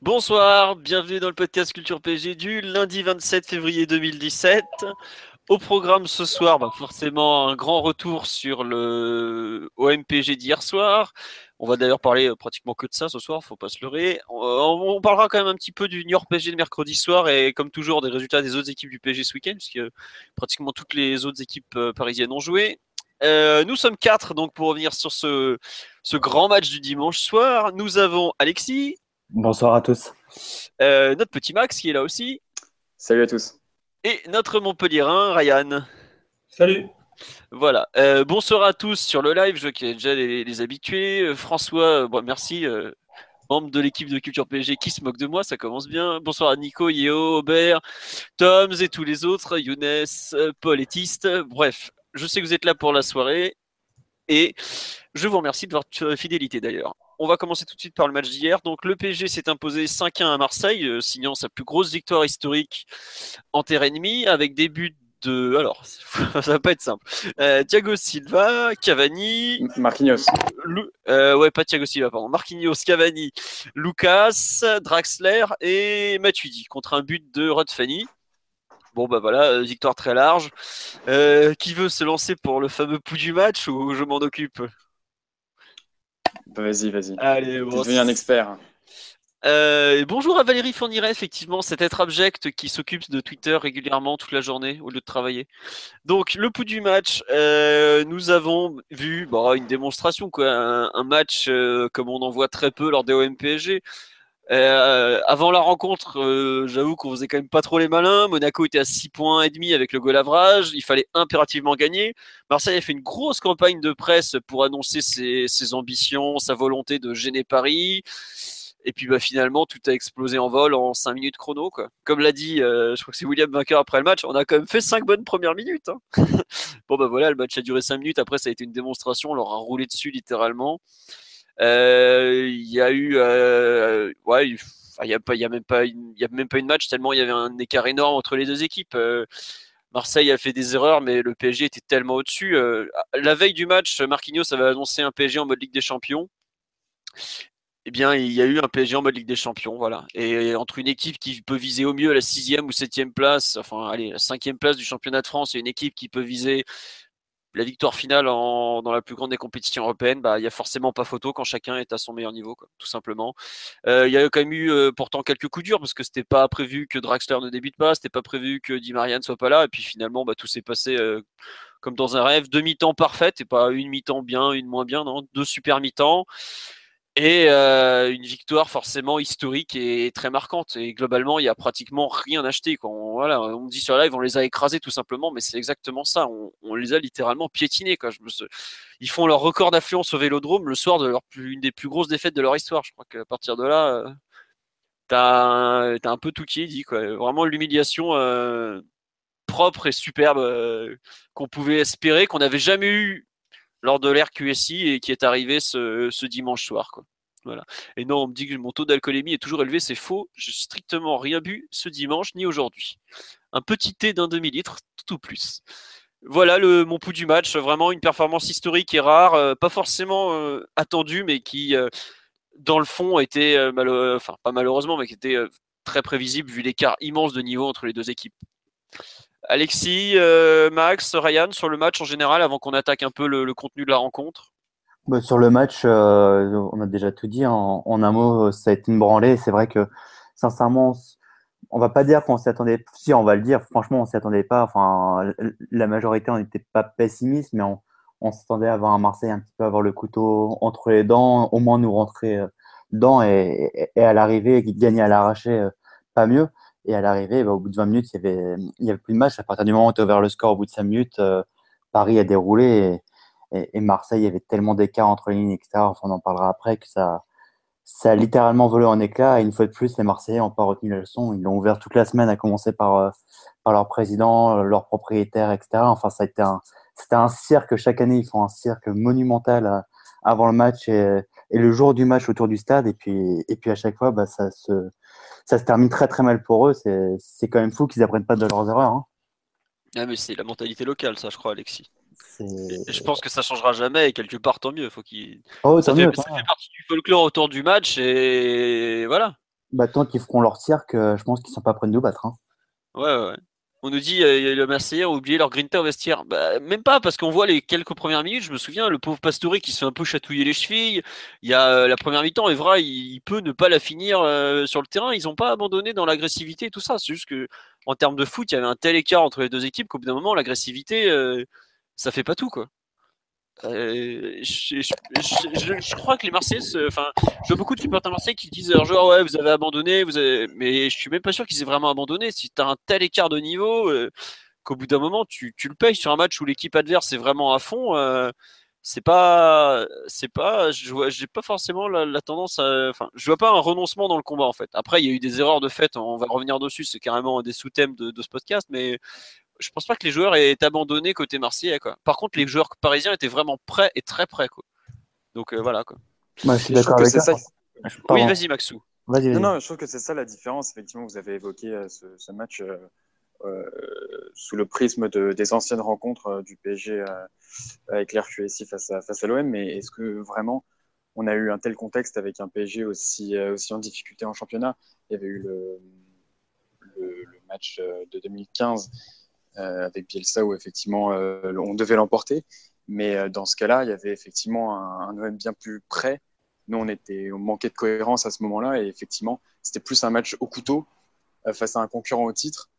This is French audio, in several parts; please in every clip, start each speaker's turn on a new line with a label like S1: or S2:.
S1: Bonsoir, bienvenue dans le podcast Culture PG du lundi 27 février 2017. Au programme ce soir, bah forcément un grand retour sur le OMPG d'hier soir. On va d'ailleurs parler pratiquement que de ça ce soir, faut pas se leurrer. On, on parlera quand même un petit peu du New York PSG de mercredi soir et comme toujours des résultats des autres équipes du PSG ce week-end, puisque pratiquement toutes les autres équipes parisiennes ont joué. Euh, nous sommes quatre donc pour revenir sur ce grand match du dimanche soir. Nous avons Alexis.
S2: Bonsoir à tous.
S1: Euh, notre petit Max qui est là aussi.
S3: Salut à tous.
S1: Et notre Montpellierin, Ryan.
S4: Salut.
S1: Voilà. Euh, bonsoir à tous sur le live, je qui déjà les, les habitués. Euh, François, bon, merci. Euh, membre de l'équipe de Culture PSG qui se moque de moi, ça commence bien. Bonsoir à Nico, Yeo, Aubert, Toms et tous les autres, Younes, Paul et Tiste. Bref, je sais que vous êtes là pour la soirée et je vous remercie de votre fidélité d'ailleurs. On va commencer tout de suite par le match d'hier. Donc le PSG s'est imposé 5-1 à Marseille, euh, signant sa plus grosse victoire historique en terre ennemie, avec des buts de. Alors, ça va pas être simple. Euh, Thiago Silva, Cavani.
S3: Marquinhos.
S1: Lu... Euh, ouais, pas Thiago Silva, pardon. Marquinhos, Cavani, Lucas, Draxler et Matuidi contre un but de Rod Fanny. Bon bah voilà, victoire très large. Euh, qui veut se lancer pour le fameux pouls du match ou je m'en occupe?
S3: Vas-y, vas-y.
S1: Allez,
S3: bon, devenu un expert.
S1: Euh, bonjour à Valérie Fourniret, effectivement, cet être abject qui s'occupe de Twitter régulièrement toute la journée au lieu de travailler. Donc, le pouls du match, euh, nous avons vu bon, une démonstration, quoi, un, un match euh, comme on en voit très peu lors des OMPSG. Euh, avant la rencontre, euh, j'avoue qu'on faisait quand même pas trop les malins. Monaco était à 6 points et demi avec le goal average. Il fallait impérativement gagner. Marseille a fait une grosse campagne de presse pour annoncer ses, ses ambitions, sa volonté de gêner Paris. Et puis bah, finalement, tout a explosé en vol en 5 minutes chrono. Quoi. Comme l'a dit, euh, je crois que c'est William vainqueur après le match, on a quand même fait 5 bonnes premières minutes. Hein. bon bah voilà, le match a duré 5 minutes. Après, ça a été une démonstration. On leur a roulé dessus littéralement. Il euh, y a eu, euh, ouais, il y a il y a même pas, il y a même pas une match tellement il y avait un écart énorme entre les deux équipes. Euh, Marseille a fait des erreurs, mais le PSG était tellement au-dessus. la veille du match, Marquinhos avait annoncé un PSG en mode Ligue des Champions. Eh bien, il y a eu un PSG en mode Ligue des Champions, voilà. Et entre une équipe qui peut viser au mieux la sixième ou septième place, enfin, allez, la cinquième place du championnat de France, et une équipe qui peut viser la victoire finale dans la plus grande des compétitions européennes, bah, il y a forcément pas photo quand chacun est à son meilleur niveau, quoi, tout simplement. Euh, il y a quand même eu euh, pourtant quelques coups durs parce que c'était pas prévu que Draxler ne débute pas, c'était pas prévu que Di Maria ne soit pas là, et puis finalement, bah, tout s'est passé euh, comme dans un rêve, deux mi-temps parfaites et pas une mi-temps bien, une moins bien, non, deux super mi-temps. Et euh, une victoire forcément historique et très marquante. Et globalement, il n'y a pratiquement rien acheté. Quand on, voilà, on dit sur live, on les a écrasés tout simplement, mais c'est exactement ça. On, on, les a littéralement piétinés. Quoi. Je me suis... Ils font leur record d'affluence au Vélodrome le soir de leur plus, une des plus grosses défaites de leur histoire. Je crois qu'à partir de là, euh, t'as as un peu tout qui est dit. Quoi. Vraiment l'humiliation euh, propre et superbe euh, qu'on pouvait espérer, qu'on n'avait jamais eu lors de l'ère QSI et qui est arrivé ce, dimanche soir. Et non, on me dit que mon taux d'alcoolémie est toujours élevé, c'est faux. J'ai strictement rien bu ce dimanche ni aujourd'hui. Un petit thé d'un demi-litre, tout ou plus. Voilà mon pouls du match. Vraiment une performance historique et rare, euh, pas forcément euh, attendue, mais qui, euh, dans le fond, était, malheureusement, mais qui était très prévisible vu l'écart immense de niveau entre les deux équipes. Alexis, euh, Max, Ryan, sur le match en général, avant qu'on attaque un peu le, contenu de la rencontre?
S2: Bah, Sur le match, euh, on a déjà tout dit. En, en, un mot, ça a été une branlée. C'est vrai que, sincèrement, on va pas dire qu'on s'y attendait. Si, on va le dire. Franchement, on s'y attendait pas. Enfin, la majorité, on n'était pas pessimiste, mais on, s'attendait à avoir un Marseille un petit peu avoir le couteau entre les dents, au moins nous rentrer euh, dedans et, et, à l'arrivée, gagner à l'arraché, euh, pas mieux. Et à l'arrivée, bah, au bout de 20 minutes, il y avait, avait plus de match. À partir du moment où tu as ouvert le score, au bout de 5 minutes, euh, Paris a déroulé et, Marseille, il y avait tellement d'écart entre les lignes, etc. Enfin, on en parlera après, que ça, a littéralement volé en éclats. Et une fois de plus, les Marseillais n'ont pas retenu la leçon. Ils l'ont ouvert toute la semaine, à commencer par, euh, leur président, leur propriétaire, etc. Enfin, ça a été un, c'était un cirque. Chaque année, ils font un cirque monumental euh, avant le match et, et, le jour du match autour du stade. Et puis, et puis à chaque fois, bah, ça, se, ça se termine très très mal pour eux. C'est quand même fou qu'ils apprennent pas de leurs erreurs. Hein.
S1: Ah, mais c'est la mentalité locale, ça, je crois, Alexis. je pense que ça changera jamais et quelque part tant mieux. Faut qu'il.
S2: Oh,
S1: ça,
S2: fait,
S1: partie du folklore autour du match et voilà.
S2: Bah, tant qu'ils feront leur cirque, je pense qu'ils sont pas prêts de nous battre. Hein.
S1: Ouais, ouais. On nous dit euh, le Marseillais ont oublié leur grinta au vestiaire. Bah, même pas, parce qu'on voit les quelques premières minutes. Je me souviens, le pauvre Pastore qui se fait un peu chatouiller les chevilles. Il y a euh, la première mi-temps, Evra, il, peut ne pas la finir sur le terrain. Ils n'ont pas abandonné dans l'agressivité et tout ça. C'est juste que en termes de foot, il y avait un tel écart entre les deux équipes qu'au bout d'un moment, l'agressivité, euh, ça fait pas tout, quoi. Euh, je, crois que les Marseillais, enfin, je vois beaucoup de supporters marseillais qui disent genre ouais, vous avez abandonné, mais je suis même pas sûr qu'ils aient vraiment abandonné. Si tu as un tel écart de niveau, euh, qu'au bout d'un moment, tu, le payes sur un match où l'équipe adverse est vraiment à fond c'est pas c'est pas je vois j'ai pas forcément la, tendance à enfin je vois pas un renoncement dans le combat en fait après il y a eu des erreurs de fait on va revenir dessus c'est carrément un des sous-thèmes de, ce podcast mais je pense pas que les joueurs aient abandonné côté marseillais quoi. Par contre les joueurs parisiens étaient vraiment prêts et très prêts quoi. Donc euh, voilà quoi.
S2: Je suis d'accord avec ça.
S1: oui vas-y Maxou.
S3: Non, non, je trouve que c'est ça la différence. Effectivement, vous avez évoqué euh, ce, match euh, euh, sous le prisme de, des anciennes rencontres euh, du PSG euh, avec l'RQSI face à, face à l'OM, mais est-ce que vraiment on a eu un tel contexte avec un PSG aussi, aussi en difficulté en championnat? Il y avait eu le, le, match de 2015 avec Bielsa où effectivement on devait l'emporter, mais dans ce cas-là, il y avait effectivement un, un OM bien plus près nous, on, était, on manquait de cohérence à ce moment-là et effectivement, c'était plus un match au couteau face à un concurrent au titre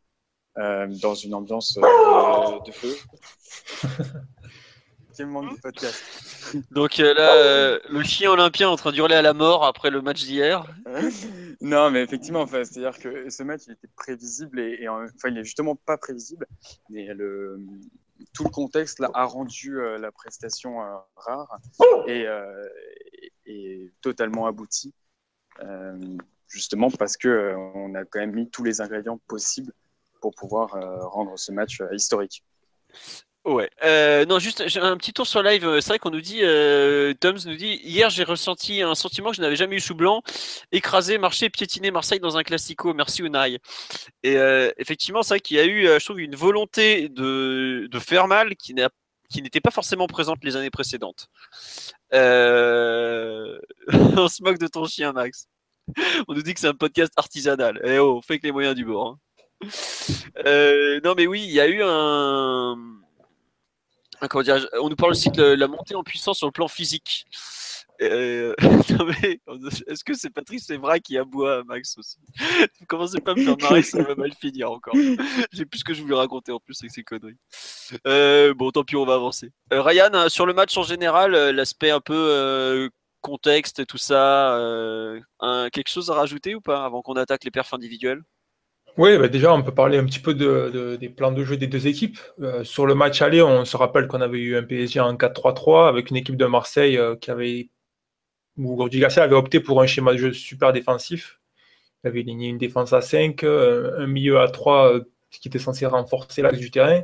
S3: euh, dans une ambiance euh, de feu. Podcast.
S1: Donc euh, là, le chien olympien en train d'hurler à la mort après le match d'hier.
S3: non, mais effectivement, enfin, c'est-à-dire que ce match il était prévisible et, enfin, il est justement pas prévisible, mais le, tout le contexte là, a rendu la prestation rare et, et, totalement aboutie, justement parce que on a quand même mis tous les ingrédients possibles pour pouvoir euh, rendre ce match euh, historique.
S1: Ouais. Euh, non, juste un petit tour sur live. C'est vrai qu'on nous dit, euh, Toms nous dit, hier j'ai ressenti un sentiment que je n'avais jamais eu sous blanc, écraser, marcher, piétiner Marseille dans un classico. Merci Unai. Et effectivement, c'est vrai qu'il y a eu, je trouve, une volonté de, de faire mal qui qui n'était pas forcément présente les années précédentes. On se moque de ton chien, Max. On nous dit que c'est un podcast artisanal. Eh oh, fait que les moyens du bord. Hein. Euh, non, mais oui, il y a eu un. Comment dire, on nous parle aussi de la montée en puissance sur le plan physique. Euh, est-ce que c'est Patrice Evra qui aboie Max aussi? Vous commencez pas à me faire marrer, ça va mal finir encore. J'ai plus ce que je voulais raconter en plus avec ces conneries. Euh, bon, tant pis, on va avancer. Ryan, sur le match en général, l'aspect un peu contexte, tout ça, quelque chose à rajouter ou pas avant qu'on attaque les perfs individuels?
S4: Oui, bah, déjà, on peut parler un petit peu de, des plans de jeu des deux équipes. Euh, sur le match aller, on se rappelle qu'on avait eu un PSG en 4-3-3 avec une équipe de Marseille euh, qui avait, où Rudy Garcia avait opté pour un schéma de jeu super défensif. Il avait aligné une défense à 5, euh, un milieu à 3, ce qui était censé renforcer l'axe du terrain.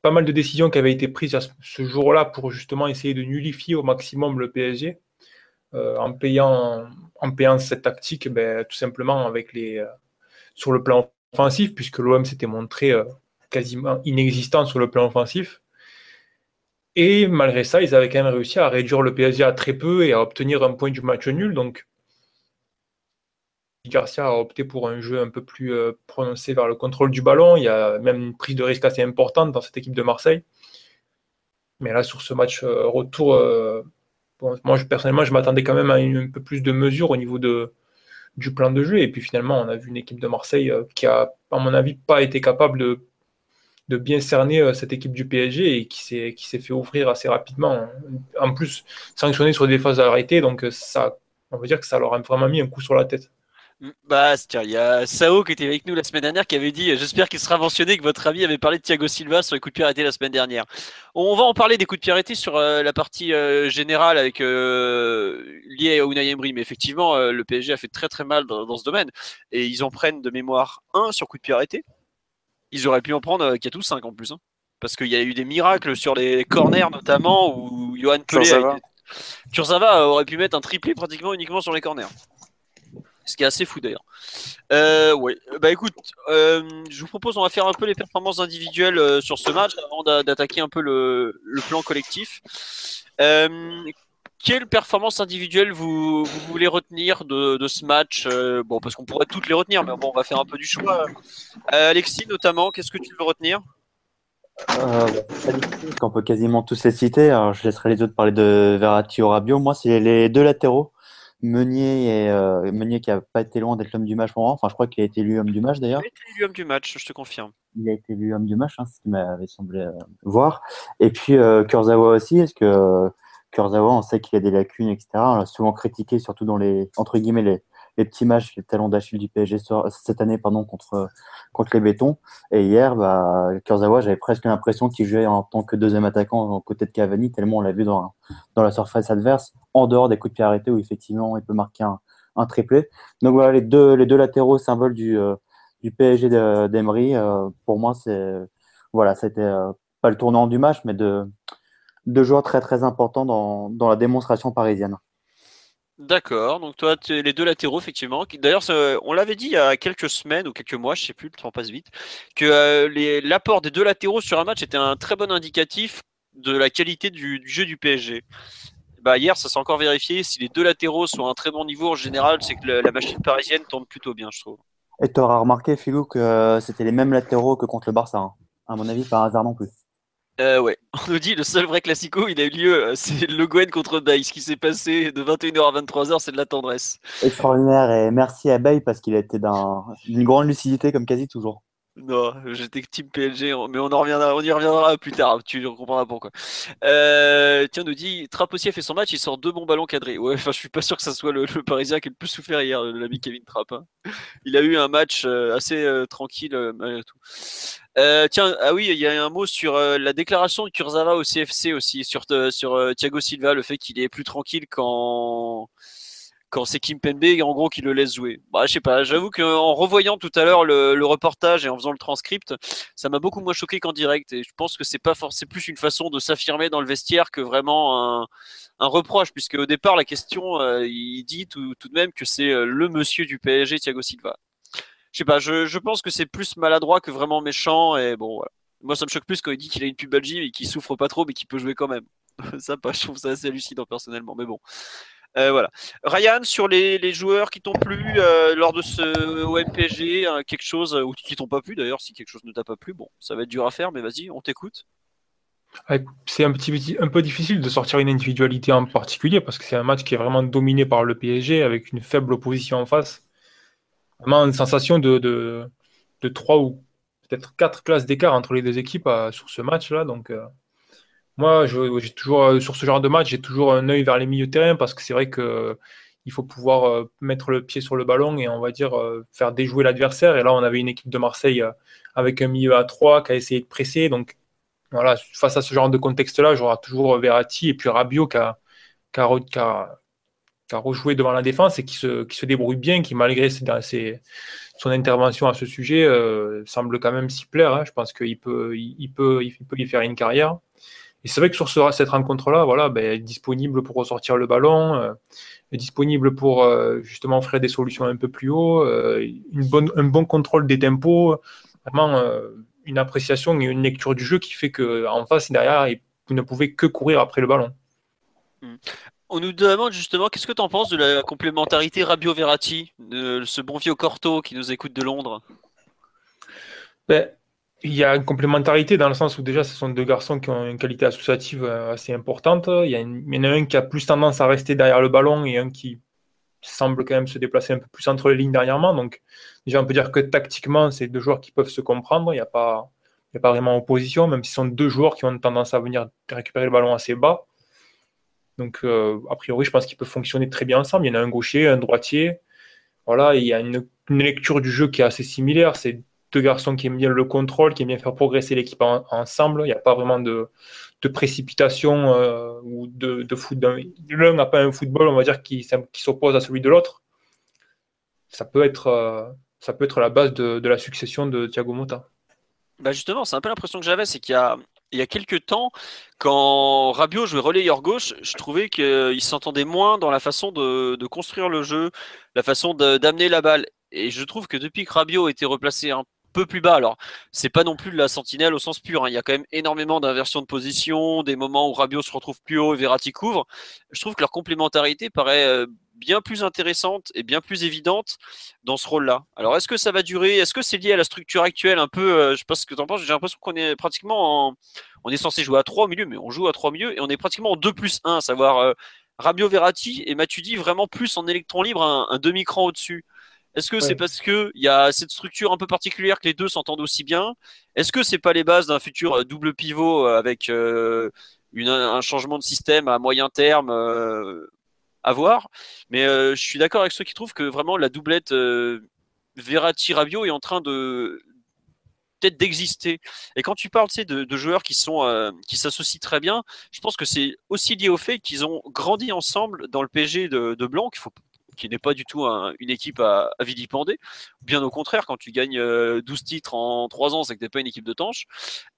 S4: Pas mal de décisions qui avaient été prises à ce jour-là pour justement essayer de nullifier au maximum le PSG. en, payant, en payant cette tactique, ben, tout simplement avec les, sur le plan offensif, puisque l'OM s'était montré euh, quasiment inexistant sur le plan offensif. Et malgré ça, ils avaient quand même réussi à réduire le PSG à très peu et à obtenir un point du match nul. Donc, Garcia a opté pour un jeu un peu plus euh, prononcé vers le contrôle du ballon. Il y a même une prise de risque assez importante dans cette équipe de Marseille. Mais là, sur ce match euh, retour, moi personnellement, je m'attendais quand même à un peu plus de mesure au niveau de, du plan de jeu. Et puis finalement, on a vu une équipe de Marseille euh, qui a, à mon avis, pas été capable de, bien cerner euh, cette équipe du PSG et qui s'est, fait ouvrir assez rapidement. En plus, sanctionné sur des phases arrêtées, donc euh, ça, on veut dire que ça leur a vraiment mis un coup sur la tête.
S1: Bah, tiens, il y a Sao qui était avec nous la semaine dernière qui avait dit J'espère qu'il sera mentionné que votre ami avait parlé de Thiago Silva sur les coups de pied arrêtés la semaine dernière. On va en parler des coups de pied arrêtés sur euh, la partie euh, générale avec euh, liée à Unai Emery. Mais effectivement, le PSG a fait très très mal dans, ce domaine. Et ils en prennent de mémoire un sur coup de pied arrêté. Ils auraient pu en prendre 4 ou 5 en plus. Hein. Parce qu'il y a eu des miracles sur les corners notamment où Johan Pelé. Kurzawa aurait pu mettre un triplé pratiquement uniquement sur les corners. Ce qui est assez fou d'ailleurs. Euh, ouais. Bah écoute, euh, je vous propose, on va faire un peu les performances individuelles euh, sur ce match avant d'attaquer un peu le, plan collectif. quelle performance individuelle vous, voulez retenir de, ce match Bon, parce qu'on pourrait toutes les retenir, mais bon, on va faire un peu du choix. Alexis, notamment, qu'est-ce que tu veux retenir?
S2: On peut quasiment tous les citer. Alors, je laisserai les autres parler de Verratti ou Rabiot. Moi, c'est les deux latéraux Meunier, euh, Meunier qui n'a pas été loin d'être l'homme du match pour moi. Enfin, je crois qu'il a été élu homme du match d'ailleurs.
S1: Il a été élu homme du match, je te confirme.
S2: Il a été élu homme du match, hein, ce qui m'avait semblé euh, voir. Et puis euh, Kurzawa aussi, est-ce que Kurzawa, on sait qu'il a des lacunes, etc. On l'a souvent critiqué, surtout dans les entre guillemets les, les petits matchs, les talons d'Achille du PSG cette année pardon, contre, contre les bétons. Et hier, bah, Kurzawa, j'avais presque l'impression qu'il jouait en tant que deuxième attaquant aux côtés de Cavani, tellement on l'a vu dans, dans la surface adverse, en dehors des coups de pied arrêtés où effectivement il peut marquer un, un triplé. Donc voilà, les deux, les deux latéraux symboles du, euh, du PSG d'Emery, euh, pour moi, c'est voilà, c'était euh, pas le tournant du match, mais de deux joueurs très très importants dans, dans la démonstration parisienne.
S1: D'accord, donc toi, les deux latéraux, effectivement. D'ailleurs, on l'avait dit il y a quelques semaines ou quelques mois, je sais plus, le temps passe vite, que euh, l'apport des deux latéraux sur un match était un très bon indicatif de la qualité du, jeu du PSG. Bah, hier, ça s'est encore vérifié. Si les deux latéraux sont à un très bon niveau, en général, c'est que la machine parisienne tourne plutôt bien, je trouve.
S2: Et tu auras remarqué, Philou, que euh, c'était les mêmes latéraux que contre le Barça. Hein. À mon avis, par hasard non plus.
S1: Euh, ouais, on nous dit le seul vrai classico, il a eu lieu, euh, c'est Le Gwen contre Bay. Ce qui s'est passé de 21h à 23h, c'est de la tendresse.
S2: Extraordinaire et merci à Bay parce qu'il a été d'une grande lucidité comme quasi toujours.
S1: Non, j'étais team PLG, mais on, en reviendra, on y reviendra plus tard, tu comprendras pourquoi. Euh, tiens, nous dit, Trapp aussi a fait son match, il sort deux bons ballons cadrés. Ouais, enfin, je suis pas sûr que ça soit le, Parisien qui ait le plus souffert hier, l'ami Kevin Trapp. Hein. Il a eu un match euh, assez euh, tranquille malgré tout. tiens, ah oui, il y a un mot sur la déclaration de Kurzawa au CFC aussi, sur, sur Thiago Silva, le fait qu'il est plus tranquille quand quand c'est Kim Pembe en gros qui le laisse jouer. Bah, je sais pas, j'avoue qu'en revoyant tout à l'heure le, reportage et en faisant le transcript, ça m'a beaucoup moins choqué qu'en direct et je pense que c'est pas forcément plus une façon de s'affirmer dans le vestiaire que vraiment un, reproche puisque au départ la question euh, il dit tout, de même que c'est euh, le monsieur du PSG Thiago Silva. Je sais pas, je, pense que c'est plus maladroit que vraiment méchant et bon. Moi ça me choque plus quand il dit qu'il a une pubalgie et qu'il souffre pas trop mais qu'il peut jouer quand même. ça, je trouve ça assez hallucinant personnellement, mais bon. Euh, voilà. Ryan, sur les, joueurs qui t'ont plu euh, lors de ce OMPG, hein, quelque chose, ou qui t'ont pas plu d'ailleurs, si quelque chose ne t'a pas plu, bon, ça va être dur à faire, mais vas-y, on t'écoute.
S4: C'est un, petit, un peu difficile de sortir une individualité en particulier parce que c'est un match qui est vraiment dominé par le PSG avec une faible opposition en face. Vraiment une sensation de, de, de 3 ou peut-être 4 classes d'écart entre les deux équipes euh, sur ce match-là. Donc, moi, j'ai toujours, euh, sur ce genre de match, j'ai toujours un œil vers les milieux de terrain parce que c'est vrai que il faut pouvoir euh, mettre le pied sur le ballon et on va dire euh, faire déjouer l'adversaire. Et là, on avait une équipe de Marseille avec un milieu à 3 qui a essayé de presser. Donc voilà, face à ce genre de contexte-là, j'aurai toujours Verratti et puis Rabiot qui a, rejoué devant la défense et qui se, débrouille bien, qui malgré son intervention à ce sujet semble quand même s'y plaire. Hein. Je pense qu'il peut, il, peut, il peut y faire une carrière. Et c'est vrai que sur cette rencontre-là, voilà, ben, disponible pour ressortir le ballon, euh, disponible pour euh, justement offrir des solutions un peu plus haut, euh, une bonne, un bon contrôle des tempos, vraiment une appréciation et une lecture du jeu qui fait qu'en face et derrière, vous ne pouvez que courir après le ballon.
S1: On nous demande justement, qu'est-ce que tu en penses de la complémentarité Rabio-Verratti, de ce bon vieux Corto qui nous écoute de Londres?
S4: Ben, il y a une complémentarité dans le sens où déjà ce sont deux garçons qui ont une qualité associative euh, assez importante. Il y, en a un qui a plus tendance à rester derrière le ballon et un qui semble quand même se déplacer un peu plus entre les lignes dernièrement. Donc déjà on peut dire que tactiquement c'est deux joueurs qui peuvent se comprendre. Il n'y a pas a pas vraiment opposition, même si ce sont deux joueurs qui ont tendance à venir récupérer le ballon assez bas. Donc, euh, a priori, je pense qu'ils peuvent fonctionner très bien ensemble. Il y en a un gaucher, un droitier. voilà, il y a une, lecture du jeu qui est assez similaire. C'est deux garçons qui aiment bien le contrôle, qui aiment bien faire progresser l'équipe ensemble. Il n'y a pas vraiment de, précipitation euh, ou de, de foot. L'un n'a pas un football, on va dire, qui, s'oppose à celui de l'autre. Ça peut être, euh, ça peut être la base de, la succession de Thiago Motta.
S1: Bah justement, c'est un peu l'impression que j'avais, c'est qu'il y a, il y a quelques temps, quand Rabiot jouait relayeur gauche, je trouvais qu'il s'entendait moins dans la façon de, de construire le jeu, la façon d'amener la balle. Et je trouve que depuis que Rabiot a été replacé un peu plus bas. Alors, c'est pas non plus de la sentinelle au sens pur. Hein. Il y a quand même énormément d'inversions de position, des moments où Rabiot se retrouve plus haut et Verratti couvre. Je trouve que leur complémentarité paraît euh, bien plus intéressante et bien plus évidente dans ce rôle-là. Alors, est-ce que ça va durer? Est-ce que c'est lié à la structure actuelle un peu euh, Je sais pas ce que tu en penses. J'ai l'impression qu'on est pratiquement en... On est censé jouer à 3 au milieu, mais on joue à 3 au milieu et on est pratiquement en 2 plus 1, à savoir euh, Rabiot Verratti et Matuidi vraiment plus en électron libre, un demi-cran au-dessus. Est-ce que c'est parce qu'il y a cette structure un peu particulière que les deux s'entendent aussi bien? Est-ce que c'est pas les bases d'un futur euh, double pivot euh, avec euh, un changement de système à moyen terme à voir? Mais je suis d'accord avec ceux qui trouvent que vraiment la doublette Verratti-Rabiot est en train de peut-être d'exister. Et quand tu parles de, de joueurs qui sont qui s'associent très bien, je pense que c'est aussi lié au fait qu'ils ont grandi ensemble dans le PG de, de Blanc. Il faut qui n'est pas du tout une équipe à, vilipender. Bien au contraire, quand tu gagnes 12 euh, titres en 3 ans, c'est que tu n'es pas une équipe de tanches.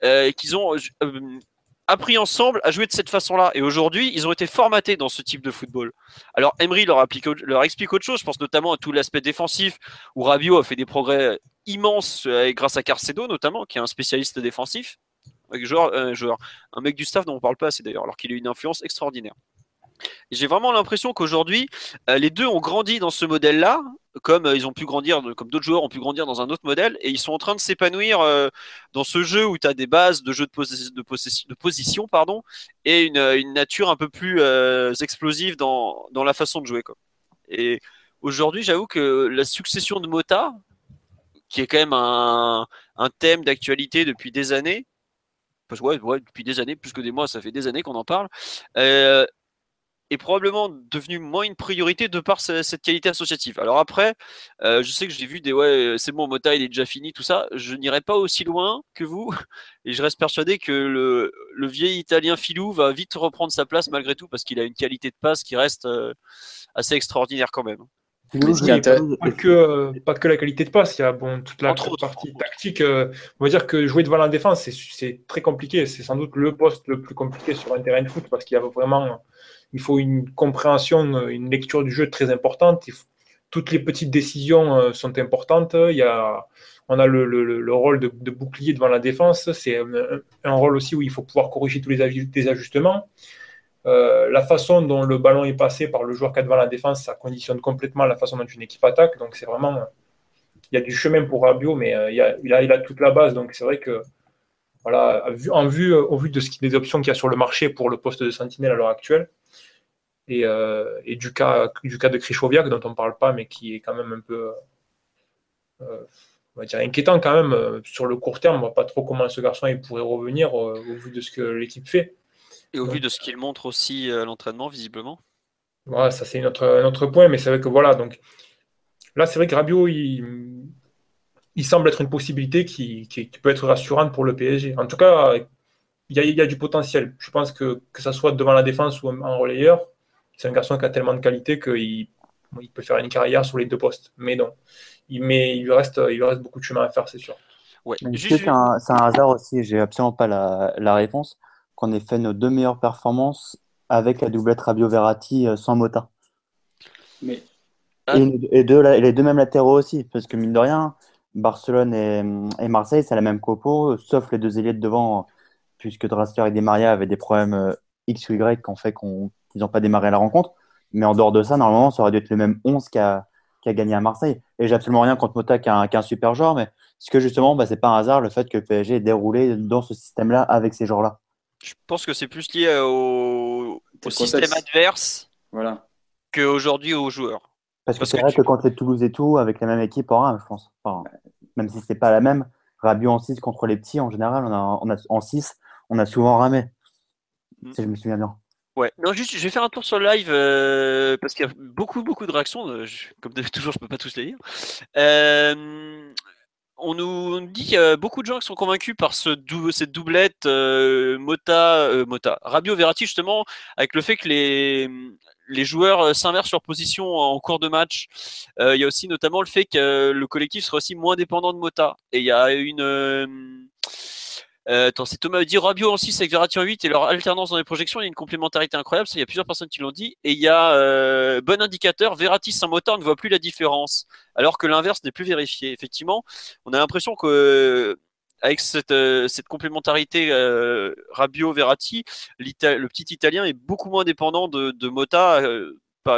S1: Euh, qu'ils ont euh, appris ensemble à jouer de cette façon-là. Et aujourd'hui, ils ont été formatés dans ce type de football. Alors, Emery leur, explique autre chose. Je pense notamment à tout l'aspect défensif, où Rabiot a fait des progrès immenses grâce à Carcedo, notamment, qui est un spécialiste défensif. Joueur, un mec du staff dont on parle pas assez d'ailleurs, alors qu'il a une influence extraordinaire. J'ai vraiment l'impression qu'aujourd'hui, euh, les deux ont grandi dans ce modèle-là, comme euh, ils ont pu grandir, comme d'autres joueurs ont pu grandir dans un autre modèle, et ils sont en train de s'épanouir euh, dans ce jeu où tu as des bases de jeu de, position pardon, et une, nature un peu plus explosive dans, la façon de jouer. Et aujourd'hui, j'avoue que la succession de Mota, qui est quand même un, thème d'actualité depuis des années, parce que depuis des années, plus que des mois, ça fait des années qu'on en parle est probablement devenu moins une priorité de par cette qualité associative. Alors après, euh, je sais que j'ai vu des ouais, euh, c'est bon, Mota il est déjà fini, tout ça. Je n'irai pas aussi loin que vous, et je reste persuadé que le, le, vieil Italien Filou va vite reprendre sa place malgré tout parce qu'il a une qualité de passe qui reste euh, assez extraordinaire quand même.
S4: pas, que, pas que la qualité de passe, il y a bon, toute la partie tactique. on va dire que jouer devant la défense, c'est très compliqué. C'est sans doute le poste le plus compliqué sur un terrain de foot parce qu'il y a vraiment il faut une compréhension, une lecture du jeu très importante. toutes les petites décisions euh, sont importantes. Il y a, on a le, rôle de, bouclier devant la défense. C'est un, rôle aussi où il faut pouvoir corriger tous les, ajustements. Euh, la façon dont le ballon est passé par le joueur qui est devant la défense, ça conditionne complètement la façon dont une équipe attaque. Donc c'est vraiment, il y a du chemin pour Rabiot, mais euh, il, a, il, a, toute la base. Donc c'est vrai que voilà, en vue, au vu de ce, des options qu'il y a sur le marché pour le poste de sentinelle à l'heure actuelle, euh, et, du, cas, du cas de Krischowiak, dont on ne parle pas, mais qui est quand même un peu euh, on va dire inquiétant quand même. Euh, sur le court terme, on ne voit pas trop comment ce garçon il pourrait revenir au vu de ce que l'équipe fait.
S1: Et au vu de ce qu'il montre aussi à l'entraînement, visiblement.
S4: Voilà, ça c'est notre, un autre point, mais c'est vrai que voilà, donc là c'est vrai que Rabiot, il, il semble être une possibilité qui, qui, peut être rassurante pour le PSG. En tout cas, il y, a, il y a, du potentiel. Je pense que que ça soit devant la défense ou en relayeur, c'est un garçon qui a tellement de qualité qu'il il peut faire une carrière sur les deux postes. Mais non, il, mais il, lui reste, il reste beaucoup de chemin à faire, c'est sûr.
S2: Ouais. C'est un, un, hasard aussi, j'ai absolument pas la, la réponse, qu'on ait fait nos deux meilleures performances avec la doublette Rabio Verratti euh, sans Mota. Mais... Et, deux, les deux mêmes latéraux aussi, parce que mine de rien, Barcelone et, Marseille, c'est la même copo, sauf les deux ailiers de devant, puisque Drasker et Di Maria avaient des problèmes euh, X ou Y qui ont fait qu'on ils n'ont pas démarré la rencontre. Mais en dehors de ça, normalement, ça aurait dû être le même 11 qui a, gagné à Marseille. Et j'ai absolument rien contre Mota qui a un, super joueur, mais ce que justement, bah, c'est pas un hasard le fait que le PSG ait déroulé dans ce système-là avec ces joueurs-là.
S1: Je pense que c'est plus lié au, système adverse voilà. qu'aujourd'hui aux joueurs.
S2: Parce, que c'est vrai que quand c'est Toulouse et tout, avec la même équipe, en je pense. même si c'est pas la même, Rabiot en 6 contre les petits, en général, on a, on a, en 6, on a souvent ramé. Mm. Si je me souviens bien.
S1: Ouais, non, juste, je vais faire un tour sur le live euh, parce qu'il y a beaucoup, beaucoup de réactions. Euh, comme toujours, je peux pas tous les lire. Euh, on nous dit qu'il y a beaucoup de gens qui sont convaincus par ce cette doublette Mota, Mota, Rabio Verratti justement, avec le fait que les, les joueurs s'inversent leur position en cours de match. il y a aussi notamment le fait que le collectif sera aussi moins dépendant de Mota. Et il y a une euh, attends, c'est Thomas dit Rabio en 6 avec Verratti en 8 et leur alternance dans les projections, il y a une complémentarité incroyable. Il y a plusieurs personnes qui l'ont dit. Et il y a euh, bon indicateur, Verratti sans moteur ne voit plus la différence, alors que l'inverse n'est plus vérifié. Effectivement, on a l'impression que avec cette, euh, cette complémentarité euh, Rabio-Verratti, le petit Italien est beaucoup moins dépendant de, Mota euh,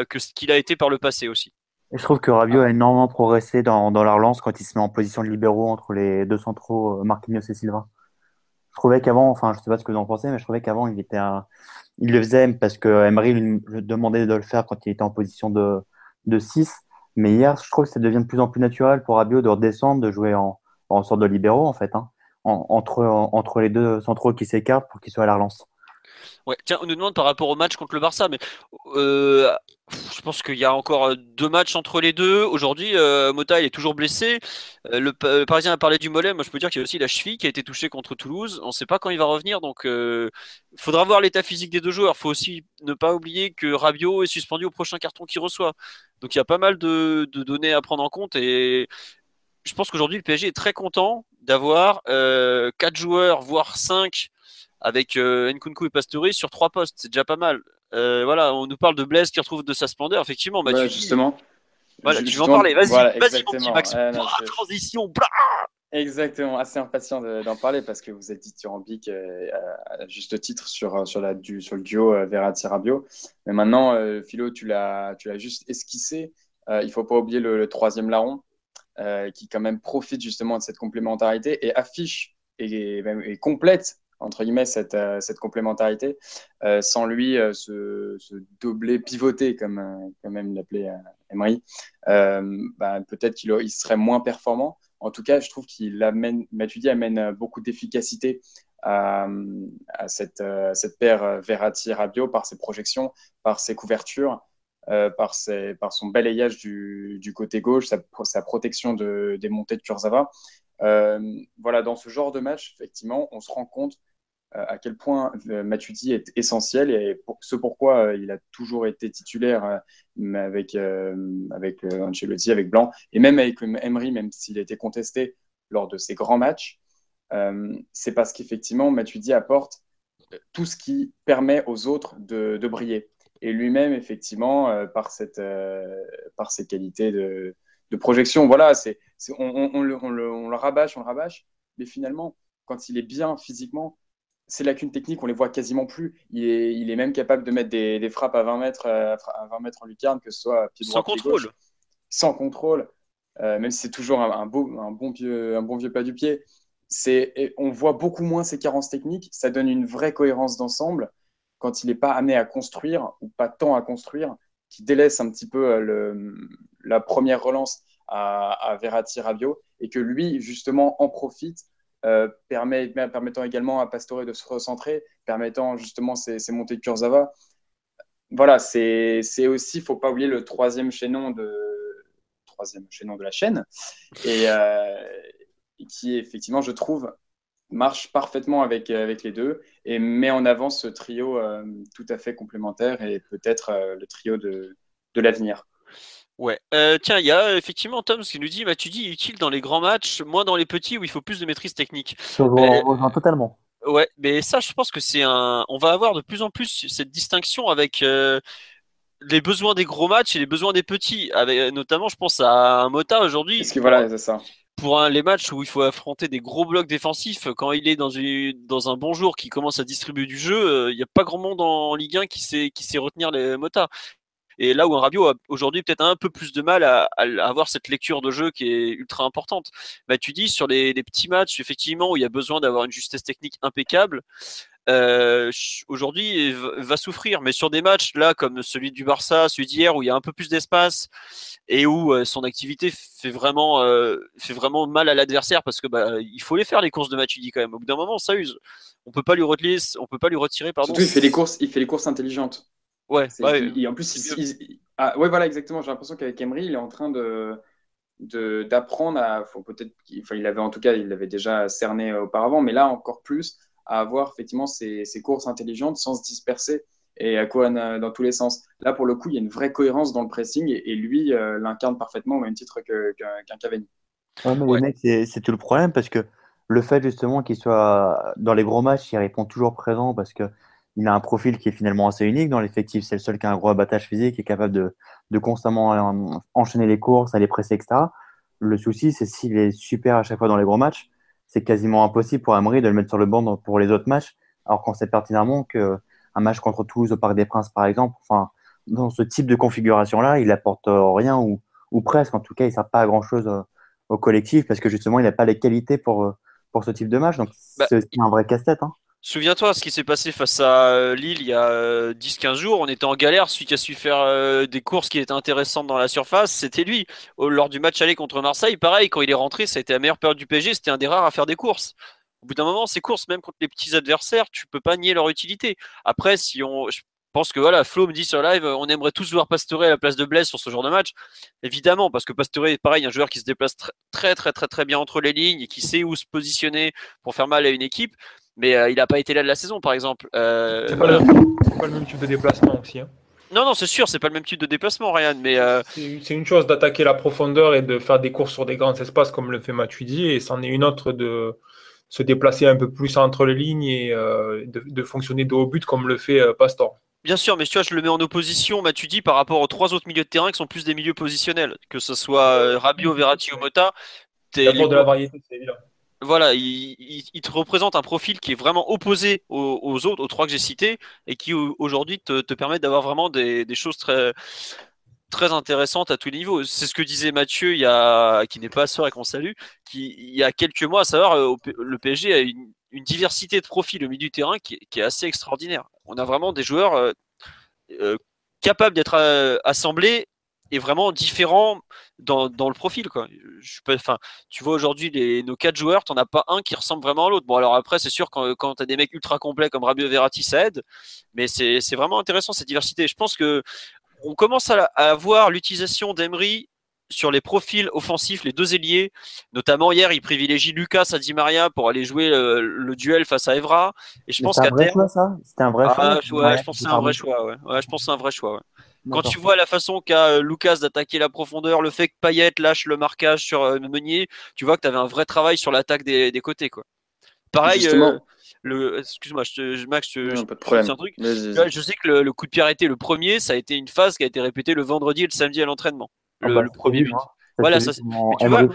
S1: que ce qu'il a été par le passé aussi.
S2: Et je trouve que Rabio a énormément progressé dans, dans la relance quand il se met en position de libéraux entre les deux centraux, Marquinhos et Silva trouvais qu'avant, enfin, je sais pas ce que vous en pensez, mais je trouvais qu'avant, il était il le faisait parce que Emery lui demandait de le faire quand il était en position de, de 6. Mais hier, je trouve que ça devient de plus en plus naturel pour Rabiot de redescendre, de jouer en, sorte de libéraux, en fait, hein, entre, entre les deux centraux qui s'écartent pour qu'il soit à la relance.
S1: Ouais, tiens, on nous demande par rapport au match contre le Barça, mais euh, je pense qu'il y a encore euh, deux matchs entre les deux. Aujourd'hui, euh, Mota est toujours blessé. le, Parisien a parlé du mollet. Moi, je peux dire qu'il y a aussi la cheville qui a été touchée contre Toulouse. On ne sait pas quand il va revenir, donc il faudra voir l'état physique des deux joueurs. Il faut aussi ne pas oublier que Rabiot est suspendu au prochain carton qu'il reçoit. Donc il y a pas mal de, données à prendre en compte et je pense qu'aujourd'hui le PSG est très content d'avoir quatre joueurs, voire cinq avec euh, Nkunku et Pastore sur trois postes, c'est déjà pas mal. Euh, voilà, on nous parle de Blaise qui retrouve de sa splendeur, effectivement.
S3: Bah, justement.
S1: Voilà, tu veux en parler, vas-y, vas-y, mon petit Max. transition,
S3: Exactement, assez impatient d'en parler parce que vous êtes dithyrambique euh, à juste titre sur, sur, la, du, sur le duo euh, Verratti-Rabio. Mais maintenant, euh, Philo, tu l'as juste esquissé. il ne faut pas oublier le, troisième larron qui quand même profite justement de cette complémentarité et affiche et, et complète entre guillemets, cette, euh, cette complémentarité. Euh, sans lui, euh, ce, ce, doublé pivoté, comme, comme même l'appelait Emery, bah, peut-être qu'il il serait moins performant. En tout cas, je trouve qu'il amène, amène beaucoup d'efficacité à, cette, cette paire Verratti-Rabiot par ses projections, par ses couvertures. Par, ses, par, son balayage du, du côté gauche, sa, sa protection de, des montées de Kurzawa. Euh, voilà, dans ce genre de match, effectivement, on se rend compte euh, à quel point euh, Matuidi est essentiel et ce pourquoi il a toujours été titulaire avec, avec Ancelotti, avec Blanc et même avec Emery, même s'il a été contesté lors de ses grands matchs. c'est parce qu'effectivement, Matuidi apporte tout ce qui permet aux autres de, de briller. Et lui-même, effectivement, par, cette, par ses qualités de, de projection. Voilà, c'est, on, on, le, on, le, on, le, rabâche, on le rabâche, mais finalement, quand il est bien physiquement, ces lacunes techniques, on les voit quasiment plus. Il est, il est même capable de mettre des, des, frappes à 20 mètres, euh, à 20 mètres en lucarne, que ce soit pied droit,
S1: sans contrôle.
S3: sans contrôle, euh, même si c'est toujours un, un, beau, un, bon vieux, un bon vieux plat du pied. C'est, on voit beaucoup moins ces carences techniques. Ça donne une vraie cohérence d'ensemble quand il n'est pas amené à construire ou pas tant à construire, qui délaisse un petit peu euh, le, la première relance à, à Verratti Rabiot et que lui, justement, en profite, euh, permet, permettant également à Pastore de se recentrer, permettant justement ces, montées de Kurzawa. Voilà, c'est aussi, il faut pas oublier le troisième chaînon de, troisième chaînon de la chaîne, et, euh, qui effectivement, je trouve, marche parfaitement avec, avec les deux et met en avant ce trio euh, tout à fait complémentaire et peut-être le trio de, de l'avenir.
S1: Ouais. Euh, tiens, il y a effectivement Tom qui nous dit bah, tu dis utile dans les grands matchs, moins dans les petits où il faut plus de maîtrise technique.
S2: Je rejoins totalement.
S1: Ouais, mais ça, je pense que c'est un. On va avoir de plus en plus cette distinction avec euh, les besoins des gros matchs et les besoins des petits. Avec, notamment, je pense à un Mota aujourd'hui.
S3: Parce que voilà, c'est ça.
S1: Pour un, les matchs où il faut affronter des gros blocs défensifs, quand il est dans, une, dans un bon jour qui commence à distribuer du jeu, euh, il n'y a pas grand monde en Ligue 1 qui sait, qui sait retenir les Mota. Et là où un Rabiot a aujourd'hui peut-être un peu plus de mal à, avoir cette lecture de jeu qui est ultra importante. Bah, tu dis sur les, petits matchs, effectivement, où il y a besoin d'avoir une justesse technique impeccable, euh, aujourd'hui va souffrir. Mais sur des matchs là comme celui du Barça, celui d'hier où il y a un peu plus d'espace et où euh, son activité fait vraiment euh, fait vraiment mal à l'adversaire parce que bah, il faut les faire les courses de Matuidi quand même. Au bout d'un moment, ça use. On peut pas lui retirer, peut pas lui retirer pardon.
S3: Il fait les courses, il fait les courses intelligentes.
S1: Ouais.
S3: en plus, il, ah, ouais voilà exactement. J'ai l'impression qu'avec Emery, il est en train de d'apprendre à peut-être enfin, il avait en tout cas il l'avait déjà cerné auparavant mais là encore plus à avoir effectivement ces, courses intelligentes sans se disperser et à quoi dans tous les sens. Là, pour le coup, il y a une vraie cohérence dans le pressing et, lui euh, l'incarne parfaitement au même titre qu'un Cavani.
S2: c'est tout le problème parce que le fait justement qu'il soit dans les gros matchs, il répond toujours présent parce que il a un profil qui est finalement assez unique dans l'effectif. C'est le seul qui a un gros abattage physique et est capable de, de constamment euh, enchaîner les courses, aller presser, etc. Le souci, c'est s'il est super à chaque fois dans les gros matchs, c'est quasiment impossible pour Emery de le mettre sur le banc pour les autres matchs, alors qu'on sait pertinemment qu'un match contre Toulouse au Parc des Princes, par exemple, enfin, dans ce type de configuration-là, il apporte rien ou, ou, presque. En tout cas, il ne sert pas à grand-chose euh, au collectif parce que justement, il n'a pas les qualités pour, euh, pour ce type de match. Donc, bah, c'est un vrai casse-tête. Hein.
S1: Souviens-toi ce qui s'est passé face à euh, Lille il y a 10-15 euh, jours. On était en galère. Celui qui a su faire euh, des courses qui étaient intéressantes dans la surface, c'était lui. Lors du match aller contre Marseille, pareil, quand il est rentré, ça a été la meilleure période du PSG. C'était un des rares à faire des courses. Au bout d'un moment, ces courses, même contre les petits adversaires, tu peux pas nier leur utilité. Après, si on. Je pense que voilà, Flo me dit sur live, on aimerait tous voir Pastore à la place de Blaise sur ce genre de match. Évidemment, parce que Pastore est pareil, un joueur qui se déplace très très très très bien entre les lignes et qui sait où se positionner pour faire mal à une équipe mais euh, il n'a pas été là de la saison, par exemple.
S4: Euh, c'est pas, le même type de déplacement aussi. Hein.
S1: Non, non, c'est sûr, c'est pas le même type de déplacement, Ryan. Mais
S4: euh, c'est une chose d'attaquer la profondeur et de faire des courses sur des grands espaces comme le fait Matuidi, et c'en est une autre de se déplacer un peu plus entre les lignes et de, fonctionner de haut but comme le fait Pastor.
S1: Bien sûr, mais tu vois, je le mets en opposition, Matuidi, par rapport aux trois autres milieux de terrain qui sont plus des milieux positionnels, que ce soit Rabiot, Verratti ou Mota.
S4: Il y a de la variété, c'est évident
S1: voilà, il, te représente un profil qui est vraiment opposé aux, autres, aux trois que j'ai cités, et qui aujourd'hui te, permet d'avoir vraiment des, choses très, intéressantes à tous les niveaux. C'est ce que disait Mathieu, qui n'est pas sœur et qu'on salue, qui il y a quelques mois, à savoir euh, le PSG a une, diversité de profils au milieu du terrain qui, est assez extraordinaire. On a vraiment des joueurs euh, euh, capables d'être assemblés et vraiment différents dans, dans le profil. Quoi. Je peux, tu vois aujourd'hui les, nos quatre joueurs, tu n'en as pas un qui ressemble vraiment à l'autre. Bon, alors après, c'est sûr quand, quand tu as des mecs ultra complets comme Rabiot Verratti, ça aide, mais c'est vraiment intéressant cette diversité. Je pense que on commence à, à voir l'utilisation d'Emery sur les profils offensifs, les deux ailiers, notamment hier, il privilégie Lucas à Di Maria pour aller jouer le, duel face à Evra. Et je pense qu'à
S2: terme, c'était un vrai
S1: ah, choix. Ouais, je pense que c'est un vrai choix. Ouais je pense c'est un vrai choix. Quand tu vois la façon qu'a euh, Lucas d'attaquer la profondeur, le fait que Payet lâche le marquage sur euh, Meunier, tu vois que tu avais un vrai travail sur l'attaque des, côtés. Quoi. Pareil, euh, le, excuse-moi, je Max, je,
S3: non, pas de problème.
S1: un truc. Je sais que le, coup de pied arrêté, le premier, ça a été une phase qui a été répétée le vendredi et le samedi à l'entraînement. Ah le, bah, premier but. Hein. Voilà, ça, tu vois,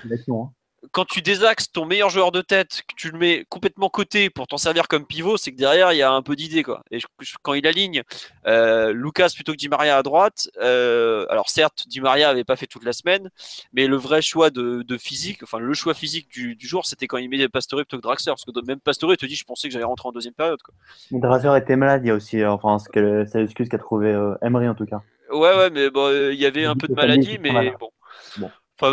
S1: quand tu désaxes ton meilleur joueur de tête, que tu le mets complètement côté pour t'en servir comme pivot, c'est que derrière il y a un peu d'idée quoi. Et quand il aligne euh, Lucas plutôt que Di Maria à droite, euh, alors certes Di Maria avait pas fait toute la semaine, mais le vrai choix de, physique, enfin le choix physique du, jour, c'était quand il met Pastore plutôt que Draxler, parce que même Pastore te dit je pensais que j'allais rentrer en deuxième période quoi.
S2: Draxler était malade, il y a aussi, euh, enfin c'est l'excuse qu'a trouvé euh, Emery en tout cas.
S1: Ouais ouais, mais bon, il y avait un peu de maladie, mais bon. bon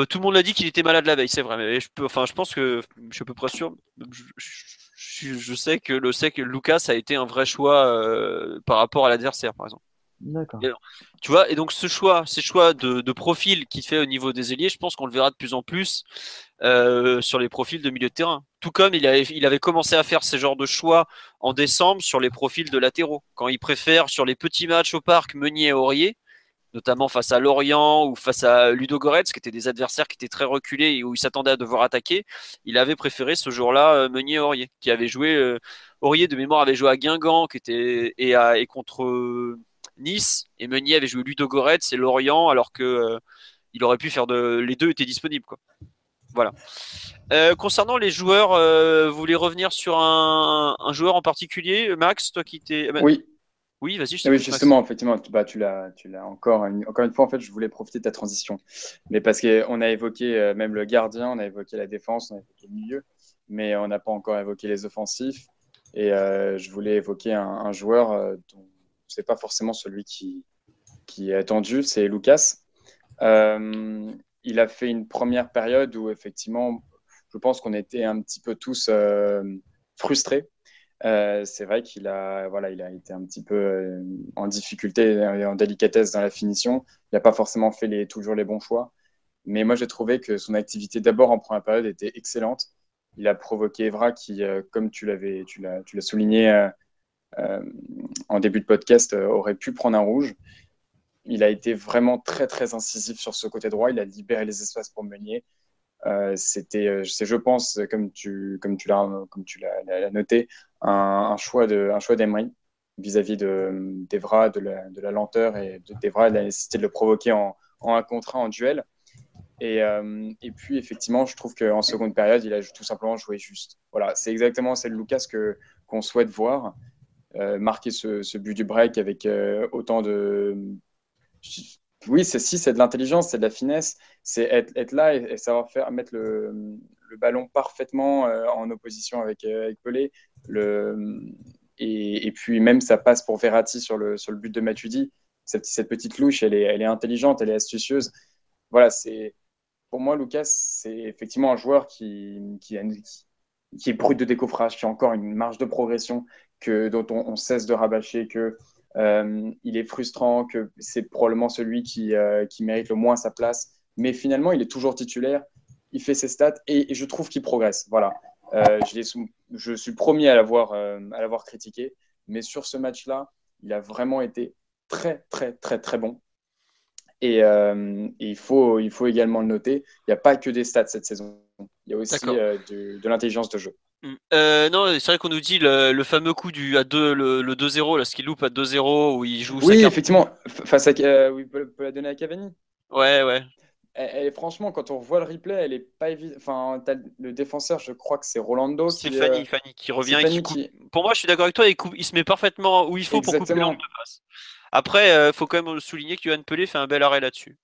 S1: tout le monde l'a dit qu'il était malade la veille, c'est vrai. Mais je peux, enfin, je pense que je suis à peu près sûr. Je, sais que le sait que Lucas a été un vrai choix euh, par rapport à l'adversaire, par exemple.
S2: D'accord.
S1: Tu vois, et donc ce choix, ces choix de, profil qu'il fait au niveau des ailiers, je pense qu'on le verra de plus en plus euh, sur les profils de milieu de terrain. Tout comme il avait, il avait commencé à faire ces genres de choix en décembre sur les profils de latéraux, quand il préfère sur les petits matchs au parc Meunier et Aurier notamment face à Lorient ou face à Ludo Goretz, qui étaient des adversaires qui étaient très reculés et où il s'attendait à devoir attaquer. Il avait préféré ce jour-là euh, Meunier-Aurier, qui avait joué, euh, Aurier de mémoire avait joué à Guingamp qui était, et, contre euh, Nice, et Meunier avait joué Ludo Goretz et Lorient, alors que il aurait pu faire. Les deux étaient disponibles. Voilà. concernant les joueurs, vous voulez revenir sur un, joueur en particulier Max, toi qui t'es.
S3: Oui.
S1: Oui, vas-y.
S3: Ah oui, justement, effectivement, bah, tu l'as, tu l'as encore une, encore une fois. En fait, je voulais profiter de ta transition, mais parce qu'on a évoqué euh, même le gardien, on a évoqué la défense, on a évoqué le milieu, mais on n'a pas encore évoqué les offensifs. Et je voulais évoquer un, joueur dont c'est pas forcément celui qui, qui est attendu, c'est Lucas. il a fait une première période où effectivement, je pense qu'on était un petit peu tous frustrés euh, c'est vrai qu'il a, voilà, il a été un petit peu euh, en difficulté et en délicatesse dans la finition. Il n'a pas forcément fait toujours les bons choix. Mais moi, j'ai trouvé que son activité d'abord en première période était excellente. Il a provoqué Evra qui, euh, comme tu l'avais, tu l'as, tu l'as souligné en début de podcast, aurait pu prendre un rouge. Il a été vraiment très très incisif sur ce côté droit. Il a libéré les espaces pour Meunier. Euh, c'était, euh, je pense, comme tu, l'as, noté, un, choix de, choix d'Emery vis-à-vis de d'Evra, de la, de lenteur et d'Evra, la nécessité de le provoquer en, un contre un en duel. Et, euh, et, puis, effectivement, je trouve qu'en seconde période, il a tout simplement joué juste. Voilà, c'est exactement celle Lucas que, qu'on souhaite voir. marquer ce, but du break avec autant de oui, c'est si, c'est de l'intelligence, c'est de la finesse, c'est être, là et, savoir faire mettre le, ballon parfaitement euh, en opposition avec, euh, Pelé. Et, puis même ça passe pour Verratti sur le, but de Matuidi. Cette, petite louche, elle est, intelligente, elle est astucieuse. Voilà, c'est pour moi Lucas, c'est effectivement un joueur qui, est brut de décoffrage, qui a encore une marge de progression que, dont on, on cesse de rabâcher, que il est frustrant, que c'est probablement celui qui, euh, qui, mérite le moins sa place. Mais finalement, il est toujours titulaire. Il fait ses stats et, je trouve qu'il progresse. Voilà. Euh, je, je, suis promis à l'avoir l'avoir critiqué. Mais sur ce match-là, il a vraiment été très, très, très, très bon. Et, il, faut, il faut également le noter. Il n'y a pas que des stats cette saison. Il y a aussi de l'intelligence de jeu.
S1: Mmh. Euh, non, c'est vrai qu'on nous dit le, fameux coup du à 2 le, 2-0 là, ce qu'il loupe à 2-0 où il joue.
S3: Oui, effectivement, face à euh, oui, peut, peut la donner à Cavani.
S1: Ouais, ouais.
S3: Et, franchement, quand on voit le replay, elle est pas évidente. Enfin, le défenseur, je crois que c'est Rolando.
S1: C'est Fanny, euh, Fanny qui revient. Et qui Pour moi, je suis d'accord avec toi. Il, il, se met parfaitement où il faut pour couper l'angle de passe. Après, il faut quand même souligner que Johan Pelé fait un bel arrêt là-dessus.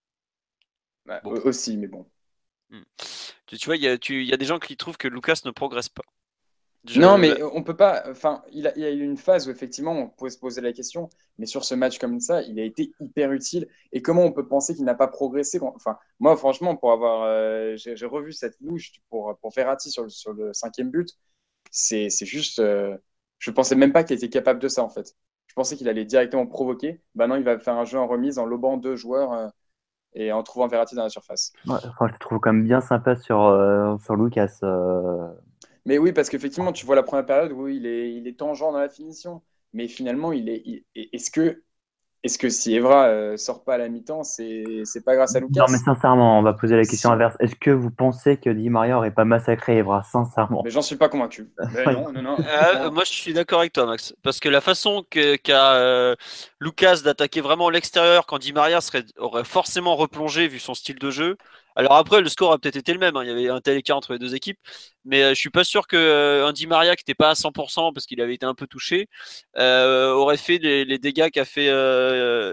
S3: Bah, aussi, mais bon.
S1: Mmh. Tu, tu vois, il y, y, a des gens qui trouvent que Lucas ne progresse pas.
S3: Non, mais on peut pas. Enfin, il, a, il y a eu une phase où effectivement on pouvait se poser la question, mais sur ce match comme ça, il a été hyper utile. Et comment on peut penser qu'il n'a pas progressé Enfin, moi, franchement, pour avoir, euh, j'ai revu cette louche pour pour Ferrati sur le, sur le cinquième but, c'est juste. Euh, je pensais même pas qu'il était capable de ça en fait. Je pensais qu'il allait directement provoquer. Bah non, il va faire un jeu en remise en lobant deux joueurs euh, et en trouvant Verratti dans la surface.
S2: Ouais, enfin, je le trouve quand même bien sympa sur sur Lucas.
S3: Mais oui, parce qu'effectivement, tu vois la première période où il est, il est tangent dans la finition. Mais finalement, il est, est-ce que, est-ce que si Evra euh, sort pas à la mi-temps, c'est, c'est pas grâce à Lucas?
S2: Non, mais sincèrement, on va poser la question inverse. Est-ce que vous pensez que Di Maria aurait pas massacré Evra, sincèrement
S3: Mais j'en suis pas convaincu. non, non, non.
S1: Euh, moi, je suis d'accord avec toi, Max, parce que la façon que, qu'a euh, Lucas d'attaquer vraiment l'extérieur quand Di Maria serait, aurait forcément replongé vu son style de jeu, alors après, le score a peut-être été le même. Hein. Il y avait un tel écart entre les deux équipes, mais euh, je suis pas sûr que euh, Di Maria, qui n'était pas à 100% parce qu'il avait été un peu touché, euh, aurait fait les, dégâts qu'a fait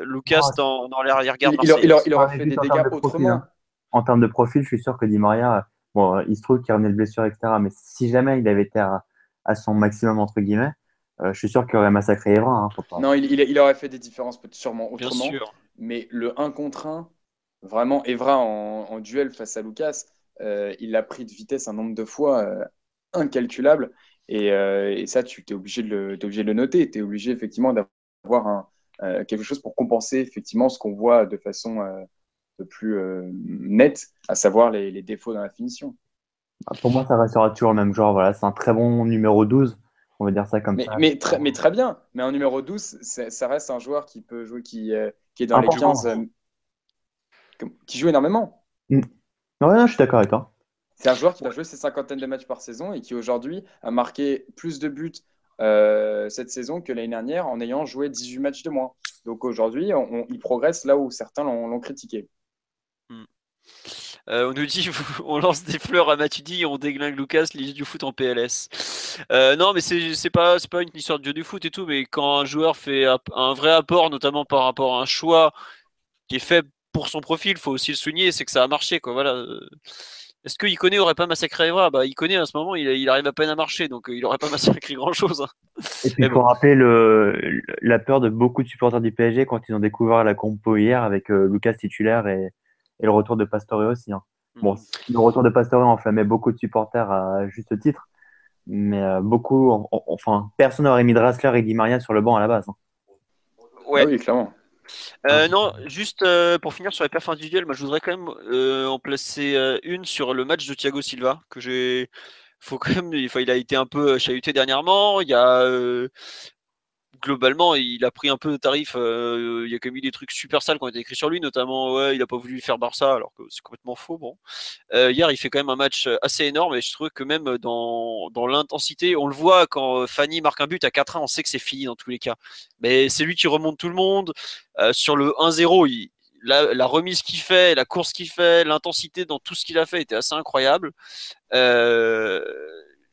S1: Lucas dans, dans l'arrière-garde.
S3: Il, il, il, aurait fait des dégâts autrement. Hein.
S2: En termes de profil, je suis sûr que Di Maria, bon, il se trouve qu'il revenait de blessure, etc. Mais si jamais il avait été à, son maximum entre guillemets, je suis sûr qu'il aurait massacré Evra. Hein,
S3: non, il, aurait fait des différences sûrement autrement. Bien sûr. Mais le 1 contre 1 Vraiment, Evra en, duel face à Lucas, euh, il l'a pris de vitesse un nombre de fois euh, incalculable. Euh, et, ça, tu es obligé, de le, obligé de le noter. Tu es obligé effectivement d'avoir quelque chose pour compenser effectivement ce qu'on voit de façon de plus nette, à savoir les, défauts dans la finition.
S2: Bah, pour moi, ça restera toujours le même genre. Voilà, c'est un très bon numéro 12. On va dire ça comme
S3: mais,
S2: ça.
S3: Mais, très, mais très bien. Mais en numéro 12, ça reste un joueur qui peut jouer, qui, qui est dans les 15 qui joue énormément.
S2: Mm. je suis d'accord avec toi.
S3: C'est un joueur qui va jouer ses cinquantaines de matchs par saison et qui aujourd'hui a marqué plus de buts euh, cette saison que l'année dernière en ayant joué 18 matchs de moins. Donc aujourd'hui, il progresse là où certains l'ont critiqué.
S1: Mm. Euh, on nous dit on lance des fleurs à Matuidi et on déglingue Lucas, l'idée du foot en PLS. Euh, non, mais c'est pas, pas une histoire de dieu du foot et tout, mais quand un joueur fait un vrai apport, notamment par rapport à un choix qui est fait pour son profil, faut aussi le souligner, c'est que ça a marché. Quoi. Voilà. Est-ce que Iconé aurait pas massacré Evra? Bah Iconé à ce moment il, il, arrive à peine à marcher donc il aurait pas massacré grand chose. Hein.
S2: Et puis il faut rappeler le, la peur de beaucoup de supporters du PSG quand ils ont découvert la compo hier avec Lucas titulaire et, et, le retour de Pastore aussi. Hein. Bon, mm. le retour de Pastore enflammait beaucoup de supporters à juste titre, mais beaucoup, enfin, personne n'aurait mis Drassler et Di Maria sur le banc à la base. Hein.
S1: Ouais.
S3: Ah oui, clairement.
S1: Euh, non, juste euh, pour finir sur les perfs individuels, moi je voudrais quand même euh, en placer une sur le match de Thiago Silva que j'ai. Faut quand même, il, il a été un peu chahuté dernièrement. Il y a globalement, il a pris un peu de tarif. Euh, il y a quand même eu des trucs super sales qui ont été écrits sur lui, notamment, ouais, il a pas voulu faire Barça, alors que c'est complètement faux. Bon, euh, hier, il fait quand même un match assez énorme, et je trouve que même dans, l'intensité, on le voit quand Fanny marque un but à 4-1, on sait que c'est fini dans tous les cas. Mais c'est lui qui remonte tout le monde. Euh, sur le 1-0, la, remise qu'il fait, la course qu'il fait, l'intensité dans tout ce qu'il a fait était assez incroyable. Euh,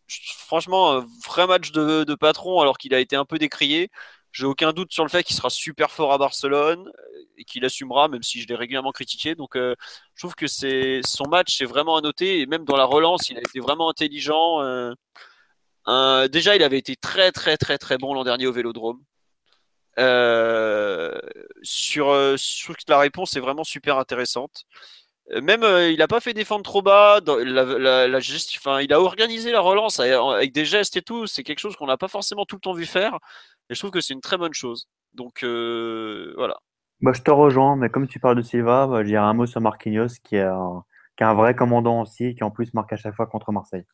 S1: franchement, un vrai match de, patron alors qu'il a été un peu décrié. J'ai aucun doute sur le fait qu'il sera super fort à Barcelone et qu'il assumera, même si je l'ai régulièrement critiqué. Donc, euh, je trouve que c'est son match, c'est vraiment à noter. Et même dans la relance, il a été vraiment intelligent. Euh, déjà, il avait été très, très, très, très bon l'an dernier au Vélodrome. Euh, sur, sur la réponse est vraiment super intéressante. Euh, même euh, il n'a pas fait défendre trop bas. la, il a organisé la relance avec des gestes et tout. C'est quelque chose qu'on n'a pas forcément tout le temps vu faire. Et je trouve que c'est une très bonne chose. Donc euh, voilà.
S2: Bah, je te rejoins, mais comme tu parles de Silva, bah, je dirais un mot sur Marquinhos qui est, un, qui est un vrai commandant aussi, qui en plus marque à chaque fois contre Marseille.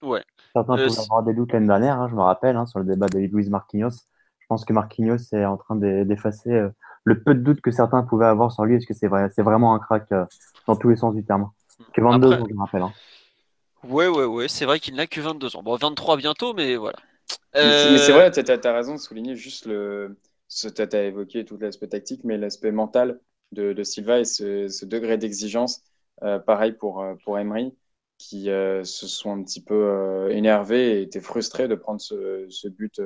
S1: Ouais.
S2: Certains pouvaient avoir des doutes l'année dernière, hein, je me rappelle, hein, sur le débat de Luis Marquinhos. Je pense que Marquinhos est en train d'effacer le peu de doute que certains pouvaient avoir sur lui, est-ce que c'est vrai, c'est vraiment un crack euh, dans tous les sens du terme. Que 22 ans, je me rappelle. Hein.
S1: Ouais, ouais, ouais, c'est vrai qu'il n'a que 22 ans. Bon, 23 bientôt, mais voilà.
S3: Mais c'est euh, vrai, tu as, raison de souligner juste le. Tu as évoqué tout l'aspect tactique, mais l'aspect mental de, Silva et ce, degré d'exigence. Euh, pareil pour, pour Emery, qui se sont un petit peu énervés et étaient frustrés de prendre ce, but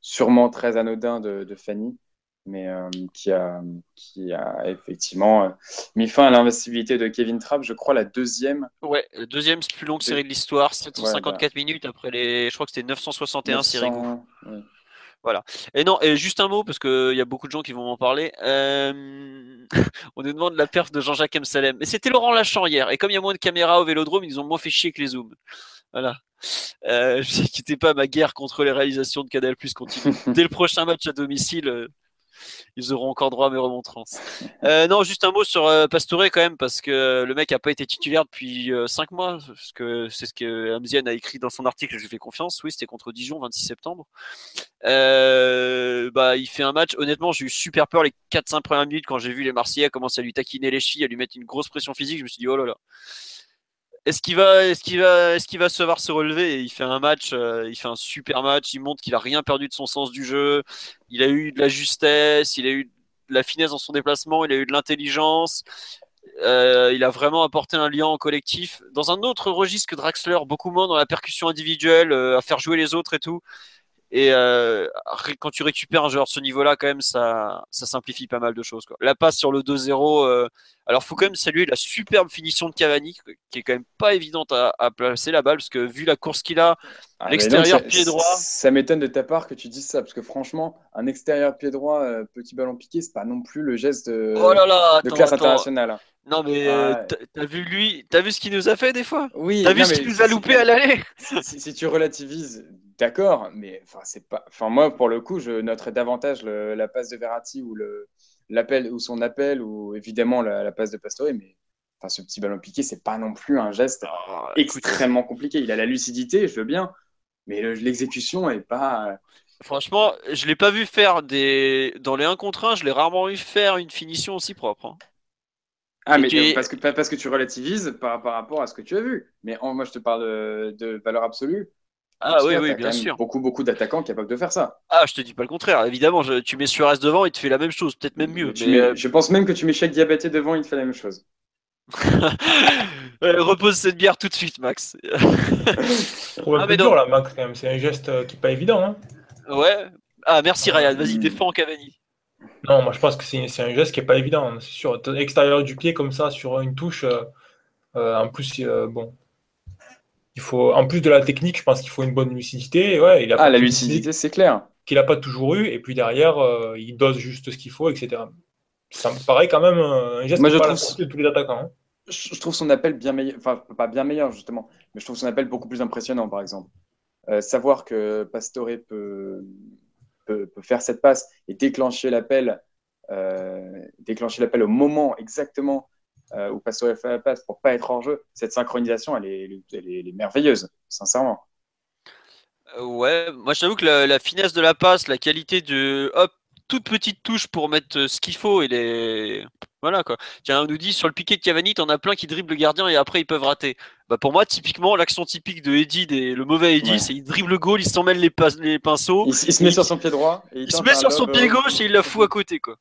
S3: sûrement très anodin de, de Fanny mais euh, qui, a, qui a effectivement euh, mis fin à l'investibilité de Kevin Trapp, je crois la deuxième.
S1: Ouais, la deuxième plus longue série de l'histoire, 754 minutes après les. Je crois que c'était 961 séries. Voilà. Et non, et juste un mot, parce qu'il y a beaucoup de gens qui vont m'en parler. Euh, on nous demande la perf de Jean-Jacques M. Salem. Mais c'était Laurent Lachant hier. Et comme il y a moins de caméras au vélodrome, ils ont moins fait chier que les zooms. Voilà. Euh, je n'inquiétez pas, ma guerre contre les réalisations de Canal Plus continue. Dès le prochain match à domicile, ils auront encore droit à mes remontrances. Euh, non, juste un mot sur euh, Pastore quand même, parce que le mec n'a pas été titulaire depuis 5 euh, mois, parce que c'est ce que Amzian a écrit dans son article, je lui fais confiance. Oui, c'était contre Dijon, 26 septembre. bah, il fait un match, honnêtement, j'ai eu super peur les 4-5 premières minutes quand j'ai vu les Marseillais commencer à lui taquiner les chevilles, à lui mettre une grosse pression physique. Je me suis dit, oh là là est-ce qu'il va, est-ce qu'il va, est-ce qu'il va savoir se relever Il fait un match, euh, il fait un super match. Il montre qu'il a rien perdu de son sens du jeu. Il a eu de la justesse, il a eu de la finesse dans son déplacement, il a eu de l'intelligence. Euh, il a vraiment apporté un lien en collectif. Dans un autre registre que Draxler, beaucoup moins dans la percussion individuelle, euh, à faire jouer les autres et tout. Et quand tu récupères un joueur de ce niveau-là, quand même, ça, simplifie pas mal de choses. La passe sur le 2-0, euh, alors faut quand même saluer la superbe finition de Cavani, qui est quand même pas évidente à, placer la balle, parce que vu la course qu'il a, ah, l'extérieur pied droit.
S3: Ça m'étonne de ta part que tu dises ça, parce que franchement, un extérieur pied droit, euh, petit ballon piqué, c'est pas non plus le geste de,
S1: oh là là,
S3: de classe internationale. Hein.
S1: Non mais t'as vu lui, t'as vu ce qu'il nous a fait des fois? Oui. T'as vu ce qu'il nous a loupé à l'aller?
S3: si, tu relativises, d'accord, mais enfin c'est pas, enfin moi pour le coup je noterais davantage la passe de Verratti ou le l'appel ou son appel ou évidemment la, passe de Pastore, mais enfin ce petit ballon piqué c'est pas non plus un geste ah, extrêmement compliqué. Il a la lucidité, je veux bien, mais l'exécution est pas.
S1: Franchement, je l'ai pas vu faire des dans les 1 contre 1, je l'ai rarement vu faire une finition aussi propre. Hein.
S3: Ah, mais parce, que, parce que tu relativises par, par, rapport à ce que tu as vu. Mais moi, je te parle de, valeur absolue.
S1: Ah oui, oui, bien sûr.
S3: Beaucoup, beaucoup d'attaquants capables de faire ça.
S1: Ah, je te dis pas le contraire. Évidemment, tu mets Suarez devant, il te fait la même chose, peut-être même mieux.
S3: Euh, je pense même que tu mets chaque diabété devant, il te fait la même chose.
S1: repose cette bière tout de suite, Max.
S4: ah, mais dur, là, Max, quand même. C'est un geste euh, qui n'est pas évident. Hein.
S1: Ouais. Ah, merci, Ryan. Vas-y, défends Cavani.
S4: Non, moi je pense que c'est un geste qui n'est pas évident, c'est sûr. Extérieur du pied comme ça sur une touche, euh, en plus, bon, il faut, en plus de la technique, je pense qu'il faut une bonne lucidité. Ouais, il
S3: a ah, la lucidité, c'est clair.
S4: Qu'il n'a pas toujours eu, et puis derrière, il dose juste ce qu'il faut, etc. Ça me paraît quand même un geste
S3: Moi, je
S4: trouve... de tous les attaquants. Hein.
S3: Je trouve son appel bien meilleur, enfin, pas bien meilleur, justement, mais je trouve son appel beaucoup plus impressionnant, par exemple. savoir que Pastore peut, peut, faire cette passe et déclencher l'appel euh, déclencher l'appel au moment exactement euh, où Pastore fait la passe pour pas être hors jeu, cette synchronisation, elle est, elle est, merveilleuse, sincèrement.
S1: Euh, ouais, moi j'avoue que la, finesse de la passe, la qualité de hop, toute petite touche pour mettre ce qu'il faut, il est voilà quoi. Tiens, on nous dit sur le piqué de Cavani, t'en as plein qui dribblent le gardien et après ils peuvent rater. Bah pour moi, typiquement, l'action typique de Eddie, le mauvais Eddie, c'est il dribble le goal, il s'en mêle les, les pinceaux.
S3: Il, se met sur son pied droit.
S1: il, se met sur son pied gauche et il la fout à côté quoi.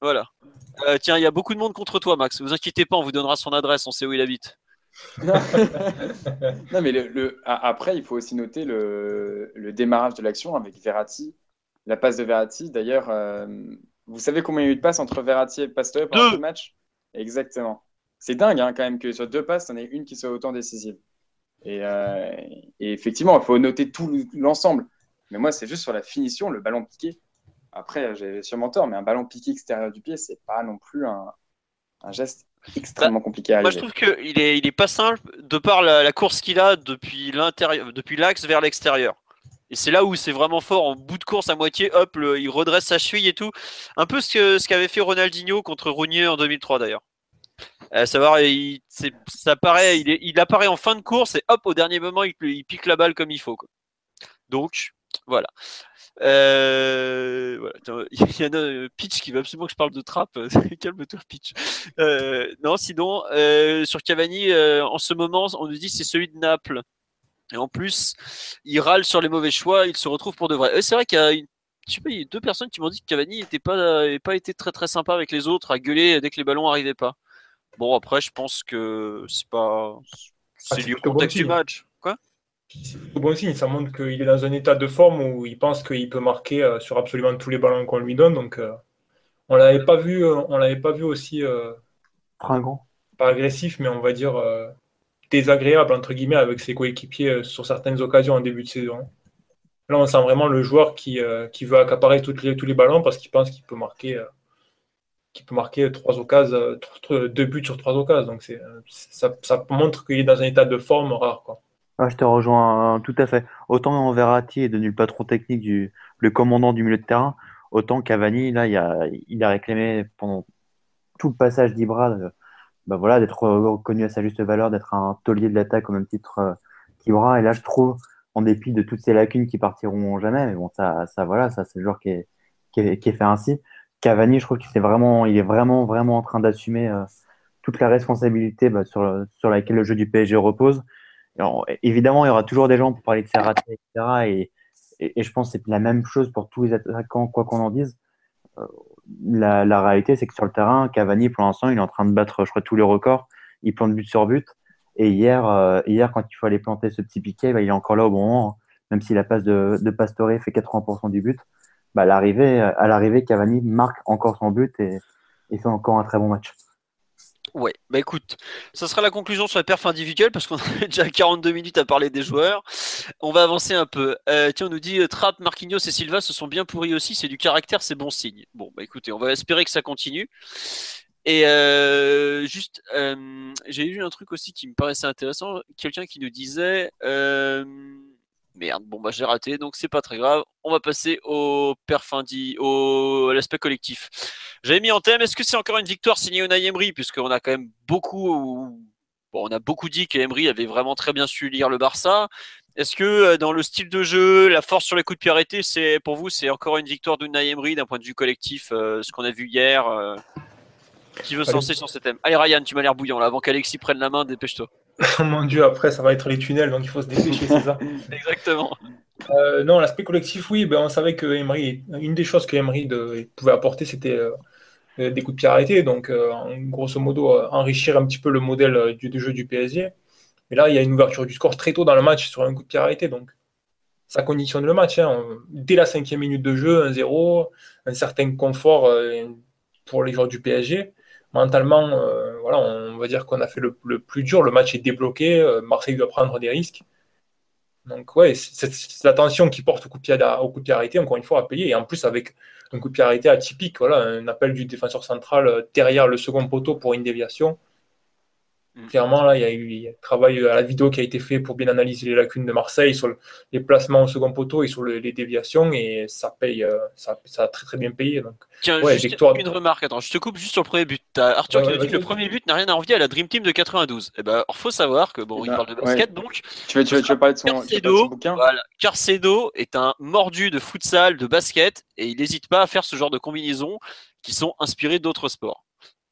S1: Voilà. Euh, tiens, il y a beaucoup de monde contre toi, Max. Vous inquiétez pas, on vous donnera son adresse, on sait où il habite.
S3: non, mais le, après, il faut aussi noter le, démarrage de l'action avec Verratti, la passe de Verratti. D'ailleurs, euh, vous savez combien il y a eu de passes entre Verratti et Pastore pendant le match? Exactement. C'est dingue hein, quand même que sur deux passes, il y en ait une qui soit autant décisive. Et, euh, et effectivement, il faut noter tout l'ensemble. Mais moi, c'est juste sur la finition, le ballon piqué. Après, j'ai sûrement tort, mais un ballon piqué extérieur du pied, c'est pas non plus un, geste extrêmement bah, compliqué à
S1: arriver. Moi, je trouve qu'il est, il est pas simple de par la, course qu'il a depuis l'intérieur, depuis l'axe vers l'extérieur. Et c'est là où c'est vraiment fort, en bout de course à moitié, hop, il redresse sa cheville et tout. Un peu ce que ce qu'avait fait Ronaldinho contre Rounier en 2003 d'ailleurs. À savoir, il, ça paraît, il, il, apparaît en fin de course et hop, au dernier moment, il, il pique la balle comme il faut. Quoi. Donc, voilà. Euh, voilà. Il y en a euh, Pitch qui veut absolument que je parle de trap. Calme-toi, Pitch. Euh, non, sinon, euh, sur Cavani, euh, en ce moment, on nous dit c'est celui de Naples. Et en plus, il râle sur les mauvais choix, il se retrouve pour de vrai. c'est vrai qu'il y a une je sais il y a deux personnes qui m'ont dit que Cavani n'était pas, pas été très très sympa avec les autres, à gueuler dès que les ballons n'arrivaient pas. Bon, après, je pense que c'est pas. Ah, c'est lié au contexte du match.
S4: C'est bon signe, ça montre qu'il est dans un état de forme où il pense qu'il peut marquer euh, sur absolument tous les ballons qu'on lui donne. Donc, euh, on l'avait pas vu, euh, on l'avait pas vu aussi
S2: Fringant.
S4: pas agressif, mais on va dire désagréable entre guillemets avec ses coéquipiers sur certaines occasions en début de saison. Là, on sent vraiment le joueur qui, qui veut accaparer toutes les, tous les ballons parce qu'il pense qu'il peut marquer qui peut marquer trois occasions, deux buts sur trois occasions. Donc c'est, ça, ça montre qu'il est dans un état de forme rare. Quoi
S2: je te rejoins tout à fait. Autant Verratti est devenu le patron technique du le commandant du milieu de terrain, autant Cavani, là, il a, réclamé pendant tout le passage d'Ibra bah voilà, d'être reconnu à sa juste valeur, d'être un taulier de l'attaque au même titre euh, qu'Ibra. Et là, je trouve, en dépit de toutes ces lacunes qui partiront jamais, mais bon, ça, voilà, ça c'est le joueur qui est, fait ainsi. Cavani, je trouve qu'il est vraiment, il est vraiment, vraiment en train d'assumer euh, toute la responsabilité bah, sur laquelle le jeu du PSG repose évidemment, il y aura toujours des gens pour parler de ses etc. Et, je pense que c'est la même chose pour tous les attaquants, quoi qu'on en dise. Euh, la, réalité, c'est que sur le terrain, Cavani, pour l'instant, il est en train de battre, je crois, tous les records. Il plante but sur but. Et hier, euh, quand il faut aller planter ce petit piquet, bah, il est encore là au bon moment. Même si la passe de, de Pastore fait 80% du but, bah, à l'arrivée, Cavani marque encore son but et, et fait encore un très bon match.
S1: Ouais, bah écoute, ça sera la conclusion sur la perf individuelle parce qu'on a déjà 42 minutes à parler des joueurs. On va avancer un peu. Euh, tiens, on nous dit euh, Trapp, Marquinhos et Silva se sont bien pourris aussi, c'est du caractère, c'est bon signe. Bon, bah écoutez, on va espérer que ça continue. Et euh, juste, j'ai vu un truc aussi qui me paraissait intéressant. Quelqu'un qui nous disait Merde, bon bah j'ai raté, donc c'est pas très grave. On va passer au perfindi, au à l'aspect collectif. J'avais mis en thème, est-ce que c'est encore une victoire signée Unai Emery, puisqu'on a quand même beaucoup, bon, on a beaucoup dit qu'Emery avait vraiment très bien su lire le Barça. Est-ce que euh, dans le style de jeu, la force sur les coups de pied arrêtés, c'est pour vous c'est encore une victoire d'Unai Emery d'un point de vue collectif, euh, ce qu'on a vu hier euh, Qui veut se lancer sur ce thème? Allez Ryan, tu m'as l'air bouillant là, avant qu'Alexis prenne la main, dépêche-toi.
S4: Oh mon dieu, après ça va être les tunnels, donc il faut se dépêcher, c'est ça
S1: Exactement.
S4: Euh, non, l'aspect collectif, oui, ben, on savait que Emery, une des choses que Emery pouvait apporter, c'était euh, euh, des coups de pied arrêtés, donc grosso modo enrichir un petit peu le modèle du, jeu du PSG. Mais là, il y a une ouverture du score très tôt dans le match sur un coup de pied arrêté, donc ça conditionne le match. Hein. Dès la cinquième minute de jeu, 1-0, un certain confort pour les joueurs du PSG. Mentalement, voilà, on va dire qu'on a fait le, plus dur. Le match est débloqué. Marseille doit prendre des risques. Donc, ouais, c'est la qui porte au coup, de pied, au coup de pied arrêté, encore une fois, à payer. Et en plus, avec un coup de pied arrêté atypique, voilà, un appel du défenseur central derrière le second poteau pour une déviation. Mm. Clairement, là, il y a eu un travail à la vidéo qui a été fait pour bien analyser les lacunes de Marseille sur les placements au second poteau et sur les déviations, et ça paye, euh, ça, a très très bien payé. Donc,
S1: Tiens, juste une remarque, attends, je te coupe juste sur le premier but. As Arthur qui nous dit que le premier but n'a rien à envier à la Dream Team de 92. Eh ben, il faut savoir que bon, il parle de basket, donc.
S3: Tu veux, tu, veux, tu veux, parler de son, Carcedo, bouquin?
S1: voilà, Carcedo est un mordu de futsal, de basket, et il n'hésite pas à faire ce genre de combinaisons qui sont inspirées d'autres sports.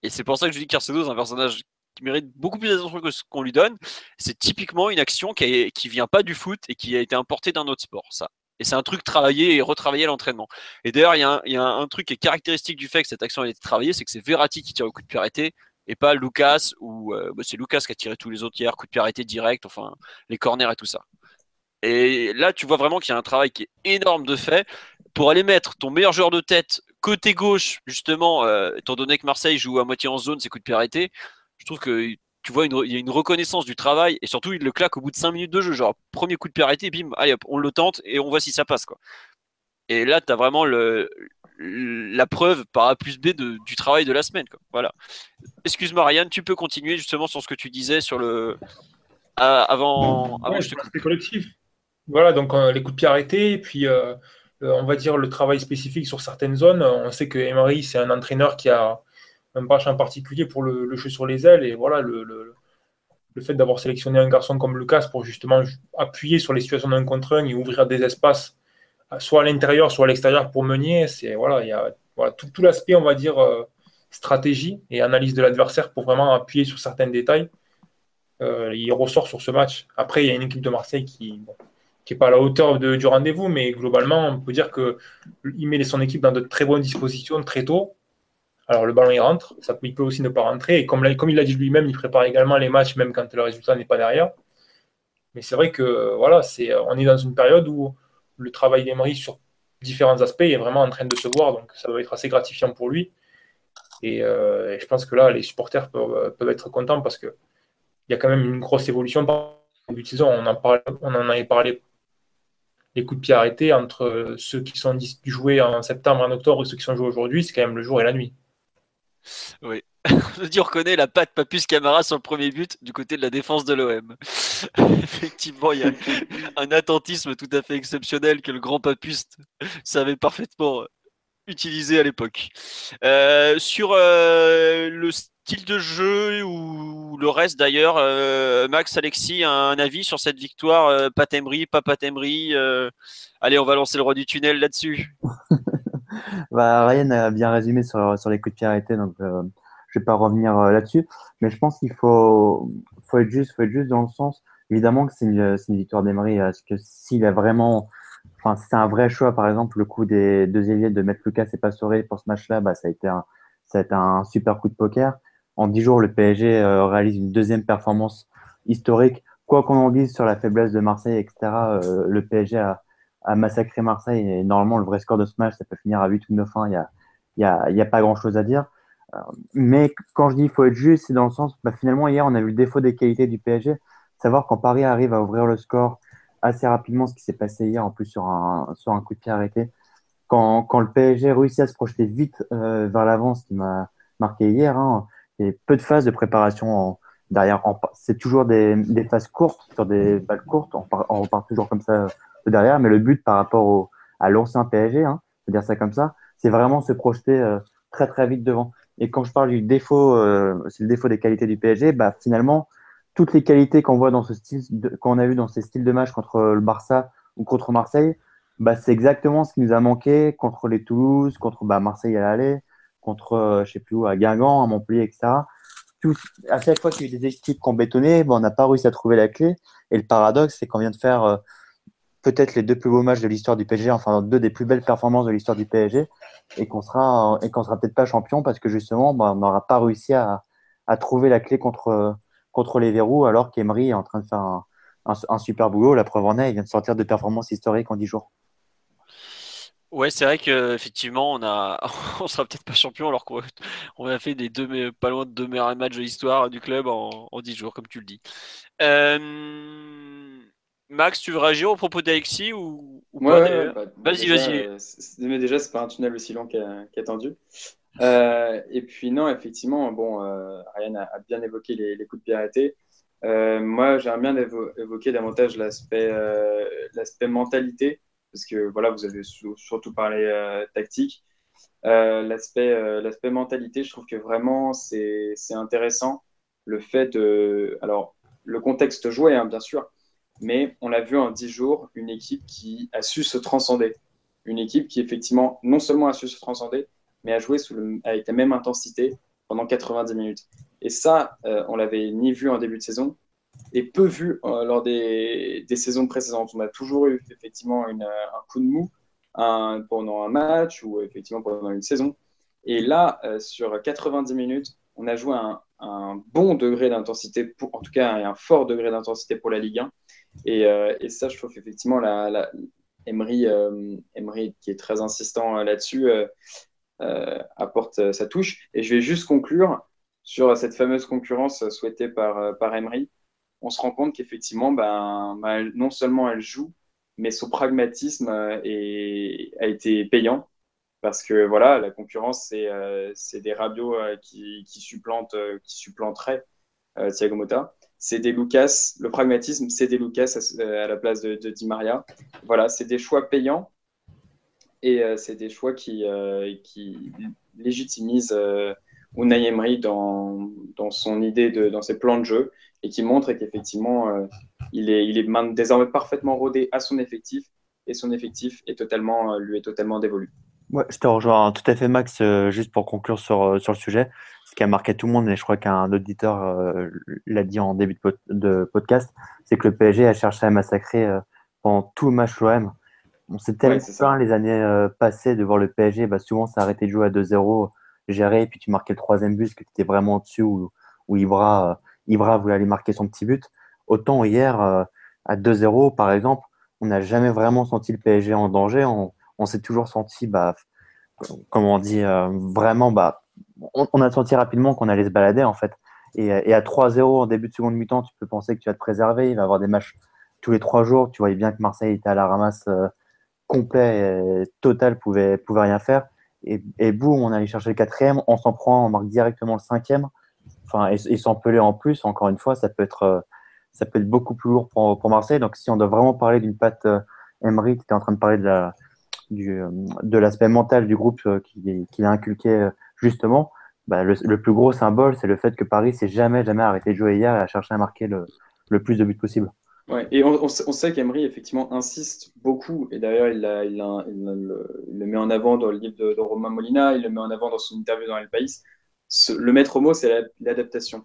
S1: Et c'est pour ça que je dis que Carcedo est un personnage qui mérite beaucoup plus d'attention que ce qu'on lui donne. C'est typiquement une action qui, ne qui vient pas du foot et qui a été importée d'un autre sport, ça. Et c'est un truc travaillé et retravaillé à l'entraînement. Et d'ailleurs, il y, a un truc qui est caractéristique du fait que cette action a été travaillée, c'est que c'est Verratti qui tire au coup de pied arrêté et pas Lucas ou euh, bah, c'est Lucas qui a tiré tous les autres hier, coup de pied arrêté direct, enfin les corners et tout ça. Et là, tu vois vraiment qu'il y a un travail qui est énorme de fait pour aller mettre ton meilleur joueur de tête côté gauche, justement, euh, étant donné que Marseille joue à moitié en zone, c'est coup de pied arrêté trouve que tu vois, il y a une reconnaissance du travail et surtout il le claque au bout de 5 minutes de jeu. Genre, premier coup de pied arrêté, bim, allez on le tente et on voit si ça passe. Quoi. Et là, tu as vraiment le, la preuve par A plus B du travail de la semaine. Quoi. Voilà. Excuse-moi, Ryan, tu peux continuer justement sur ce que tu disais sur le. avant. avant
S4: je te... collectif. Voilà, donc euh, les coups de pied arrêtés, et puis euh, euh, on va dire le travail spécifique sur certaines zones. On sait que Emery, c'est un entraîneur qui a un match en particulier pour le, jeu sur les ailes. Et voilà, le, le, fait d'avoir sélectionné un garçon comme Lucas pour justement appuyer sur les situations d'un contre un et ouvrir des espaces, soit à l'intérieur, soit à l'extérieur pour Meunier, c'est voilà, il y a voilà, tout, tout l'aspect, on va dire, euh, stratégie et analyse de l'adversaire pour vraiment appuyer sur certains détails. Euh, il ressort sur ce match. Après, il y a une équipe de Marseille qui n'est pas à la hauteur de, du rendez-vous, mais globalement, on peut dire qu'il met son équipe dans de très bonnes dispositions très tôt. Alors le ballon il rentre, ça, il peut aussi ne pas rentrer. Et comme, comme il l'a dit lui-même, il prépare également les matchs même quand le résultat n'est pas derrière. Mais c'est vrai que voilà, c'est, on est dans une période où le travail d'Emery sur différents aspects est vraiment en train de se voir, donc ça va être assez gratifiant pour lui. Et, euh, je pense que là, les supporters peuvent, être contents parce qu'il y a quand même une grosse évolution par début de saison. On en, on en avait parlé les coups de pied arrêtés entre ceux qui sont joués en septembre, en octobre et ceux qui sont joués aujourd'hui, c'est quand même le jour et la nuit.
S1: Oui. on reconnaît la patte Papus Camara sur le premier but du côté de la défense de l'OM. Effectivement, il y a un attentisme tout à fait exceptionnel que le grand Papus savait parfaitement utiliser à l'époque. Euh, sur euh, le style de jeu ou le reste d'ailleurs, euh, Max, Alexis, un avis sur cette victoire Patemry, pas Patemry Allez, on va lancer le roi du tunnel là-dessus.
S2: bah, Ryan a bien résumé sur, les coups de pied arrêtés, donc euh, je vais pas revenir euh, là-dessus. Mais je pense qu'il faut, être juste, être juste dans le sens, évidemment que c'est une, victoire d'Emery, parce que s'il a vraiment, enfin, c'est un vrai choix, par exemple, le coup des deux ailiers de mettre Lucas et Pastore pour ce match-là, bah, ça a été un, super coup de poker. En dix jours, le PSG euh, réalise une deuxième performance historique. Quoi qu'on en dise sur la faiblesse de Marseille, etc., euh, le PSG a, à massacrer Marseille. Et normalement, le vrai score de ce match, ça peut finir à 8 ou 9 1 Il n'y a, a, a pas grand-chose à dire. Euh, mais quand je dis il faut être juste, c'est dans le sens, bah, finalement, hier, on a vu le défaut des qualités du PSG. Savoir quand Paris arrive à ouvrir le score assez rapidement, ce qui s'est passé hier, en plus sur un, sur un coup de pied arrêté. Quand, quand le PSG réussit à se projeter vite euh, vers l'avant, ce qui m'a marqué hier, hein, a peu de phases de préparation derrière. C'est toujours des, des, phases courtes, sur des balles courtes. On, on repart toujours comme ça derrière, mais le but par rapport à l'ancien PSG, hein, dire ça comme ça, c'est vraiment se projeter euh, très très vite devant. Et quand je parle du défaut, euh, c'est le défaut des qualités du PSG, bah finalement toutes les qualités qu'on voit dans ce style, qu'on a vu dans ces styles de match contre le Barça ou contre Marseille, bah c'est exactement ce qui nous a manqué contre les Toulouse, contre bah, Marseille à l'aller, contre euh, je sais plus où à Guingamp, à Montpellier, etc. À chaque fois qu'il y a eu des équipes qui ont bétonné, bah, on n'a pas réussi à trouver la clé. Et le paradoxe, c'est qu'on vient de faire peut-être les deux plus beaux matchs de l'histoire du PSG, enfin deux des plus belles performances de l'histoire du PSG, et qu'on sera et qu'on sera peut-être pas champion parce que justement, bah, on n'aura pas réussi à, trouver la clé contre contre les verrous, alors qu'Emery est en train de faire un, un, super boulot. La preuve en est, il vient de sortir de performances historiques en 10 jours.
S1: Ouais, c'est vrai qu'effectivement, on a, on sera peut-être pas champion alors qu'on a fait des deux, pas loin de deux meilleurs matchs de l'histoire du club en, en 10 jours, comme tu le dis. Euh, Max, tu veux réagir au propos d'Alexis ou, ou
S3: Ouais, bah,
S1: Vas-y, vas-y.
S3: mais déjà, c'est pas un tunnel aussi long qu'a- qu'attendu. Euh, et puis, non, effectivement, bon, euh, Ryan a, a bien évoqué les, les coups de pied arrêtés. Euh, moi, j'aimerais bien évo- évoquer davantage l'aspect l'aspect mentalité, parce que voilà, vous avez surtout parlé tactique. L'aspect l'aspect mentalité, je trouve que vraiment c'est c'est intéressant. Le fait de, alors le contexte joué, hein, bien sûr, mais on l'a vu en 10 jours, une équipe qui a su se transcender, une équipe qui effectivement non seulement a su se transcender, mais a joué avec la même intensité pendant 90 minutes. Et ça, euh, on l'avait ni vu en début de saison et peu vu euh, lors des, saisons précédentes. On a toujours eu effectivement euh, un coup de mou pendant un match ou effectivement pendant une saison. Et là, euh, sur 90 minutes, on a joué un, un bon degré d'intensité, en tout cas un, un fort degré d'intensité pour la Ligue 1. Et, euh, et ça, je trouve effectivement la, Emery, euh, Emery, qui est très insistant euh, là-dessus, apporte sa touche. Et je vais juste conclure sur cette fameuse concurrence souhaitée par, par Emery. On se rend compte qu'effectivement, ben, ben, non seulement elle joue, mais son pragmatisme a été payant. Parce que voilà, la concurrence, c'est des Rabiot euh, qui, qui, qui supplanteraient Thiago Motta. C'est des Lucas, le pragmatisme, c'est des Lucas à, la place de, de Di Maria. Voilà, c'est des choix payants et euh, c'est des choix qui, euh, légitimisent euh, Unai dans, son idée, de, dans ses plans de jeu et qui montrent qu'effectivement, euh, il est, il est désormais parfaitement rodé à son effectif et son effectif lui est totalement dévolu.
S2: Ouais, je te rejoins tout à fait, Max, euh, juste pour conclure sur, euh, sur le sujet. Ce qui a marqué tout le monde, et je crois qu'un auditeur euh, l'a dit en début de, pod- de podcast, c'est que le PSG a cherché à massacrer euh, pendant tout le match l'OM. On s'est tellement
S3: Ouais,
S2: les années euh, passées de voir le PSG, bah, souvent ça arrêtait de jouer à 2-0, gérer, et puis tu marquais le troisième but, parce que tu étais vraiment au-dessus, où, où Ibra, euh, Ibra voulait aller marquer son petit but. Autant hier, euh, à 2-0, par exemple, on n'a jamais vraiment senti le PSG en danger. On, on s'est toujours senti, bah, comme on dit, euh, vraiment, bah, on, a senti rapidement qu'on allait se balader en fait. Et, à 3-0 en début de seconde mi-temps, tu peux penser que tu vas te préserver. Il va y avoir des matchs tous les trois jours. Tu voyais bien que Marseille était à la ramasse euh, complet, et total, pouvait, pouvait rien faire. Et, boum, on allait chercher le quatrième, on s'en prend, on marque directement le cinquième. Enfin, et, et sans peler en plus, encore une fois, ça peut être, euh, ça peut être beaucoup plus lourd pour, Marseille. Donc, si on doit vraiment parler d'une patte euh, Emery, qui était en train de parler de la, du, euh, de l'aspect mental du groupe euh, qu'il a inculqué euh, justement, bah, le, plus gros symbole, c'est le fait que Paris s'est jamais, jamais arrêté de jouer hier et a cherché à marquer le, le plus de buts possible.
S3: Ouais, et on, sait qu'Emery, effectivement, insiste beaucoup, et d'ailleurs, il, il, le, met en avant dans le livre de, Romain Molina, il le met en avant dans son interview dans El País. Le maître mot, c'est la- l'adaptation.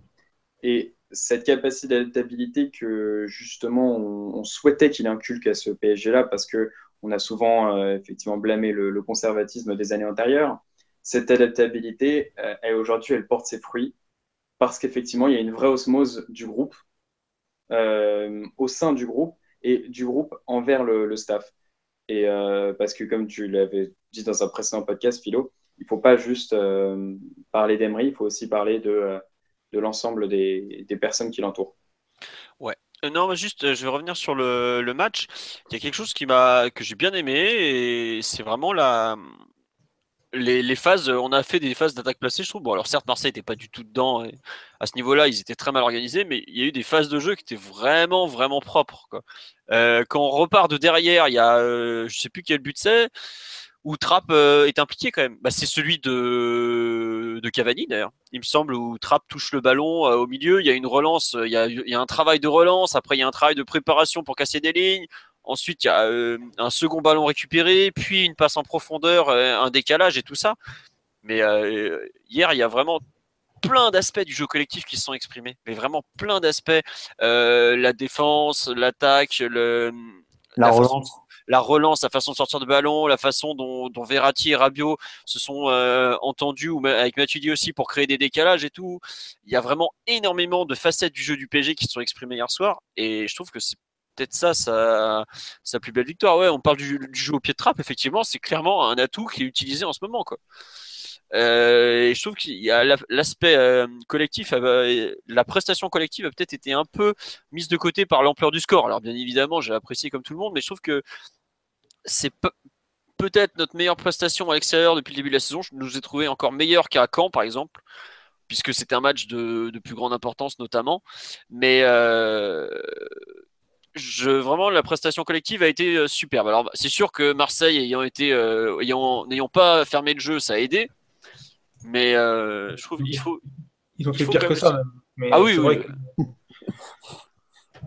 S3: Et cette capacité d'adaptabilité que, justement, on souhaitait qu'il inculque à ce PSG-là, parce que on a souvent, euh, effectivement, blâmé le, conservatisme des années antérieures. Cette adaptabilité, euh, aujourd'hui, elle porte ses fruits, parce qu'effectivement, il y a une vraie osmose du groupe euh, au sein du groupe et du groupe envers le, staff. Et parce que, comme tu l'avais dit dans un précédent podcast, Philo, il ne faut pas juste parler d'Emery, il faut aussi parler de, l'ensemble des personnes qui l'entourent.
S1: Euh, non, juste, euh, je vais revenir sur le, match. Il y a quelque chose qui m'a que j'ai bien aimé et c'est vraiment la les, phases. On a fait des phases d'attaque placée, je trouve. Bon, alors certes, Marseille n'était pas du tout dedans. à ce niveau-là, ils étaient très mal organisés, mais il y a eu des phases de jeu qui étaient vraiment, vraiment propres. Euh, quand on repart de derrière, il y a, euh, je sais plus quel but c'est, où Trapp est impliqué quand même. Bah, c'est celui de, de Cavani d'ailleurs. Il me semble où Trapp touche le ballon euh, au milieu. Il y a une relance, euh, il y a, il y a un travail de relance. Après, il y a un travail de préparation pour casser des lignes. Ensuite, il y a euh, un second ballon récupéré, puis une passe en profondeur, un décalage et tout ça. Mais hier, il y a vraiment plein d'aspects du jeu collectif qui se sont exprimés. Mais vraiment plein d'aspects. La défense, l'attaque, le,
S2: La,
S1: la façon-
S2: relance.
S1: La relance, la façon de sortir de ballon, la façon dont, Verratti et Rabiot se sont euh, entendus, ou avec Matuidi aussi, pour créer des décalages et tout. Il y a vraiment énormément de facettes du jeu du PSG qui se sont exprimées hier soir, et je trouve que c'est peut-être ça, sa, sa plus belle victoire. Ouais, on parle du, jeu au pied de trappe, effectivement, c'est clairement un atout qui est utilisé en ce moment. Quoi. Euh, et je trouve qu'il y a l'aspect euh, collectif, la prestation collective a peut-être été un peu mise de côté par l'ampleur du score. Alors bien évidemment, j'ai apprécié comme tout le monde, mais je trouve que c'est peut-être notre meilleure prestation à l'extérieur depuis le début de la saison. Je nous ai trouvé encore meilleur qu'à Caen, par exemple, puisque c'était un match de, plus grande importance notamment. Mais euh, vraiment, la prestation collective a été superbe. Alors c'est sûr que Marseille ayant n'ayant pas fermé le jeu, ça a aidé. Mais euh, je trouve qu'il faut.
S4: Ils ont fait pire que ça.
S1: ah oui, oui.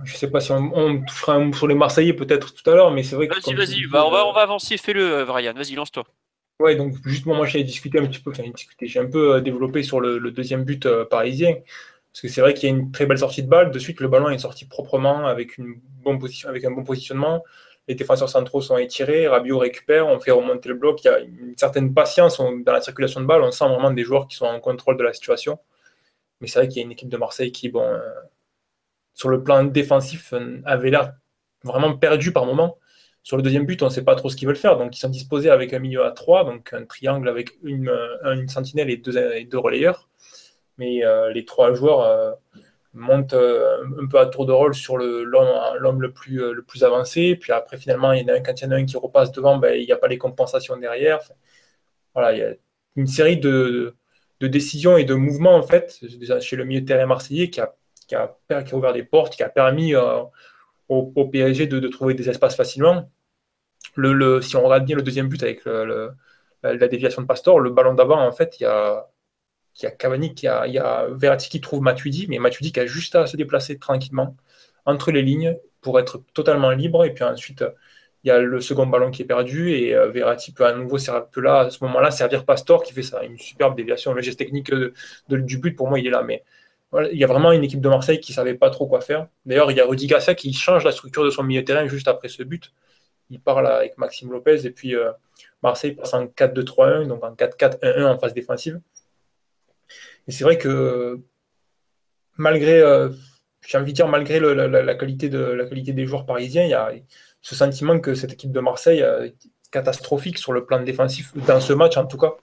S4: Je sais pas si on, touchera un mot sur les Marseillais peut-être tout à l'heure, mais c'est vrai que.
S1: Vas-y, vas-y, bah, on, va, on va avancer, fais-le, Brian. Vas-y, lance-toi.
S4: Ouais, donc justement, moi j'ai discuté un petit peu, enfin discuté, j'ai un peu euh, développé sur le, deuxième but euh, parisien, parce que c'est vrai qu'il y a une très belle sortie de balle. De suite, le ballon est sorti proprement avec une bonne position, avec un bon positionnement les défenseurs centraux sont étirés, Rabiot récupère, on fait remonter le bloc, il y a une certaine patience dans la circulation de balle, on sent vraiment des joueurs qui sont en contrôle de la situation. Mais c'est vrai qu'il y a une équipe de Marseille qui, bon, euh, sur le plan défensif, euh, avait l'air vraiment perdu par moment. Sur le deuxième but, on ne sait pas trop ce qu'ils veulent faire, donc ils sont disposés avec un milieu à 3, donc un triangle avec une, une sentinelle et deux, relayeurs. Mais euh, les trois joueurs monte euh, un peu à tour de rôle sur l'homme le plus, euh, le plus avancé. Puis après, finalement, il y en a un, quand il y en a un qui repasse devant, ben, il n'y a pas les compensations derrière. voilà, il y a une série de, décisions et de mouvements, en fait, chez le milieu de terrain marseillais qui a, qui a, ouvert des portes, qui a permis euh, au, PSG de, trouver des espaces facilement. Le, si on regarde bien le deuxième but avec la déviation de Pastor, le ballon d'avant, en fait, il y a y a Cavani, a, il y a Verratti qui trouve Matuidi, mais Matuidi qui a juste à se déplacer tranquillement entre les lignes pour être totalement libre. Et puis ensuite, il y a le second ballon qui est perdu et euh, Verratti peut à nouveau peut là, à ce moment-là servir Pastor qui fait ça, une superbe déviation. Le geste technique du but, pour moi, il est là. Mais il y a vraiment une équipe de Marseille qui ne savait pas trop quoi faire. D'ailleurs, il y a Rudy Gassia qui change la structure de son milieu de terrain juste après ce but. Il parle avec Maxime Lopez et puis euh, Marseille passe en 4-2-3-1, donc en 4-4-1-1 en phase défensive. Et c'est vrai que malgré, euh, j'ai envie de dire, malgré la, qualité de, la qualité des joueurs parisiens, il y a ce sentiment que cette équipe de Marseille est catastrophique sur le plan défensif, dans ce match en tout cas.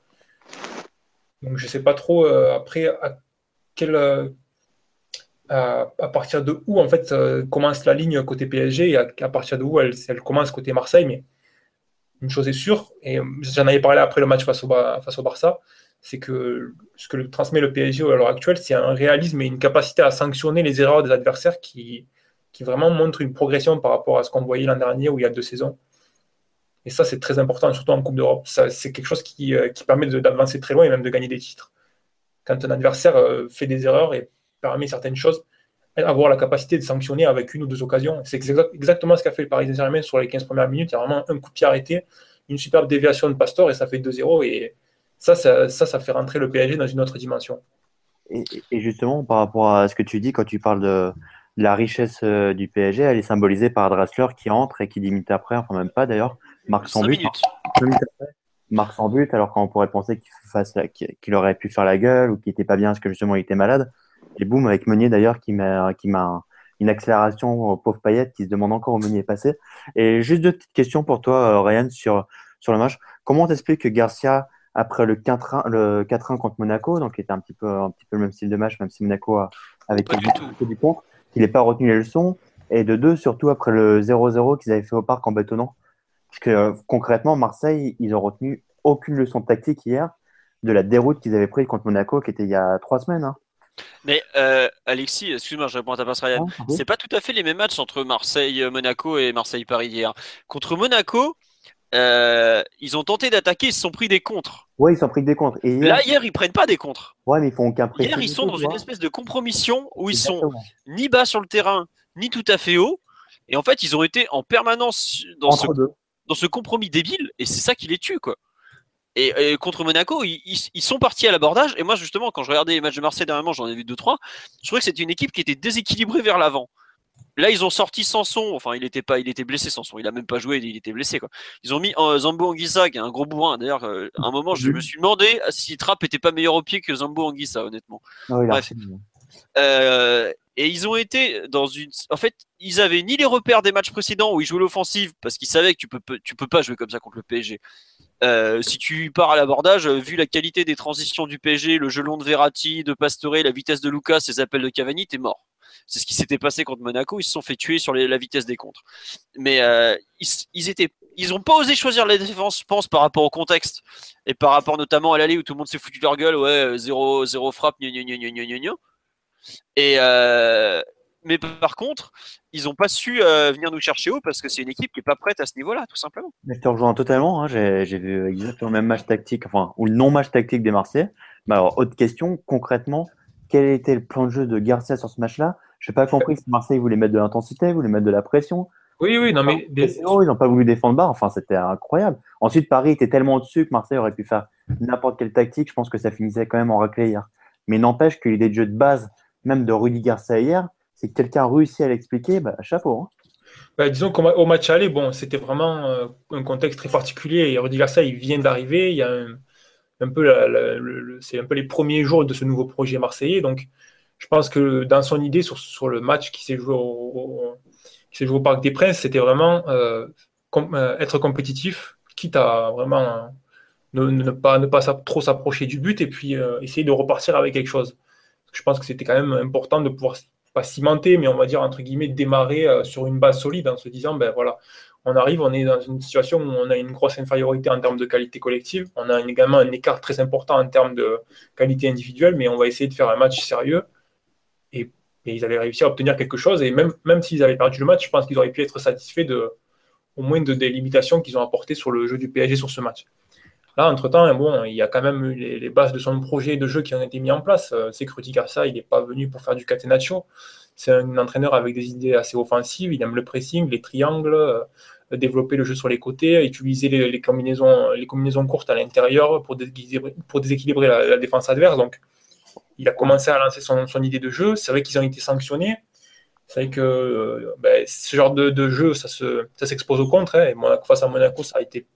S4: Donc je ne sais pas trop euh, après à, quel, euh, partir de où en fait commence la ligne côté PSG et à, partir de où elle, commence côté Marseille. Mais une chose est sûre, et j'en avais parlé après le match face au Barça, c'est que ce que transmet le PSG à l'heure actuelle, c'est un réalisme et une capacité à sanctionner les erreurs des adversaires qui, qui vraiment montrent une progression par rapport à ce qu'on voyait l'an dernier ou il y a deux saisons. Et ça, c'est très important, surtout en Coupe d'Europe. C'est quelque chose qui, euh, qui permet d'avancer très loin et même de gagner des titres. Quand un adversaire euh, fait des erreurs et permet certaines choses, avoir la capacité de sanctionner avec une ou deux occasions. C'est exactement ce qu'a fait le Paris Saint-Germain sur les 15 premières minutes. Il y a vraiment un coup de pied arrêté, une superbe déviation de Pastor et ça fait 2-0. Et ça, ça, ça, fait rentrer le PSG dans une autre dimension.
S2: Et, justement, par rapport à ce que tu dis, quand tu parles de, la richesse euh, du PSG, elle est symbolisée par Dressler qui entre et qui, dix minutes après, enfin même pas d'ailleurs, marque son but. marque son but, alors qu'on pourrait penser qu'il aurait pu faire la gueule ou qu'il n'était pas bien parce que justement il était malade. Et boum, avec Meunier d'ailleurs qui met, qui une accélération au pauvre Payet qui se demande encore où Meunier est passé. Et juste deux petites questions pour toi, euh, Ryan, sur, sur le match. Comment t'expliques que Garcia après le 4-1 le 4 contre Monaco, donc qui était un petit peu un petit peu le même style de match, même si Monaco a, avec
S1: du,
S2: du contre, qu'il n'ait pas retenu les leçons, et de deux surtout après le 0-0 qu'ils avaient fait au parc en bétonnant, parce que euh, concrètement Marseille ils ont retenu aucune leçon tactique hier de la déroute qu'ils avaient prise contre Monaco, qui était il y a trois semaines. Hein.
S1: Mais euh, Alexis, excuse-moi, je réponds à ta passe Ryan. c'est pas tout à fait les mêmes matchs entre Marseille-Monaco et Marseille-Paris hier. Contre Monaco, euh, ils ont tenté d'attaquer, ils se sont pris des contres.
S2: Ouais, ils se sont pris des contres.
S1: Et Là, hier, ils prennent pas des contres.
S2: Ouais, mais ils font aucun
S1: Hier, ils sont dans une espèce de compromission où ils sont ni bas sur le terrain, ni tout à fait haut. Et en fait, ils ont été en permanence dans, ce, dans ce compromis débile, et c'est ça qui les tue, quoi. Et, contre Monaco, ils, ils, sont partis à l'abordage. Et moi, justement, quand je regardais les matchs de Marseille dernièrement, j'en ai vu 2-3, je trouvais que c'était une équipe qui était déséquilibrée vers l'avant. Là, ils ont sorti Sanson. Enfin, il était pas, il était blessé Sanson. Il a même pas joué, il était blessé quoi. Ils ont mis euh, Zambo Anguissa, qui est un gros bourrin. D'ailleurs, euh, à un moment, je me suis demandé si Trapp était pas meilleur au pied que Zambo Anguissa, honnêtement.
S2: Ah
S1: et ils ont été dans une. En fait, ils avaient ni les repères des matchs précédents où ils jouaient l'offensive parce qu'ils savaient que tu peux, tu peux pas jouer comme ça contre le PSG. si tu pars à l'abordage, vu la qualité des transitions du PSG, le jeu long de Verratti, de Pastore, la vitesse de Lucas, ses appels de Cavani, t'es mort. C'est ce qui s'était passé contre Monaco. Ils se sont fait tuer sur la vitesse des contres. Mais euh, ils, ils n'ont pas osé choisir la défense, je pense, par rapport au contexte et par rapport notamment à l'allée où tout le monde s'est foutu leur gueule. Ouais, zéro, zéro frappe, Et euh, mais par contre, ils n'ont pas su euh, venir nous chercher haut parce que c'est une équipe qui n'est pas prête à ce niveau-là, tout simplement.
S2: Je te rejoins totalement. Hein. J'ai vu exactement le même match tactique, enfin, ou le non-match tactique des Marseillais. Alors, autre question, concrètement, quel était le plan de jeu de Garcia sur ce match-là Je n'ai pas compris si Marseille voulait mettre de l'intensité, voulait mettre de la pression.
S4: Oui, oui, non, mais.
S2: Ils n'ont pas voulu défendre bas. Enfin, c'était incroyable. Ensuite, Paris était tellement au-dessus que Marseille aurait pu faire n'importe quelle tactique. Je pense que ça finissait quand même en raclée hier. Mais n'empêche que l'idée de jeu de base, même de Rudy Garcia hier, c'est que quelqu'un réussit à l'expliquer, bah, chapeau. Hein.
S4: Bah, disons qu'au match aller, bon, c'était vraiment euh, un contexte très particulier. Et Rudy Garcia, il vient d'arriver. Il y a un c'est un peu les premiers jours de ce nouveau projet marseillais. Donc, je pense que dans son idée sur, le match qui s'est joué au, Parc des Princes, c'était vraiment euh, euh, être compétitif, quitte à vraiment ne, pas, ne pas trop s'approcher du but et puis euh, essayer de repartir avec quelque chose. Je pense que c'était quand même important de pouvoir pas cimenter, mais on va dire entre guillemets démarrer sur une base solide en se disant ben voilà, on arrive, on est dans une situation où on a une grosse infériorité en termes de qualité collective, on a également un écart très important en termes de qualité individuelle, mais on va essayer de faire un match sérieux. Et, ils avaient réussi à obtenir quelque chose, et même, s'ils avaient perdu le match, je pense qu'ils auraient pu être satisfaits de, au moins de, des limitations qu'ils ont apportées sur le jeu du PSG sur ce match. Là, entre-temps, bon, il y a quand même les, bases de son projet de jeu qui ont été mis en place. C'est que Rudy Garcia, il n'est pas venu pour faire du catenaccio. C'est un entraîneur avec des idées assez offensives. Il aime le pressing, les triangles, développer le jeu sur les côtés, utiliser les, combinaisons, courtes à l'intérieur pour déséquilibrer, la, défense adverse. Donc, il a commencé à lancer son, idée de jeu. C'est vrai qu'ils ont été sanctionnés. C'est vrai que euh, ben, ce genre de, jeu, ça, se, ça s'expose au contre. Hein. et face à Monaco, ça a été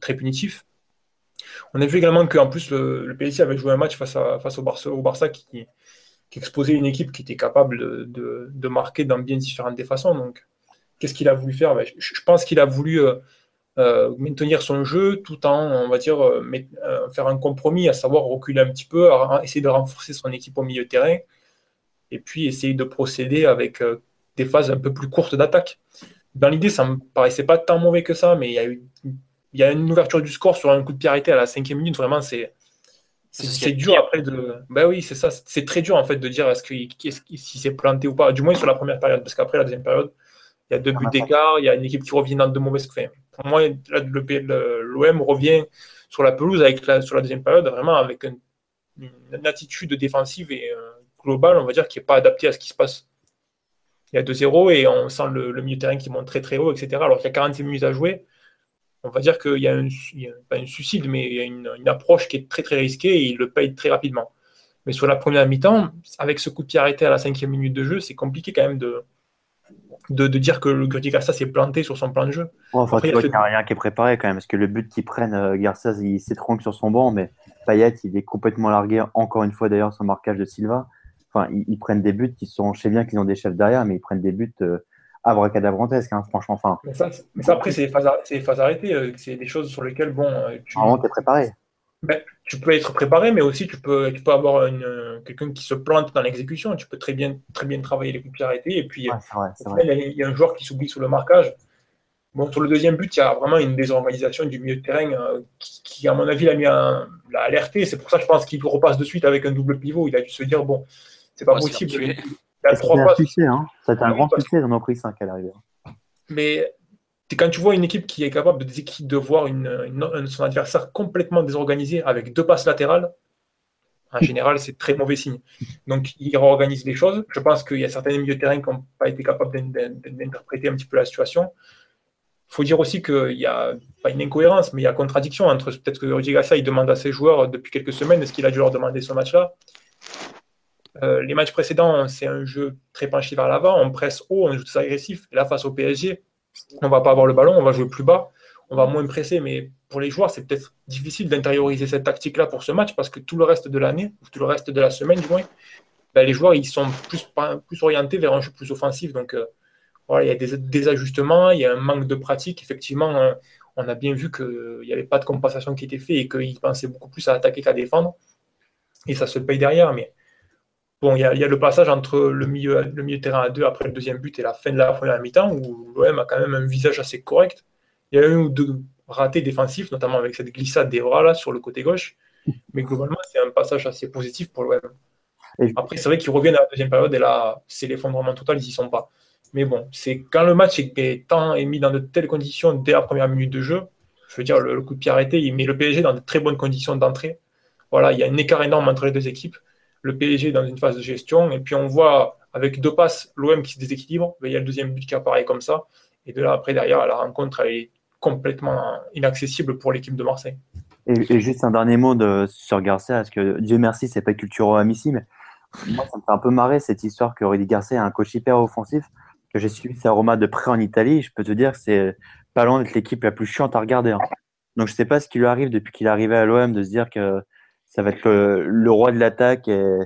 S4: très punitif. On a vu également qu'en plus, le, le, PSG avait joué un match face, au, Barça, qui, exposait une équipe qui était capable de, de, de marquer dans bien différentes des façons. Donc, Qu'est-ce qu'il a voulu faire? Ben, je, pense qu'il a voulu euh, euh, maintenir son jeu tout en, on va dire, euh, faire un compromis, à savoir reculer un petit peu, essayer de renforcer son équipe au milieu de terrain, et puis essayer de procéder avec des phases un peu plus courtes d'attaque. Dans l'idée, ça ne me paraissait pas tant mauvais que ça, mais il y a eu il y a une ouverture du score sur un coup de pied arrêté à la cinquième minute. Vraiment, c'est c'est dur après de. Ben oui, c'est ça. C'est très dur en fait de dire est-ce qu'il si c'est planté ou pas. Du moins sur la première période, parce qu'après la deuxième période, il y a deux buts d'écart, il y a une équipe qui revient dans de mauvaises. Enfin, pour moi, l'OM revient sur la pelouse avec sur la deuxième période, vraiment avec une, attitude défensive et euh, globale, on va dire, qui n'est pas adaptée à ce qui se passe. Il y a 2-0 et on sent le, milieu de terrain qui monte très très haut, etc. Alors qu'il y a 46 minutes à jouer, on va dire qu'il y a, un, pas un suicide, mais il y a une, une, approche qui est très très risquée et il le paye très rapidement. Mais sur la première mi-temps, avec ce coup de pied arrêté à la cinquième minute de jeu, c'est compliqué quand même de, de, dire que le Garcia s'est planté sur son plan de jeu.
S2: enfin, tu vois qu'il n'y a rien qui est préparé quand même, parce que le but qu'ils prennent, euh, Garcia, il s'étrangle sur son banc, mais Payet, il est complètement largué, encore une fois d'ailleurs, son marquage de Silva. Enfin, ils, prennent des buts qui sont, je sais bien qu'ils ont des chefs derrière, mais ils prennent des buts euh, abracadabrantesques, hein, franchement. Enfin,
S4: mais ça, après, c'est des phases, arrêtées, euh, c'est des choses sur lesquelles, bon.
S2: Tu es préparé.
S4: Ben, tu peux être préparé, mais aussi tu peux, tu peux avoir quelqu'un qui se plante dans l'exécution. Tu peux très bien, très bien travailler les coups arrêtés. Et puis, il, y a, un joueur qui s'oublie sur le marquage. Bon, sur le deuxième but, il y a vraiment une désorganisation du milieu de terrain euh, qui, à mon avis, l'a mis à, l'a alerté. C'est pour ça, je pense qu'il repasse de suite avec un double pivot. Il a dû se dire bon, c'est pas possible.
S2: Hein. C'était un grand succès dans nos prix 5 à l'arrivée.
S4: Mais quand tu vois une équipe qui est capable de, de voir une, son adversaire complètement désorganisé avec deux passes latérales, en général, c'est très mauvais signe. Donc, il réorganise les choses. Je pense qu'il y a certains milieux de terrain qui n'ont pas été capables d'interpréter un petit peu la situation. Il faut dire aussi qu'il y a pas une incohérence, mais il y a contradiction entre peut-être que Rudy Gassa il demande à ses joueurs depuis quelques semaines est-ce qu'il a dû leur demander ce match-là? Euh, les matchs précédents, c'est un jeu très penché vers l'avant, on presse haut, on joue très agressif. Là, face au PSG, on va pas avoir le ballon, on va jouer plus bas, on va moins presser, mais pour les joueurs, c'est peut-être difficile d'intérioriser cette tactique-là pour ce match parce que tout le reste de l'année, tout le reste de la semaine du moins, ben, les joueurs ils sont plus, orientés vers un jeu plus offensif. Donc voilà, il y a des, des, ajustements, il y a un manque de pratique. Effectivement, on a bien vu qu'il n'y avait pas de compensation qui était fait et qu'ils pensaient beaucoup plus à attaquer qu'à défendre. Et ça se paye derrière. Mais bon, il y, a, le passage entre le milieu, le milieu terrain à deux après le deuxième but et la fin de la première mi-temps où l'OM a quand même un visage assez correct. Il y a eu ou deux ratés défensifs, notamment avec cette glissade des bras là sur le côté gauche. Mais globalement, c'est un passage assez positif pour l'OM. Après, c'est vrai qu'ils reviennent à la deuxième période et là, c'est l'effondrement total, ils n'y sont pas. Mais bon, c'est quand le match est, tant, est mis dans de telles conditions dès la première minute de jeu, je veux dire, le, coup de pied arrêté, il met le PSG dans de très bonnes conditions d'entrée. Voilà, il y a un écart énorme entre les deux équipes. Le PSG dans une phase de gestion, et puis on voit avec deux passes l'OM qui se déséquilibre. Il y a le deuxième but qui apparaît comme ça. Et de là, après, derrière, la rencontre elle est complètement inaccessible pour l'équipe de Marseille.
S2: Et, juste un dernier mot de, sur Garcia, parce que Dieu merci, c'est pas culturel amici, mais moi, ça me fait un peu marrer cette histoire que Rudy Garcia est un coach hyper offensif que j'ai suivi sa Roma de près en Italie, je peux te dire que c'est pas loin d'être l'équipe la plus chiante à regarder. Hein. Donc je sais pas ce qui lui arrive depuis qu'il est arrivé à l'OM de se dire que ça va être le, roi de l'attaque et,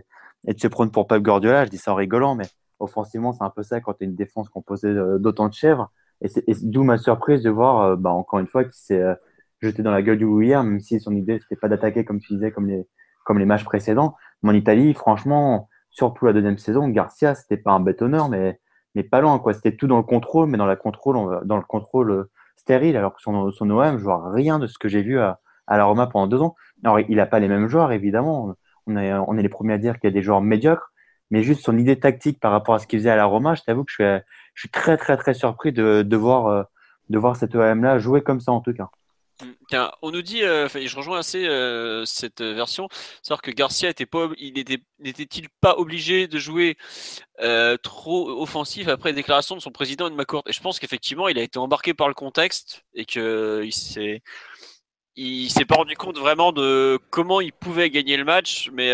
S2: de se prendre pour Pep Guardiola. Je dis ça en rigolant, mais offensivement c'est un peu ça quand tu as une défense composée d'autant de chèvres. Et d'où ma surprise de voir, euh, bah, encore une fois, qu'il s'est euh, jeté dans la gueule du hier, même si son idée c'était pas d'attaquer comme tu disais, comme les, comme les matchs précédents. Mais en Italie, franchement, surtout la deuxième saison, Garcia, c'était pas un bétonneur, mais mais pas loin, quoi. C'était tout dans le contrôle, mais dans, la contrôle, dans le contrôle euh, stérile, alors que son, son OM, je vois rien de ce que j'ai vu à, à la Roma pendant deux ans. Alors, il n'a pas les mêmes joueurs, évidemment. On est, on est les premiers à dire qu'il y a des joueurs médiocres, mais juste son idée tactique par rapport à ce qu'il faisait à la Roma, je t'avoue que je suis, je suis très, très, très surpris de, de voir, euh, de voir cet OM-là jouer comme ça, en tout cas.
S1: Tiens, on nous dit, euh, je rejoins assez euh, cette version, c'est-à-dire que Garcia était pas, il n'était-il pas obligé de jouer euh, trop offensif après la déclaration de son président de Et je pense qu'effectivement, il a été embarqué par le contexte et que il s'est, il s'est pas rendu compte vraiment de comment il pouvait gagner le match, mais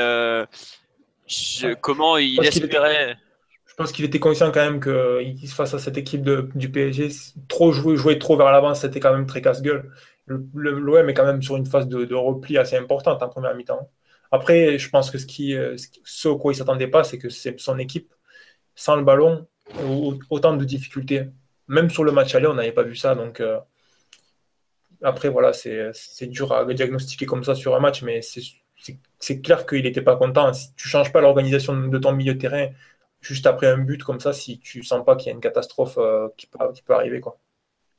S1: comment il espérait.
S4: Je pense qu'il était conscient quand même qu'il face à cette équipe de, du PSG, trop jouer, jouer trop vers l'avant, c'était quand même très casse-gueule l'OM est quand même sur une phase de, repli assez importante en première mi-temps. Après, je pense que ce, qui, euh, ce au quoi il ne s'attendait pas, c'est que c'est son équipe, sans le ballon, autant de difficultés. Même sur le match aller, on n'avait pas vu ça. Donc, euh, après, voilà, c'est dur à diagnostiquer comme ça sur un match, mais c'est clair qu'il n'était pas content. Si tu ne changes pas l'organisation de ton milieu de terrain juste après un but comme ça, si tu sens pas qu'il y a une catastrophe euh, qui, peut, qui peut arriver. Quoi.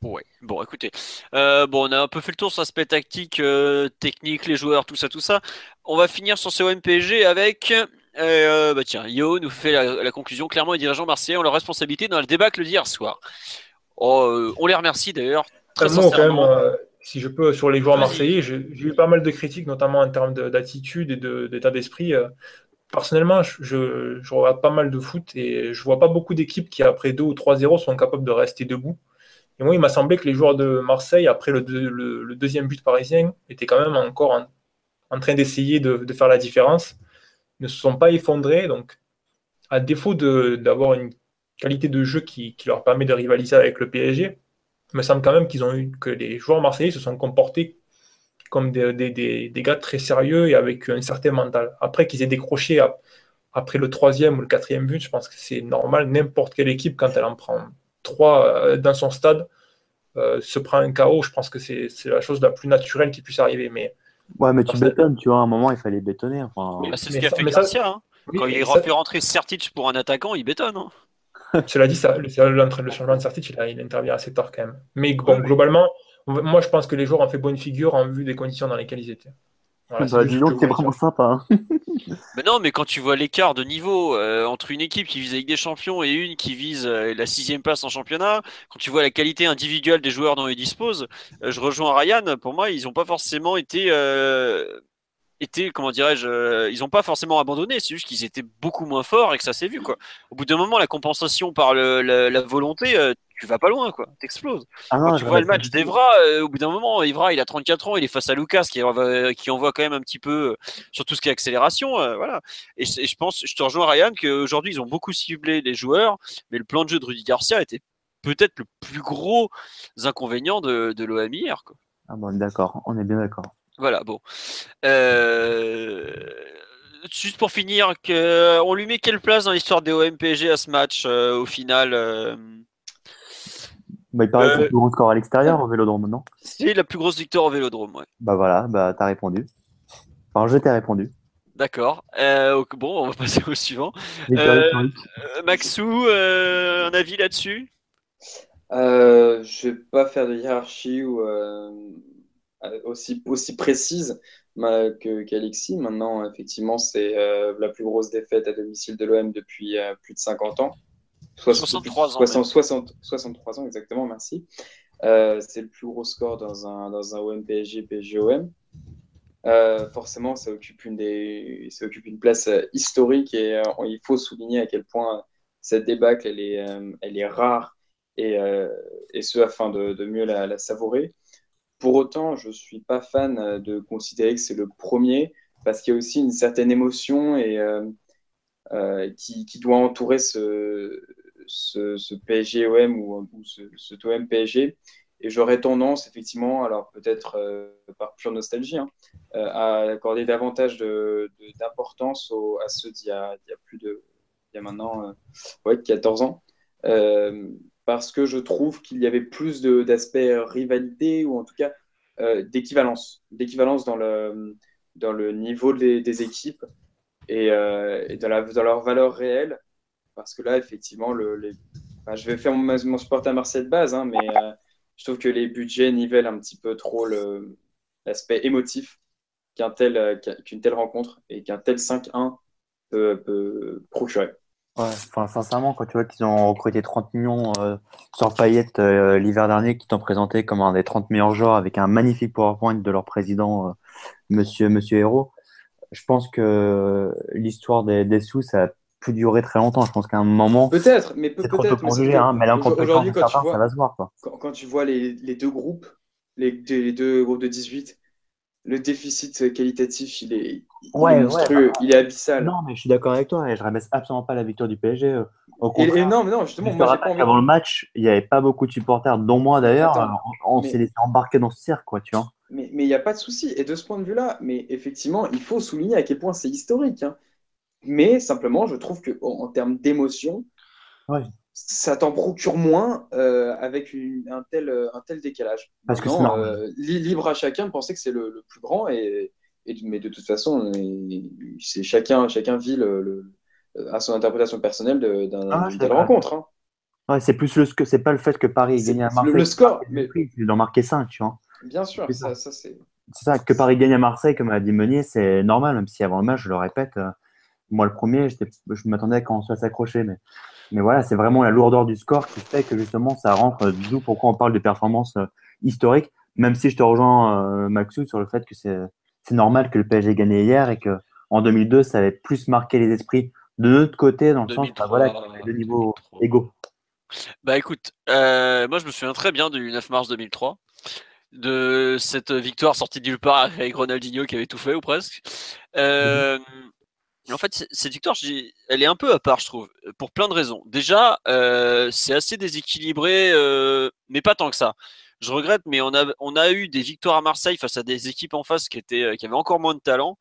S1: Ouais. Bon, écoutez, euh, bon, on a un peu fait le tour sur l'aspect tactique, euh, technique, les joueurs, tout ça, tout ça. On va finir sur ce OMPG avec, euh, bah tiens, Yo nous fait la, conclusion. Clairement, les dirigeants marseillais ont leur responsabilité dans le débâcle d'hier soir. Oh, on les remercie d'ailleurs.
S4: Très sincèrement. Si je peux, sur les joueurs marseillais, j'ai eu pas mal de critiques, notamment en termes d'attitude et d'état d'esprit. Personnellement, je, je, regarde pas mal de foot et je vois pas beaucoup d'équipes qui, après 2 ou 3-0, sont capables de rester debout. Et moi, il m'a semblé que les joueurs de Marseille, après le, deuxième but parisien, étaient quand même encore en, train d'essayer de, faire la différence. Ils ne se sont pas effondrés. Donc, à défaut d'avoir une qualité de jeu qui, leur permet de rivaliser avec le PSG, il me semble quand même qu'ils ont eu que les joueurs marseillais se sont comportés comme des, gars très sérieux et avec un certain mental. Après qu'ils aient décroché après le troisième ou le quatrième but, je pense que c'est normal. N'importe quelle équipe, quand elle en prend 3 euh, dans son stade euh, se prend un chaos, je pense que c'est la chose la plus naturelle qui puisse arriver. Mais,
S2: ouais, mais tu bétonnes, tu vois, à un moment, il fallait bétonner. Enfin...
S1: Bah, c'est ce qu'a fait Garcia. Hein. Quand il a fait rentrer Sertic pour un attaquant, il bétonne. Hein.
S4: Cela dit, ça, le, le, changement de Sertic, il, il, intervient assez tard quand même. Mais bon, globalement, moi, je pense que les joueurs ont fait bonne figure en vue des conditions dans lesquelles ils étaient.
S2: Voilà, bah, c'est vraiment sympa. Hein.
S1: mais non, mais quand tu vois l'écart de niveau euh, entre une équipe qui vise avec des champions et une qui vise euh, la sixième place en championnat, quand tu vois la qualité individuelle des joueurs dont ils disposent, euh, je rejoins Ryan. Pour moi, ils n'ont pas forcément été été, comment dirais-je, ils n'ont pas forcément abandonné, c'est juste qu'ils étaient beaucoup moins forts et que ça s'est vu, quoi. Au bout d'un moment, la compensation par le, la, volonté, tu vas pas loin, quoi. T'exploses. Ah Quand tu vois le match d'Evra, euh, au bout d'un moment, Evra, il a 34 ans, il est face à Lucas qui, qui envoie quand même un petit peu euh, sur tout ce qui est accélération, euh, voilà. Et, je pense, je te rejoins Ryan, qu'aujourd'hui ils ont beaucoup ciblé les joueurs, mais le plan de jeu de Rudy Garcia était peut-être le plus gros inconvénient de, de l'OM hier, quoi.
S2: Ah bon, d'accord, on est bien d'accord.
S1: Voilà, bon juste pour finir, que, on lui met quelle place dans l'histoire des OMPG à ce match au final
S2: bah, il paraît que c'est le plus gros score à l'extérieur au Vélodrome, non?
S1: C'est la plus grosse victoire au Vélodrome, ouais.
S2: Bah voilà, bah t'as répondu. Enfin, je t'ai répondu.
S1: D'accord. Euh, bon, on va passer au suivant. Euh, euh, Maxou, un avis là-dessus?
S3: Je vais pas faire de hiérarchie ou aussi, aussi précise qu'Alexis. Maintenant, effectivement, c'est la plus grosse défaite à domicile de l'OM depuis plus de 50 ans.
S1: 63 ans.
S3: 60, 63 ans, exactement, merci. c'est le plus gros score dans un, dans un OM PSG, PSG OM. Euh, forcément, ça occupe une, des, ça occupe une place euh, historique et euh, il faut souligner à quel point cette débâcle elle est, elle est rare et, et ce afin de, de mieux la, savourer. Pour autant, je ne suis pas fan de considérer que c'est le premier parce qu'il y a aussi une certaine émotion et, qui, qui, doit entourer ce, PSG-OM ou, ou, ce, ce OM-PSG et j'aurais tendance, effectivement, alors peut-être euh, par pure nostalgie, hein, euh, à accorder davantage d'importance à ceux d'il y, a plus de. Il y a maintenant euh, ouais, 14 ans. Parce que je trouve qu'il y avait plus d'aspect rivalité ou en tout cas d'équivalence. D'équivalence dans le, dans le niveau des, équipes et, et dans, leur valeur réelle. Parce que là, effectivement, je vais faire mon, mon supporter à Marseille de base, hein, mais je trouve que les budgets nivellent un petit peu trop l'aspect émotif qu'un tel, euh, qu'une telle rencontre et qu'un tel 5-1 peut, procurer.
S2: Ouais, enfin, sincèrement, quand tu vois qu'ils ont recruté 30 millions euh, sur Payet euh, l'hiver dernier, qui t'ont présenté comme un des 30 meilleurs joueurs avec un magnifique PowerPoint de leur président, monsieur, monsieur Hérault, je pense que l'histoire des, des sous, ça plus durer très longtemps. Je pense qu'à un moment.
S3: Peut-être, mais peut-être.
S2: Mais, hein, mais aujourd'hui, quand, tu vois, ça va se voir. Quoi.
S3: Quand, tu vois les, les deux groupes, les, les, deux groupes de 18, le déficit qualitatif, il est, il est monstrueux, il est abyssal.
S2: Non, mais je suis d'accord avec toi et je rabaisse absolument pas la victoire du PSG. Euh,
S3: au et, non, mais non, justement, moi,
S2: Avant le match, il n'y avait pas beaucoup de supporters, dont moi d'ailleurs. On, s'est laissé embarquer dans ce cirque, quoi, tu vois.
S3: Mais il n'y a pas de souci. Et de ce point de vue-là, mais effectivement, il faut souligner à quel point c'est historique. Hein. Mais simplement, je trouve qu'en en, termes d'émotion, ça t'en procure moins euh, avec un, tel, un tel décalage.
S2: Parce que
S3: euh, libre à chacun de penser que c'est le, plus grand, et, mais de toute façon, c'est chacun, chacun vit le, à son interprétation personnelle d'une ah, telle rencontre. Hein.
S2: Ouais, c'est plus le c'est pas le fait que Paris gagne à Marseille.
S3: Le, score, mais
S2: il d'en marquer 5, tu vois.
S3: Bien sûr, ça, ça c'est.
S2: C'est ça, que Paris gagne à Marseille, comme a dit Meunier, c'est normal, même si avant le match, je le répète, euh, moi, le premier, je m'attendais à qu'on soit s'accrocher, mais, mais voilà, c'est vraiment la lourdeur du score qui fait que justement ça rentre d'où pourquoi on parle de performance euh, historique, même si je te rejoins, euh, Maxou, sur le fait que c'est normal que le PSG ait gagné hier et que en 2002, ça avait plus marqué les esprits de notre côté, dans le sens bah, voilà, de niveau égaux.
S1: Bah écoute, euh, moi je me souviens très bien du 9 mars 2003 de cette victoire sortie du part avec Ronaldinho qui avait tout fait ou presque. Euh, en fait, cette victoire, elle est un peu à part, je trouve, pour plein de raisons. Déjà, euh, c'est assez déséquilibré, euh, mais pas tant que ça. Je regrette, mais on a, on a eu des victoires à Marseille face à des équipes en face qui, étaient, qui avaient encore moins de talent,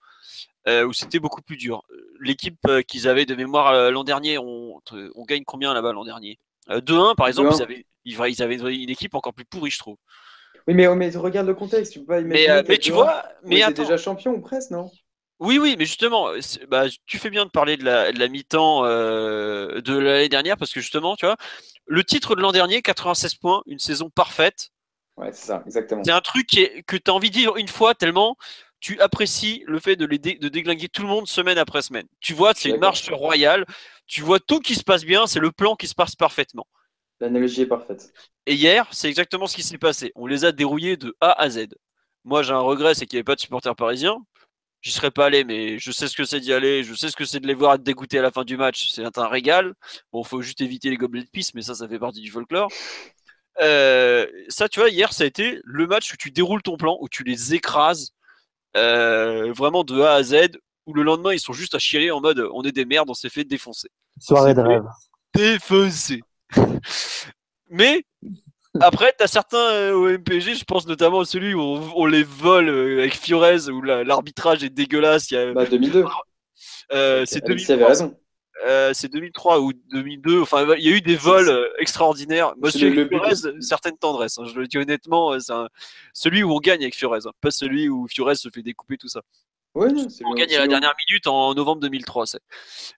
S1: euh, où c'était beaucoup plus dur. L'équipe qu'ils avaient de mémoire l'an dernier, on, on, gagne combien là-bas l'an dernier? 2-1, par exemple, ils avaient, ils avaient une équipe encore plus pourrie, je trouve.
S3: Oui, mais, mais regarde le contexte, tu peux pas
S1: imaginer. Mais, tu vois, mais
S3: déjà champion ou presque, non?
S1: Oui, oui, mais justement, bah, tu fais bien de parler de la, de la mi-temps euh, de l'année dernière parce que justement, tu vois, le titre de l'an dernier, 96 points, une saison parfaite.
S3: Ouais, c'est ça, exactement.
S1: C'est un truc que tu as envie de vivre une fois tellement tu apprécies le fait de, les de déglinguer tout le monde semaine après semaine. Tu vois, c'est une marche royale. Tu vois tout qui se passe bien, c'est le plan qui se passe parfaitement.
S3: L'analogie est parfaite.
S1: Et hier, c'est exactement ce qui s'est passé. On les a dérouillés de A à Z. Moi, j'ai un regret, c'est qu'il n'y avait pas de supporters parisiens. J'y serais pas allé, mais je sais ce que c'est d'y aller. Je sais ce que c'est de les voir être dégoûtés à la fin du match. C'est un régal. Bon, faut juste éviter les gobelets de pisse, mais ça, ça fait partie du folklore. Euh, ça, tu vois, hier, ça a été le match où tu déroules ton plan, où tu les écrases euh, vraiment de A à Z, où le lendemain, ils sont juste à chier en mode on est des merdes, on s'est fait défoncer.
S2: Soirée de rêve.
S1: Défoncer. mais après, tu as certains euh, au MPG, je pense notamment à celui où on, les vole euh, avec Fiorez, où l'arbitrage est dégueulasse. Il y a...
S3: Bah, 2002.
S1: Euh, c'est
S3: Alexis avait raison.
S1: Euh, c'est 2003 ou 2002. Enfin, il y a eu des vols euh, extraordinaires. Monsieur
S3: le-
S1: Fiorez, une certaine tendresse. hein, je le dis honnêtement, euh, c'est un- celui où on gagne avec Fiorez, hein, pas celui où Fiorez se fait découper tout ça.
S3: Ouais,
S1: On gagne à la
S3: le-
S1: dernière minute en novembre 2003. c'est.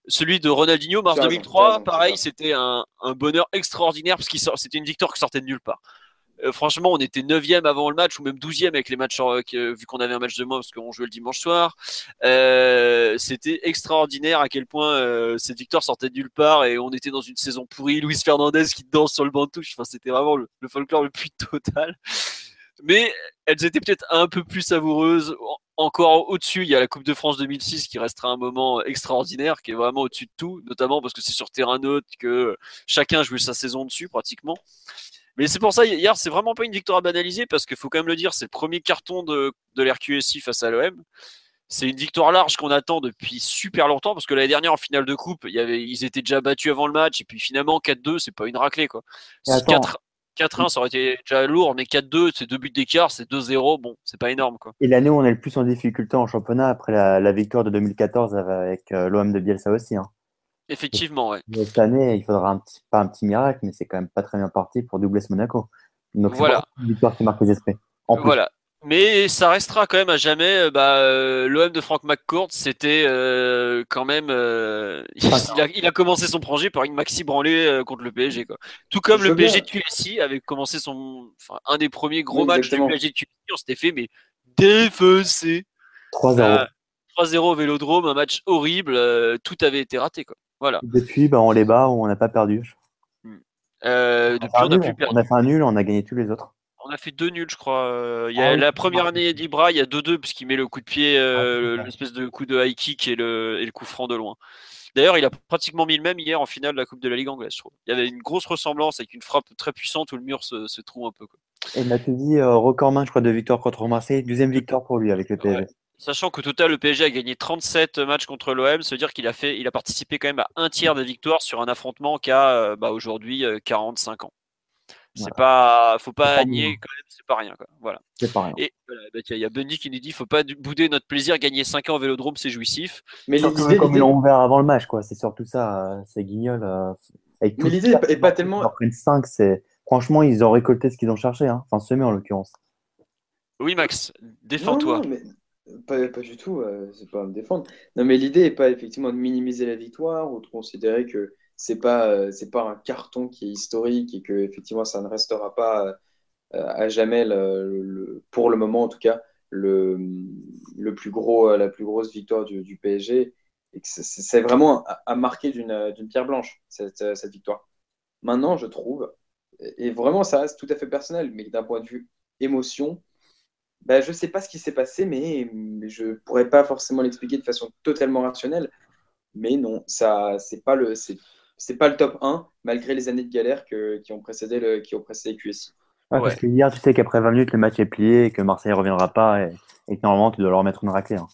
S1: Celui de Ronaldinho, mars
S3: Tu as raison, tu as
S1: 2003,
S3: raison, tu as
S1: pareil, c'était un, un bonheur extraordinaire parce que c'était une victoire qui sortait de nulle part. Euh, franchement, on était 9e avant le match ou même 12e avec les matchs, euh, que- vu qu'on avait un match de moins parce qu'on jouait le dimanche soir. Euh, c'était extraordinaire à quel point euh, cette victoire sortait de nulle part et on était dans une saison pourrie. Luis Fernandez qui danse sur le banc de touche. Enfin, c'était vraiment le, le folklore le plus total. Mais elles étaient peut-être un peu plus savoureuses. En- Encore au-dessus, il y a la Coupe de France 2006 qui restera un moment extraordinaire, qui est vraiment au-dessus de tout, notamment parce que c'est sur terrain neutre que chacun jouait sa saison dessus pratiquement. Mais c'est pour ça, hier, c'est vraiment pas une victoire à banaliser parce qu'il faut quand même le dire, c'est le premier carton de, de l'RQSI face à l'OM. C'est une victoire large qu'on attend depuis super longtemps parce que l'année dernière en finale de coupe, il y avait, ils étaient déjà battus avant le match et puis finalement 4-2, c'est pas une raclée quoi.
S2: Et
S1: Si
S2: attends.
S1: 4 4-1, ça aurait été déjà lourd, mais 4-2, c'est deux buts d'écart, c'est 2-0, bon, c'est pas énorme quoi.
S2: Et l'année où on est le plus en difficulté en championnat après la, la victoire de 2014 avec euh, l'OM de Bielsa aussi. Hein.
S1: Effectivement, ouais.
S2: Cette année, il faudra un petit, pas un petit miracle, mais c'est quand même pas très bien parti pour doubler ce Monaco. Donc
S1: Voilà.
S2: une victoire qui marque les esprits. En plus,
S1: Voilà. Mais ça restera quand même à jamais. euh, Bah, euh, L'OM de Franck McCourt, c'était euh, quand même. euh, il, a, il a commencé son projet par une maxi branlée contre le PSG. Quoi. Tout comme
S3: Je
S1: le. PSG de QSI avait commencé son. Enfin, un des premiers gros
S3: Oui,
S1: matchs
S3: exactement.
S1: du PSG de QSI. On s'était fait, mais défoncer.
S2: 3-0.
S1: Euh, 3-0 au vélodrome, un match horrible. tout avait été raté. Quoi. Voilà.
S2: Depuis, bah, on les bat on n'a pas perdu.
S1: Euh,
S2: On
S1: depuis,
S2: a,
S1: on
S2: nul,
S1: plus perdu.
S2: on a fait un nul, on a gagné tous les autres.
S1: On a fait deux nuls, je crois. Euh, Il y a
S2: Ah oui.
S1: la première année d'Ibra, il y a 2-2 puisqu'il met le coup de pied, euh,
S2: Ah,
S1: l'espèce de coup de high kick et le, et le coup franc de loin. D'ailleurs, il a pratiquement mis le même hier en finale de la Coupe de la Ligue anglaise, je trouve. Il y avait une grosse ressemblance avec une frappe très puissante où le mur se, se trouve un peu. quoi.
S2: Et Matuidi, euh, record main, je crois, de victoire contre Marseille. Deuxième victoire pour lui avec le PSG.
S1: Ouais. Sachant qu'au total, le PSG a gagné 37 matchs contre l'OM, ça veut dire qu'il a, fait, il a participé quand même à un tiers des victoires sur un affrontement qui a bah, aujourd'hui euh, 45 ans. C'est
S2: Voilà.
S1: pas, faut pas nier
S2: mignon.
S1: quand même, c'est pas rien. Quoi. Voilà.
S2: C'est pas rien.
S1: Et voilà, bah, il y a Bundy qui nous dit faut pas bouder notre plaisir, gagner 5 ans au vélodrome, c'est jouissif.
S3: Mais l'idée,
S2: comme ils l'ont ouvert avant le match, quoi. C'est surtout ça. euh, c'est guignol. euh, avec
S3: Mais l'idée est pas- tellement-
S2: prennent 5, c'est. Franchement, ils ont récolté ce qu'ils ont cherché. Hein. Enfin, semé en l'occurrence.
S1: Oui, Max, défends-toi.
S3: mais pas, pas du tout, euh, c'est pas à me défendre. Non, mais l'idée n'est pas effectivement de minimiser la victoire ou de considérer que c'est pas, euh, c'est pas un carton qui est historique et que effectivement ça ne restera pas euh, à jamais, le- pour le moment en tout cas, le, le plus gros, euh, la plus grosse victoire du, PSG c'est- vraiment à, marquer d'une pierre blanche cette, cette victoire. Maintenant, je trouve, et et vraiment ça reste tout à fait personnel, mais d'un point de vue émotion, ben, je sais pas ce qui s'est passé, mais, mais je pourrais pas forcément l'expliquer de façon totalement rationnelle. Mais non, ça, c'est pas le, c'est, pas le top 1, malgré les années de galère que, qui ont précédé le, qui ont précédé QSI.
S2: Ouais,
S1: Ouais.
S2: Parce que hier, tu sais qu'après 20 minutes, le match est plié et que Marseille ne reviendra pas et, et que normalement, tu dois leur mettre une raclée. hein.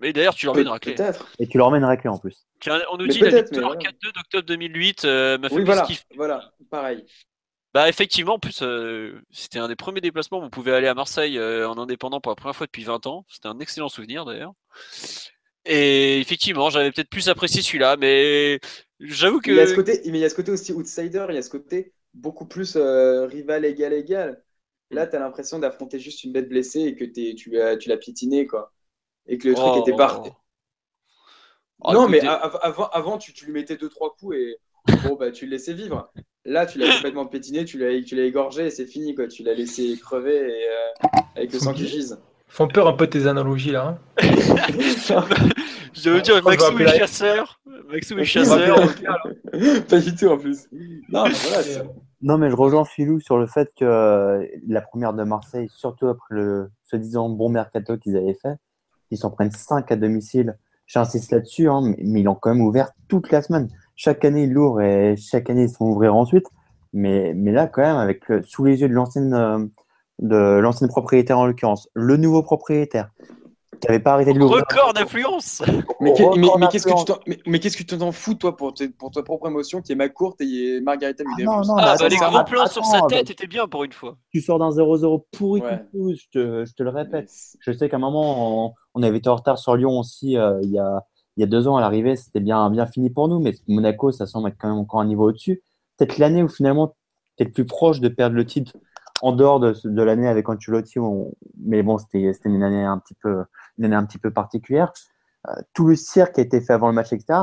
S1: Mais d'ailleurs, tu leur mets une raclée.
S3: Peut-être.
S2: Et tu leur mets une raclée en plus.
S1: Tiens, on nous
S3: Mais
S1: dit la victoire
S3: voilà.
S1: 4-2 d'octobre 2008 euh, m'a fait
S3: Oui,
S1: plus
S3: voilà,
S1: kiffer.
S3: voilà, pareil.
S1: Bah effectivement, en plus, euh, c'était un des premiers déplacements. Vous pouvez aller à Marseille euh, en indépendant pour la première fois depuis 20 ans. C'était un excellent souvenir d'ailleurs. Et effectivement, j'avais peut-être plus apprécié celui-là, mais j'avoue que
S3: Il y a ce côté, mais il y a ce côté aussi outsider, il y a ce côté beaucoup plus euh, rival égal égal. Là, tu as l'impression d'affronter juste une bête blessée et que t'es- tu l'as tu l'as piétiné, quoi. Et que le truc
S1: Oh.
S3: était parti.
S1: Oh,
S3: non, mais
S1: écoutez,
S3: a- av- avant, avant tu, tu lui mettais deux, trois coups et bon, bah, tu le laissais vivre. Là, tu l'as complètement pétiné, tu l'as tu l'as égorgé et c'est fini, quoi. Tu l'as laissé crever et, euh, avec le sang qui gise.
S4: Font peur un peu tes analogies là. hein.
S1: je veux dire,
S4: vais
S1: Maxou est chasseur. Maxou est chasseur.
S3: Pas du tout en plus. Non, mais voilà, c'est-
S2: Non, mais je rejoins Philou sur le fait que euh, la première de Marseille, surtout après le soi-disant bon mercato qu'ils avaient fait, ils s'en prennent 5 à domicile. J'insiste là-dessus, hein, mais, ils l'ont quand même ouvert toute la semaine. Chaque année, ils l'ouvrent et chaque année, ils se font ouvrir ensuite. Mais, mais là, quand même, avec le- sous les yeux de l'ancienne euh, de l'ancienne propriétaire en l'occurrence, le nouveau propriétaire, n'avait pas arrêté de l'ouvrir.
S1: Record d'influence.
S3: Mais, qu'est-ce que tu
S2: d'influence.
S3: t'en mais, mais qu'est-ce que tu t'en fous, toi, pour, tes- pour ta propre émotion qui est ma courte et Margarita
S2: Ah non, non,
S1: Ah,
S2: attends,
S1: bah les
S2: attends,
S1: gros plans sur sa tête
S2: bah,
S1: étaient bien pour une fois.
S2: tu sors d'un 0-0 pourri je te, je te le répète. Je sais qu'à un moment, on, on avait été en retard sur Lyon aussi euh, il, y a, il y a deux ans à l'arrivée, c'était bien, bien fini pour nous, mais Monaco, ça semble être quand même encore un niveau au-dessus. Peut-être l'année où finalement, es plus proche de perdre le titre en dehors de, de l'année avec Ancelotti, mais bon, c'était une année un petit peu, une année un petit peu particulière. Euh, tout le cirque a été fait avant le match, etc.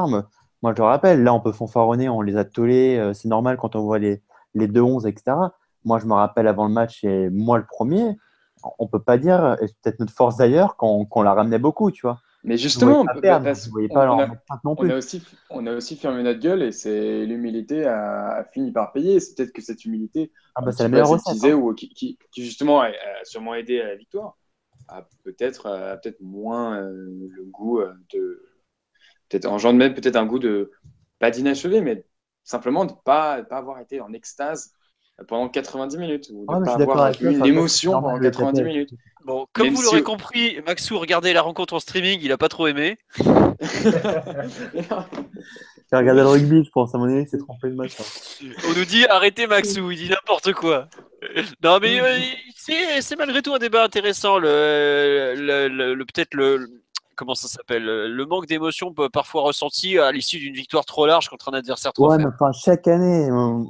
S2: Moi, je le rappelle, là, on peut fanfaronner, on les a tollés, euh, c'est normal quand on voit les, les 2-11, etc. Moi, je me rappelle avant le match, et moi le premier, on peut pas dire, et peut-être notre force d'ailleurs, qu'on la ramenait beaucoup, tu vois.
S3: Mais justement, on, a, aussi, on a aussi fermé notre gueule et c'est l'humilité a, fini par payer. C'est peut-être que cette humilité,
S2: ah bah c'est la meilleure recette, hein.
S3: ou qui, justement a, sûrement aidé à la victoire, a peut-être peut-être moins euh, le goût euh, de peut-être engendre même peut-être un goût de pas d'inachevé, mais simplement de pas pas avoir été en extase pendant 90 minutes ou de ah, pas avoir eu une émotion pendant 90 minutes.
S1: Bon, comme vous l'aurez compris, Maxou regardait la rencontre en streaming, il a pas trop aimé.
S2: Il a regardé le rugby, je pense, à mon avis, c'est trompé de match. Hein.
S1: On nous dit arrêtez Maxou, il dit n'importe quoi. Non, mais euh, c'est malgré tout un débat intéressant. Le, le, Peut-être le, comment ça s'appelle Le manque d'émotion peut parfois ressenti à l'issue d'une victoire trop large contre un adversaire trop
S2: ouais,
S1: faible.
S2: Mais enfin, chaque année, euh,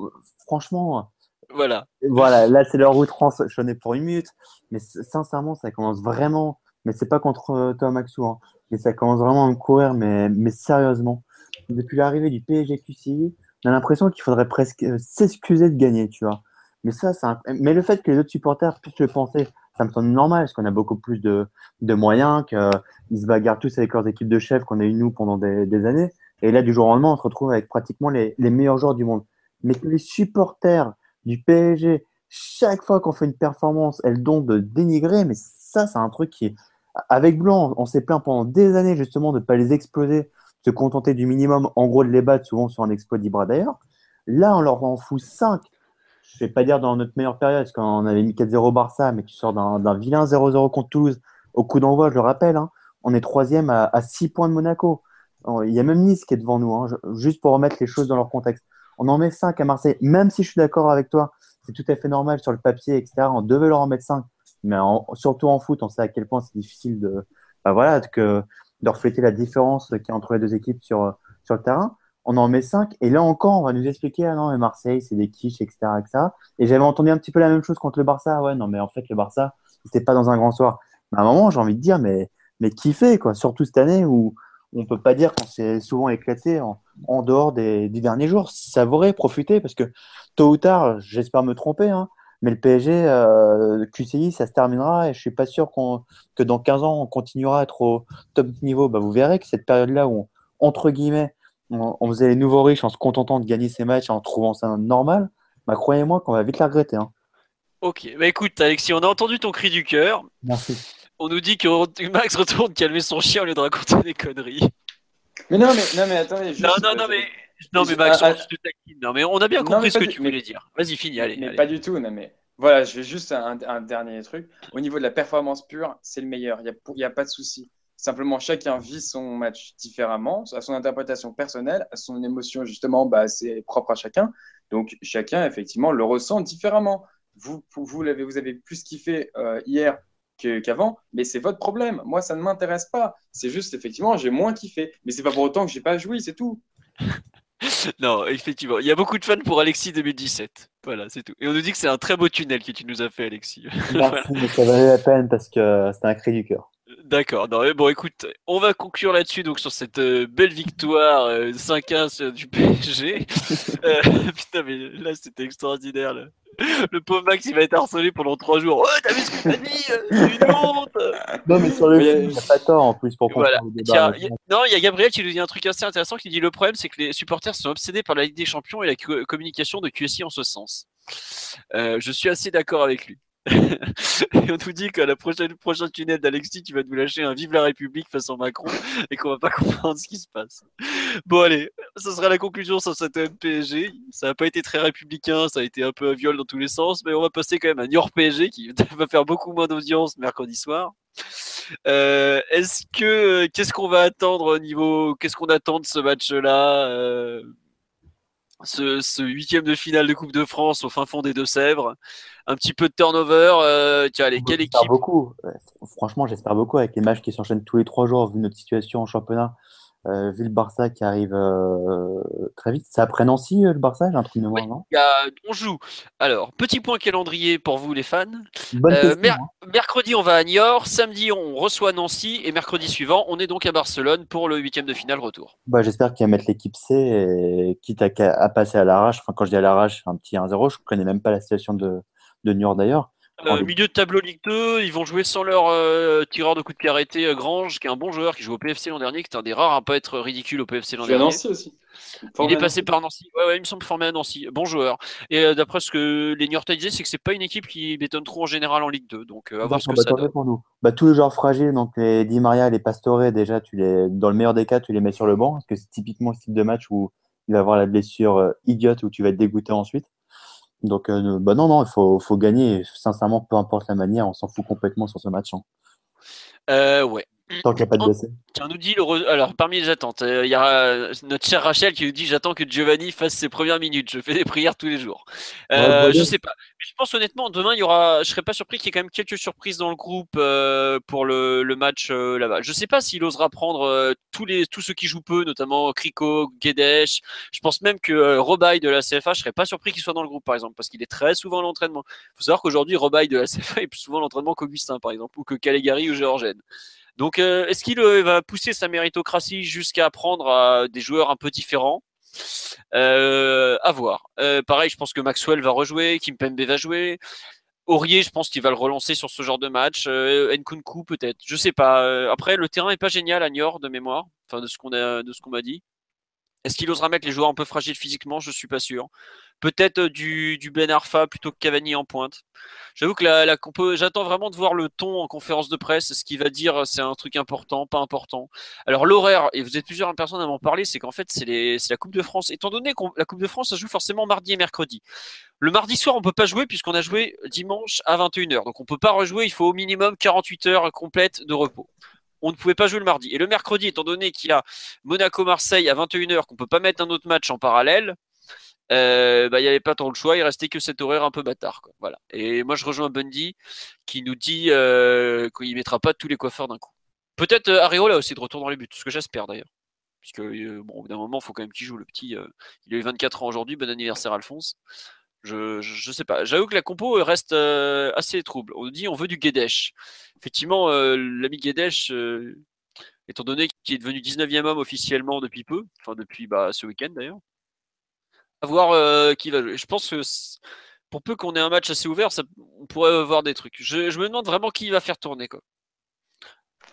S2: franchement,
S1: voilà.
S2: Voilà, là c'est leur outrance, j'en ai pour une minute. Mais sincèrement, ça commence vraiment. Mais c'est pas contre euh, toi, Maxou, hein, mais ça commence vraiment à me courir, mais, mais sérieusement. Depuis l'arrivée du PSG QCI, on a l'impression qu'il faudrait presque euh, s'excuser de gagner, tu vois. Mais ça, mais le fait que les autres supporters puissent le penser, ça me semble normal, parce qu'on a beaucoup plus de, moyens, qu'ils se bagarrent tous avec leurs équipes de chefs qu'on a eu nous pendant des, années. Et là, du jour au lendemain, on se retrouve avec pratiquement les, meilleurs joueurs du monde. Mais que les supporters du PSG, chaque fois qu'on fait une performance, elles donnent de dénigrer, mais ça, c'est un truc qui. Avec Blanc, on s'est plaint pendant des années justement de ne pas les exploser, se contenter du minimum, en gros de les battre souvent sur un exploit d'Ibra d'ailleurs. Là, on leur en fout 5. Je ne vais pas dire dans notre meilleure période, parce qu'on avait mis 4-0 Barça, mais tu sors d'un vilain 0-0 contre Toulouse au coup d'envoi, je le rappelle. Hein. on est troisième à, à 6 points de Monaco. Il y a même Nice qui est devant nous, hein, juste pour remettre les choses dans leur contexte. On en met 5 à Marseille, même si je suis d'accord avec toi, c'est tout à fait normal sur le papier, etc. On devait leur en mettre 5, mais surtout en foot, on sait à quel point c'est difficile de, bah voilà, que, de refléter la différence qu'il y a entre les deux équipes sur, sur le terrain. On en met 5, et là encore, on va nous expliquer, ah non, mais Marseille, c'est des quiches, etc., etc. Et j'avais entendu un petit peu la même chose contre le Barça. Ouais, non, mais en fait, le Barça, c'était pas dans un grand soir. Mais à un moment, j'ai envie de dire, mais, mais fait, quoi, surtout cette année où, on peut pas dire qu'on s'est souvent éclaté en, dehors des, derniers jours. Savourer, profiter, parce que tôt ou tard, j'espère me tromper, hein, mais le PSG, euh, QCI, ça se terminera et je suis pas sûr que dans 15 ans, on continuera à être au top niveau. Bah, vous verrez que cette période-là où, entre guillemets, on, faisait les nouveaux riches en se contentant de gagner ces matchs, en trouvant ça normal, bah, croyez-moi qu'on va vite la regretter. Hein.
S1: Ok, bah écoute Alexis, on a entendu ton cri du cœur.
S2: Merci
S1: on nous dit que Max retourne calmer son chien au lieu de raconter des conneries.
S3: Mais non, mais, non, mais attendez.
S1: non, non, non, mais. Non, mais Max, on, non, mais on a bien compris ce que tu voulais dire. Vas-y, finis, allez.
S3: Mais pas du tout, non, mais. Voilà, je vais juste un, dernier truc. Au niveau de la performance pure, c'est le meilleur. Il n'y a, a, pas de souci. Simplement, chacun vit son match différemment, à son interprétation personnelle, à son émotion, justement, bah, c'est propre à chacun. Donc, chacun, effectivement, le ressent différemment. Vous, vous, vous avez plus kiffé euh, hier qu'avant, mais c'est votre problème. Moi, ça ne m'intéresse pas. C'est juste, effectivement, j'ai moins kiffé. Mais c'est pas pour autant que j'ai pas joui, c'est tout.
S1: non, effectivement. Il y a beaucoup de fans pour Alexis 2017. Voilà, c'est tout. Et on nous dit que c'est un très beau tunnel que tu nous as fait, Alexis.
S2: Merci, mais ça valait la peine parce que c'était un cri du cœur.
S1: D'accord. Bon, écoute, on va conclure là-dessus, donc sur cette euh, belle victoire 5-1 euh, du PSG. Euh, putain, mais là, c'était extraordinaire. Là le pauvre Max, il va être harcelé pendant trois jours. Oh, t'as vu ce que t'as dit C'est une honte
S2: Non, mais sur le film, il n'y a pas tort en plus pour
S1: voilà. Non, il y a Gabriel qui nous dit un truc assez intéressant qui dit le problème, c'est que les supporters sont obsédés par la Ligue des Champions et la communication de QSI en ce sens. Je suis assez d'accord avec lui. et on nous dit qu'à la prochaine prochain tunnel d'Alexis, tu vas nous lâcher un Vive la République face à Macron et qu'on va pas comprendre ce qui se passe. Bon allez, ça sera la conclusion sur cette MPSG. Ça n'a pas été très républicain, ça a été un peu un viol dans tous les sens, mais on va passer quand même à Niort PSG qui va faire beaucoup moins d'audience mercredi soir. Euh, est-ce que qu'est-ce qu'on va attendre au niveau qu'est-ce qu'on attend de ce match-là euh, ce, huitième de finale de Coupe de France au fin fond des Deux-Sèvres. Un petit peu de turnover. Euh, tiens, allez, quelle équipe?
S2: beaucoup. Franchement, j'espère beaucoup avec les matchs qui s'enchaînent tous les trois jours, vu notre situation en championnat. Euh, vu le Barça qui arrive euh, très vite. C'est après Nancy, euh, le Barça J'ai un truc de mémoire, non?
S1: il y a- on joue. Alors, petit point calendrier pour vous les fans.
S2: Bonne
S1: Euh,
S2: question.
S1: mer-
S2: hein.
S1: mercredi, on va à Niort. Samedi, on reçoit Nancy. Et mercredi suivant, on est donc à Barcelone pour le huitième de finale retour.
S2: Bah, J'espère qu'il va mettre l'équipe C, et quitte à, à passer à l'arrache. Enfin, quand je dis à l'arrache, un petit 1-0. Je connais même pas la situation de, de Niort d'ailleurs.
S1: Euh, milieu de tableau Ligue 2, ils vont jouer sans leur euh, tireur de coup de pied arrêté, euh, Grange, qui est un bon joueur, qui joue au PFC l'an dernier, qui est un des rares à pas être ridicule au PFC l'an dernier.
S3: Nancy aussi.
S1: Il est passé par Nancy. Ouais, ouais, il me semble formé à Nancy. Bon joueur. Et euh, d'après ce que les Niortais disaient, c'est que c'est pas une équipe qui bétonne trop en général en Ligue 2. Donc, euh, à voir ce que
S2: bah,
S1: ça
S2: tant
S1: donne.
S2: mieux pour nous. Bah, tous les joueurs fragiles, donc les Di Maria, les Pastore, déjà, tu les, dans le meilleur des cas, tu les mets sur le banc, parce que c'est typiquement ce type de match où il va avoir la blessure euh, idiote où tu vas être dégoûté ensuite. Donc, euh, bah non, non, il faut, faut gagner. Sincèrement, peu importe la manière, on s'en fout complètement sur ce match. hein.
S1: Euh, ouais.
S2: Tant qu'il n'y a pas de
S1: Oh.
S2: blessés.
S1: Tiens, nous dit le re- alors parmi les attentes, euh, il y a euh, notre chère Rachel qui nous dit j'attends que Giovanni fasse ses premières minutes. Je fais des prières tous les jours. Euh,
S2: Ouais,
S1: je sais pas. Mais je pense honnêtement demain il y aura. Je serais pas surpris qu'il y ait quand même quelques surprises dans le groupe euh, pour le, le match euh, là-bas. Je sais pas s'il osera prendre euh, tous les tous ceux qui jouent peu, notamment Kriko, Guedes. Je pense même que euh, Robaille de la CFA, je serais pas surpris qu'il soit dans le groupe par exemple parce qu'il est très souvent à l'entraînement. faut savoir qu'aujourd'hui Robaille de la CFA est plus souvent à l'entraînement qu'Augustin par exemple ou que Calegari ou Georgène. Donc, euh, est-ce qu'il euh, va pousser sa méritocratie jusqu'à prendre à des joueurs un peu différents? Euh, À voir. Euh, pareil, je pense que Maxwell va rejouer, Kimpembe va jouer. Aurier, je pense qu'il va le relancer sur ce genre de match. Nkunku peut-être. Je sais pas. Après, le terrain est pas génial à Niort de mémoire, enfin de ce qu'on a, de ce qu'on m'a dit. Est-ce qu'il osera mettre les joueurs un peu fragiles physiquement? Je suis pas sûr. Peut-être euh, du, Ben Arfa plutôt que Cavani en pointe. J'avoue que j'attends vraiment de voir le ton en conférence de presse. Ce qu'il va dire, euh, c'est un truc important, pas important. Alors l'horaire, et vous êtes plusieurs personnes à m'en parler, c'est qu'en fait c'est la Coupe de France. Étant donné que la Coupe de France, ça joue forcément mardi et mercredi. Le mardi soir, on peut pas jouer puisqu'on a joué dimanche à 21h. Donc on peut pas rejouer. Il faut au minimum 48 heures complètes de repos. On ne pouvait pas jouer le mardi. Et le mercredi, étant donné qu'il y a Monaco-Marseille à 21h, qu'on peut pas mettre un autre match en parallèle, euh, bah, il n'y avait pas tant le choix, il restait que cet horaire un peu bâtard. Voilà. Et moi, je rejoins Bundy qui nous dit euh, qu'il mettra pas tous les coiffeurs d'un coup. Peut-être euh, Areola aussi de retour dans les buts, ce que j'espère d'ailleurs. Puisque, euh, bon, au bout d'un moment, il faut quand même qu'il joue. Le petit, il a eu 24 ans aujourd'hui, bon anniversaire Alphonse. Je, je, je sais pas. J'avoue que la compo reste euh, assez trouble. On nous dit on veut du Guedesh. Effectivement, euh, l'ami Guedesh, euh, étant donné qu'il est devenu 19e homme officiellement depuis peu, enfin depuis bah, ce week-end d'ailleurs, à voir euh, qui va jouer. Je pense que pour peu qu'on ait un match assez ouvert, ça, on pourrait voir des trucs. Je, je me demande vraiment qui va faire tourner. Quoi.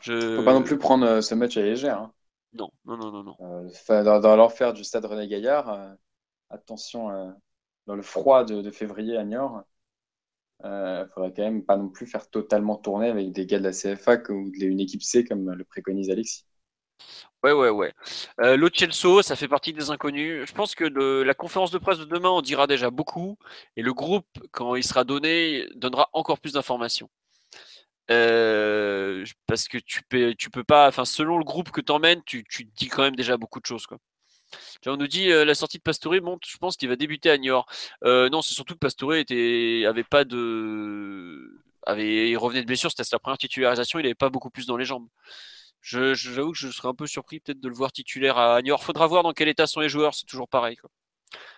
S1: Je...
S3: Faut pas non plus prendre euh, ce match à légère. hein.
S1: Non, non, non, non. non.
S3: Euh, dans, dans l'enfer du stade René Gaillard, euh, attention, euh, dans le froid de, février à Niort, il faudrait quand même pas non plus faire totalement tourner avec des gars de la CFA ou une équipe C comme le préconise Alexis.
S1: Ouais, ouais, ouais. Euh, Lo Celso, ça fait partie des inconnus. Je pense que la conférence de presse de demain en dira déjà beaucoup. Et le groupe, quand il sera donné, donnera encore plus d'informations. Euh, parce que tu peux, tu peux pas, enfin, selon le groupe que t'emmènes, tu, tu dis quand même déjà beaucoup de choses, quoi. On nous dit euh, la sortie de Pastore monte, je pense qu'il va débuter à Niort. Euh, non, c'est surtout que Pastore était, avait pas de, il revenait de blessure, c'était sa première titularisation, il avait pas beaucoup plus dans les jambes. J'avoue que je serais un peu surpris peut-être de le voir titulaire à Niort. Faudra voir dans quel état sont les joueurs, c'est toujours pareil.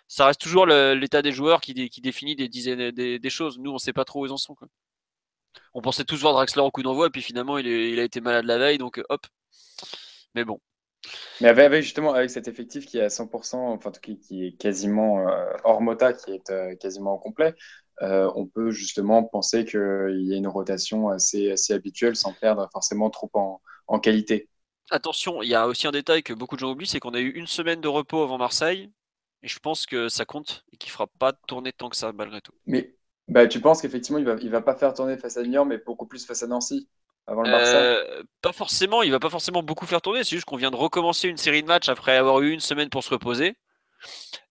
S1: Ça reste toujours l'état des joueurs qui, dé- qui définit des dizaines des, choses. Nous, on sait pas trop où ils en sont. On pensait tous voir Draxler au coup d'envoi, et puis finalement, il a été malade la veille, donc euh, hop. Mais bon.
S3: Mais avec, justement, avec cet effectif qui est à 100%, enfin, qui, qui est quasiment euh, hors Mota, qui est euh, quasiment au complet, euh, on peut justement penser qu'il y a une rotation assez, assez habituelle sans perdre forcément trop en, en qualité.
S1: Attention, il y a aussi un détail que beaucoup de gens oublient, c'est qu'on a eu une semaine de repos avant Marseille, et je pense que ça compte et qu'il fera pas tourner tant que ça malgré tout.
S3: Mais bah, tu penses qu'effectivement, il va, il va pas faire tourner face à Niort, mais beaucoup plus face à Nancy? Avant le Barça
S1: Euh, pas forcément, il va pas forcément beaucoup faire tourner, c'est juste qu'on vient de recommencer une série de matchs après avoir eu une semaine pour se reposer.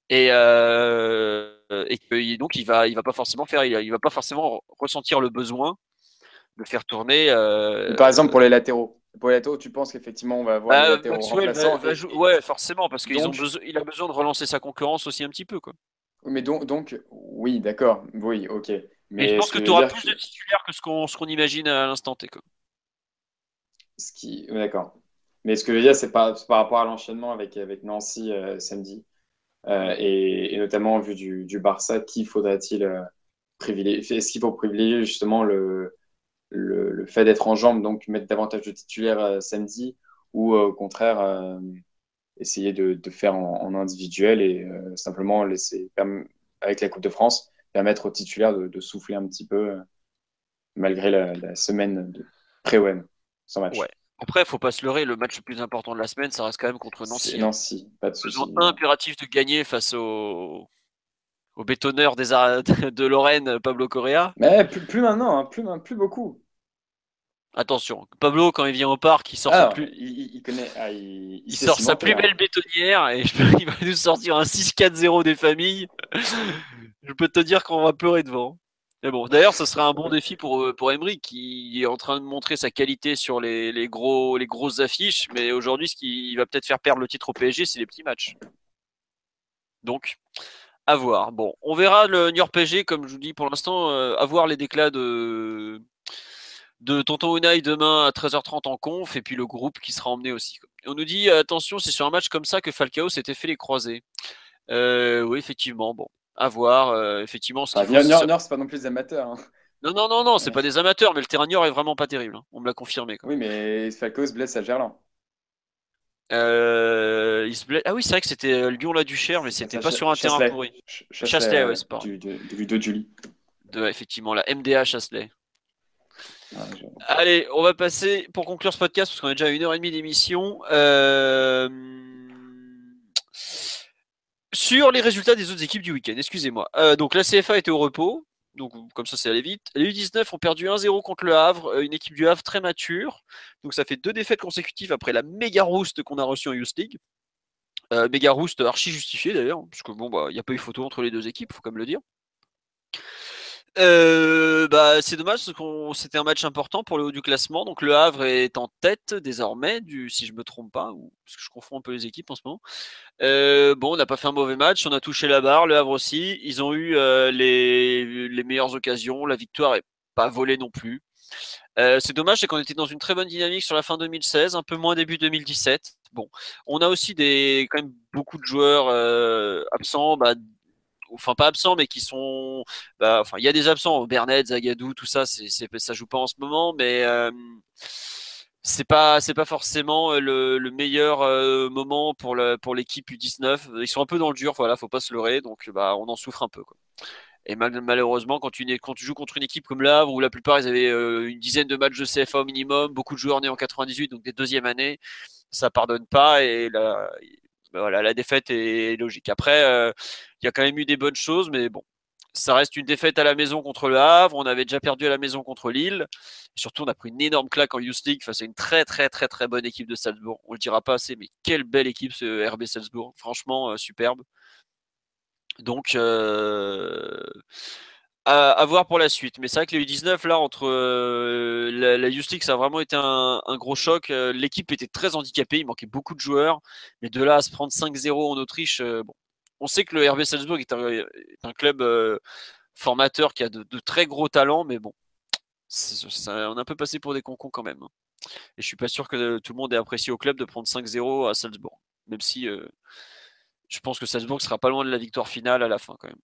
S1: Et, euh, et que, donc il va, il va pas forcément faire, il, va pas forcément ressentir le besoin de faire tourner. euh,
S3: Par exemple, pour les latéraux. Pour les latéraux, tu penses qu'effectivement, on va avoir
S1: bah,
S3: les latéraux
S1: Maxwell
S3: remplaçants
S1: ouais, forcément, parce qu'il a besoin de relancer sa concurrence aussi un petit peu, quoi.
S3: Mais donc, donc oui, d'accord. Oui, ok.
S1: Mais, je pense que tu auras plus de titulaires que ce qu'on imagine à l'instant T. Quoi.
S3: Ce. D'accord. Mais ce que je veux dire, c'est par, rapport à l'enchaînement avec, Nancy samedi, et, notamment en vue du, Barça, qui faudrait-il privilégier Est-ce qu'il faut privilégier justement le, fait d'être en jambes, donc mettre davantage de titulaires samedi, ou au contraire essayer de, faire en, individuel et simplement laisser, avec la Coupe de France, permettre aux titulaires de, souffler un petit peu malgré la, semaine de pré-OM sans match.
S1: Ouais. Après, il faut pas se leurrer, le match le plus important de la semaine, ça reste quand même contre Nancy.
S3: Hein. Nancy, pas de souci.
S1: impératif de gagner face au, au bétonneur des de Lorraine, Pablo Correa.
S3: Mais plus, maintenant, hein, plus, plus beaucoup.
S1: Attention, Pablo, quand il vient au parc, il sort sa plus,
S3: il, connaît, ah, il,
S1: sort sa plus belle bétonnière et je il va nous sortir un 6-4-0 des familles. je peux te dire qu'on va pleurer devant. Mais bon, d'ailleurs, ce serait un bon défi pour, euh, pour Emery qui est en train de montrer sa qualité sur les, les gros, les grosses affiches. Mais aujourd'hui, ce qui va peut-être faire perdre le titre au PSG, c'est les petits matchs. Donc, à voir. Bon, on verra le York PSG, comme je vous dis pour l'instant, euh, à voir les déclats de, de Tonton Unai demain à 13h30 en conf et puis le groupe qui sera emmené aussi. On nous dit attention, c'est sur un match comme ça que Falcao s'était fait les croisés. Euh, oui, effectivement. Bon, à voir. Euh, effectivement,
S3: ce ah, Niort, c'est pas non plus des amateurs. Hein.
S1: Non, non, non, non, c'est pas des amateurs, mais le terrain Niort est vraiment pas terrible. Hein. On me l'a confirmé.
S3: Oui, mais Falco se blesse à Gerland.
S1: Euh, il se Ah oui, c'est vrai que c'était euh, Lyon-la-Duchère, mais c'était pas sur un terrain pourri.
S3: Chasselet, ouais, c'est pas. Du, de, de Julie.
S1: De, effectivement, la MDA Chasselet. Allez, on va passer pour conclure ce podcast parce qu'on a déjà une heure et demie d'émission. Euh sur les résultats des autres équipes du week-end, excusez-moi. Euh, donc la CFA était au repos, donc comme ça c'est allé vite. Les U19 ont perdu 1-0 contre le Havre, euh, une équipe du Havre très mature. Donc ça fait deux défaites consécutives après la méga rouste qu'on a reçue en Youth League. Euh, méga rouste archi justifiée d'ailleurs, parce que bon bah il n'y a pas eu photo entre les deux équipes, faut quand même le dire. Euh, bah, c'est dommage parce que c'était un match important pour le haut du classement. Donc le Havre est en tête désormais, du, si je me trompe pas, ou parce que je confonds un peu les équipes en ce moment. Euh, bon, on n'a pas fait un mauvais match, on a touché la barre, le Havre aussi. Ils ont eu euh, les, les, meilleures occasions, la victoire est pas volée non plus. c'est dommage, c'est qu'on était dans une très bonne dynamique sur la fin 2016, un peu moins début 2017. Bon, on a aussi des quand même beaucoup de joueurs absents. Bah, enfin pas absents, mais qui sont, bah, enfin il y a des absents, Bernet, Zagadou, tout ça, c'est, ça joue pas en ce moment, mais euh, c'est pas c'est pas forcément euh, le, meilleur euh, moment pour le, pour l'équipe U19. Ils sont un peu dans le dur, voilà, faut pas se leurrer, donc bah on en souffre un peu. Et malheureusement, quand tu, quand tu joues contre une équipe comme l'Havre, où la plupart ils avaient une dizaine de matchs de CFA au minimum, beaucoup de joueurs nés en 98, donc des deuxièmes années, ça pardonne pas et la, bah, voilà, la défaite est logique. Après, euh, il y a quand même eu des bonnes choses, mais bon, ça reste une défaite à la maison contre le Havre. On avait déjà perdu à la maison contre Lille. surtout, on a pris une énorme claque en Youth League face à une très très très très bonne équipe de Salzbourg. On le dira pas assez, mais quelle belle équipe ce RB Salzbourg. Franchement, euh, superbe. Donc, euh, à, voir pour la suite. Mais c'est vrai que les U19, là, entre euh, la, la ça a vraiment été un, gros choc. Euh, l'équipe était très handicapée, il manquait beaucoup de joueurs. Mais de là à se prendre 5-0 en Autriche, euh, bon. on sait que le RB Salzbourg est un, club formateur qui a de, très gros talents, mais bon, on a un peu passé pour des concons quand même. Hein. Et je suis pas sûr que tout le monde ait apprécié au club de prendre 5-0 à Salzbourg. Même si je pense que Salzbourg sera pas loin de la victoire finale à la fin quand même.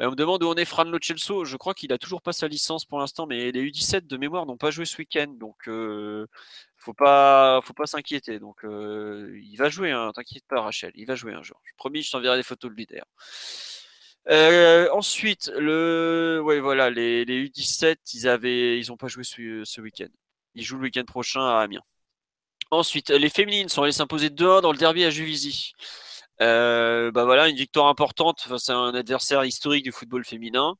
S1: Euh, on me demande où on est Fran Lo Je crois qu'il a toujours pas sa licence pour l'instant, mais les U17 de mémoire n'ont pas joué ce week-end, donc euh, faut pas, faut pas s'inquiéter. Euh, il va jouer, hein, t'inquiète pas Rachel, il va jouer un jour. Je promis, je t'enverrai des photos de lui d'ailleurs. ensuite, les, U17, ils avaient, ils ont pas joué ce, week-end. Ils jouent le week-end prochain à Amiens. Ensuite, les féminines sont allées s'imposer 2-1 dans le derby à Juvisy. Euh, bah voilà, une victoire importante face à un adversaire historique du football féminin.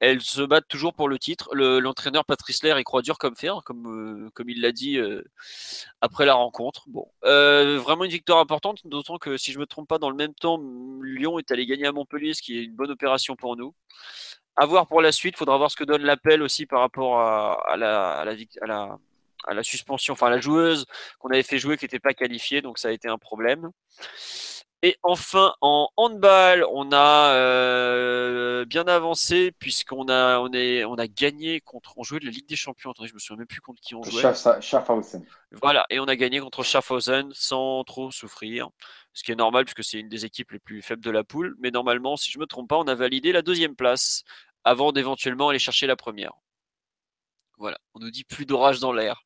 S1: Elles se battent toujours pour le titre. L'entraîneur Patrice Lair y croit dur comme fer, comme, euh, comme il l'a dit euh, après la rencontre. Bon, vraiment une victoire importante, d'autant que si je me trompe pas, dans le même temps, Lyon est allé gagner à Montpellier, ce qui est une bonne opération pour nous. À voir pour la suite, faudra voir ce que donne l'appel aussi par rapport à, la, à la suspension, enfin à la joueuse qu'on avait fait jouer qui n'était pas qualifiée, donc ça a été un problème. Et enfin, en handball, on a euh, bien avancé puisqu'on a, on est, on a gagné contre, on jouait de la Ligue des Champions. Attendez, je me souviens même plus contre qui on jouait.
S3: Schaffhausen.
S1: Voilà, et on a gagné contre Schaffhausen sans trop souffrir, ce qui est normal puisque c'est une des équipes les plus faibles de la poule. Mais normalement, si je me trompe pas, on a validé la deuxième place avant d'éventuellement aller chercher la première. Voilà, on nous dit plus d'orage dans l'air.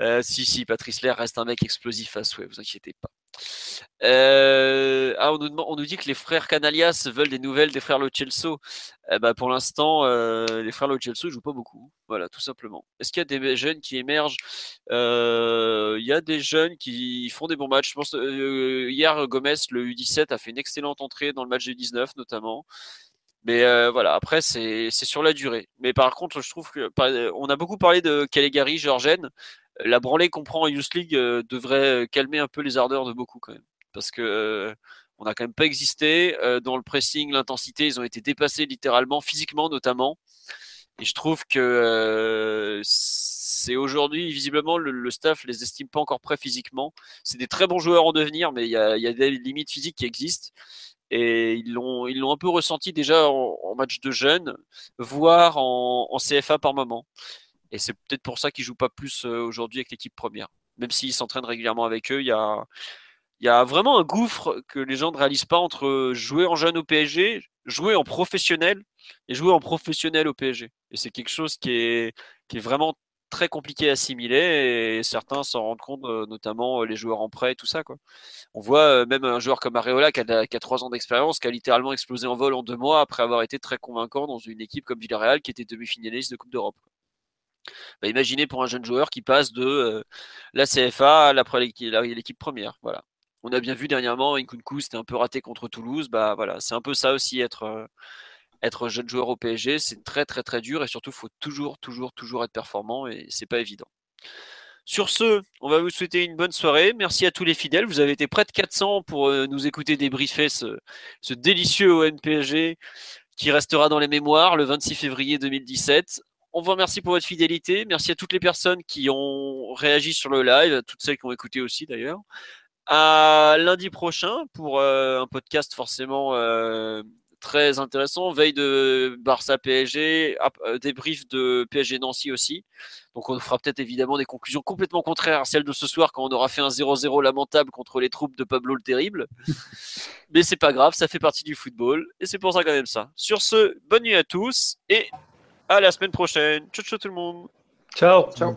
S1: Euh, si, si, Patrice Lair reste un mec explosif à souhait, vous inquiétez pas. Euh, ah, on nous, dit que les frères Canalias veulent des nouvelles des frères Lo Celso. Eh ben, pour l'instant, euh, les frères Lo Celso ne jouent pas beaucoup. Voilà, tout simplement. Est-ce qu'il y a des jeunes qui émergent? Il y a des jeunes qui font des bons matchs. Je pense hier, Gomez, le U17, a fait une excellente entrée dans le match du 19 notamment. Mais euh, voilà, après, c'est sur la durée. Mais par contre, je trouve que on a beaucoup parlé de Caligari, Georgen. La branlée qu'on prend en Youth League euh, devrait calmer un peu les ardeurs de beaucoup quand même. Parce que euh, on n'a quand même pas existé. dans le pressing, l'intensité, ils ont été dépassés littéralement, physiquement notamment. Et je trouve que c'est aujourd'hui, visiblement, le, staff les estime pas encore prêts physiquement. C'est des très bons joueurs en devenir, mais il y a, des limites physiques qui existent et ils l'ont un peu ressenti déjà en, match de jeunes, voire en, CFA par moment. Et c'est peut-être pour ça qu'ils jouent pas plus euh, aujourd'hui avec l'équipe première. Même s'ils s'entraînent régulièrement avec eux, il y a il y a vraiment un gouffre que les gens ne réalisent pas entre jouer en jeune au PSG, jouer en professionnel et jouer en professionnel au PSG. Et c'est quelque chose qui est, qui vraiment très compliqué à assimiler et certains s'en rendent compte, euh, notamment euh, les joueurs en prêt, tout ça. Quoi. On voit euh, même un joueur comme Areola qui a, trois ans d'expérience, qui a littéralement explosé en vol en deux mois après avoir été très convaincant dans une équipe comme Villarreal qui était demi-finaliste de Coupe d'Europe. Bah, imaginez pour un jeune joueur qui passe de la CFA à l'équipe première. Voilà. On a bien vu dernièrement, Nkunku c'était un peu raté contre Toulouse. Bah voilà, c'est un peu ça aussi être être jeune joueur au PSG, c'est très très très dur et surtout il faut toujours toujours toujours être performant et c'est pas évident. Sur ce, on va vous souhaiter une bonne soirée. Merci à tous les fidèles. Vous avez été près de 400 pour euh, nous écouter débriefer ce, délicieux ONPG qui restera dans les mémoires le 26 février 2017. On vous remercie pour votre fidélité. Merci à toutes les personnes qui ont réagi sur le live, à toutes celles qui ont écouté aussi d'ailleurs. À lundi prochain pour euh, un podcast forcément euh, très intéressant. Veille de Barça PSG, euh, débrief de PSG Nancy aussi. Donc on fera peut-être évidemment des conclusions complètement contraires à celles de ce soir quand on aura fait un 0-0 lamentable contre les troupes de Pablo le Terrible. Mais c'est pas grave, ça fait partie du football et c'est pour ça quand même ça. Sur ce, bonne nuit à tous et à la semaine prochaine. Ciao ciao tout le monde.
S4: Ciao.
S3: Ciao.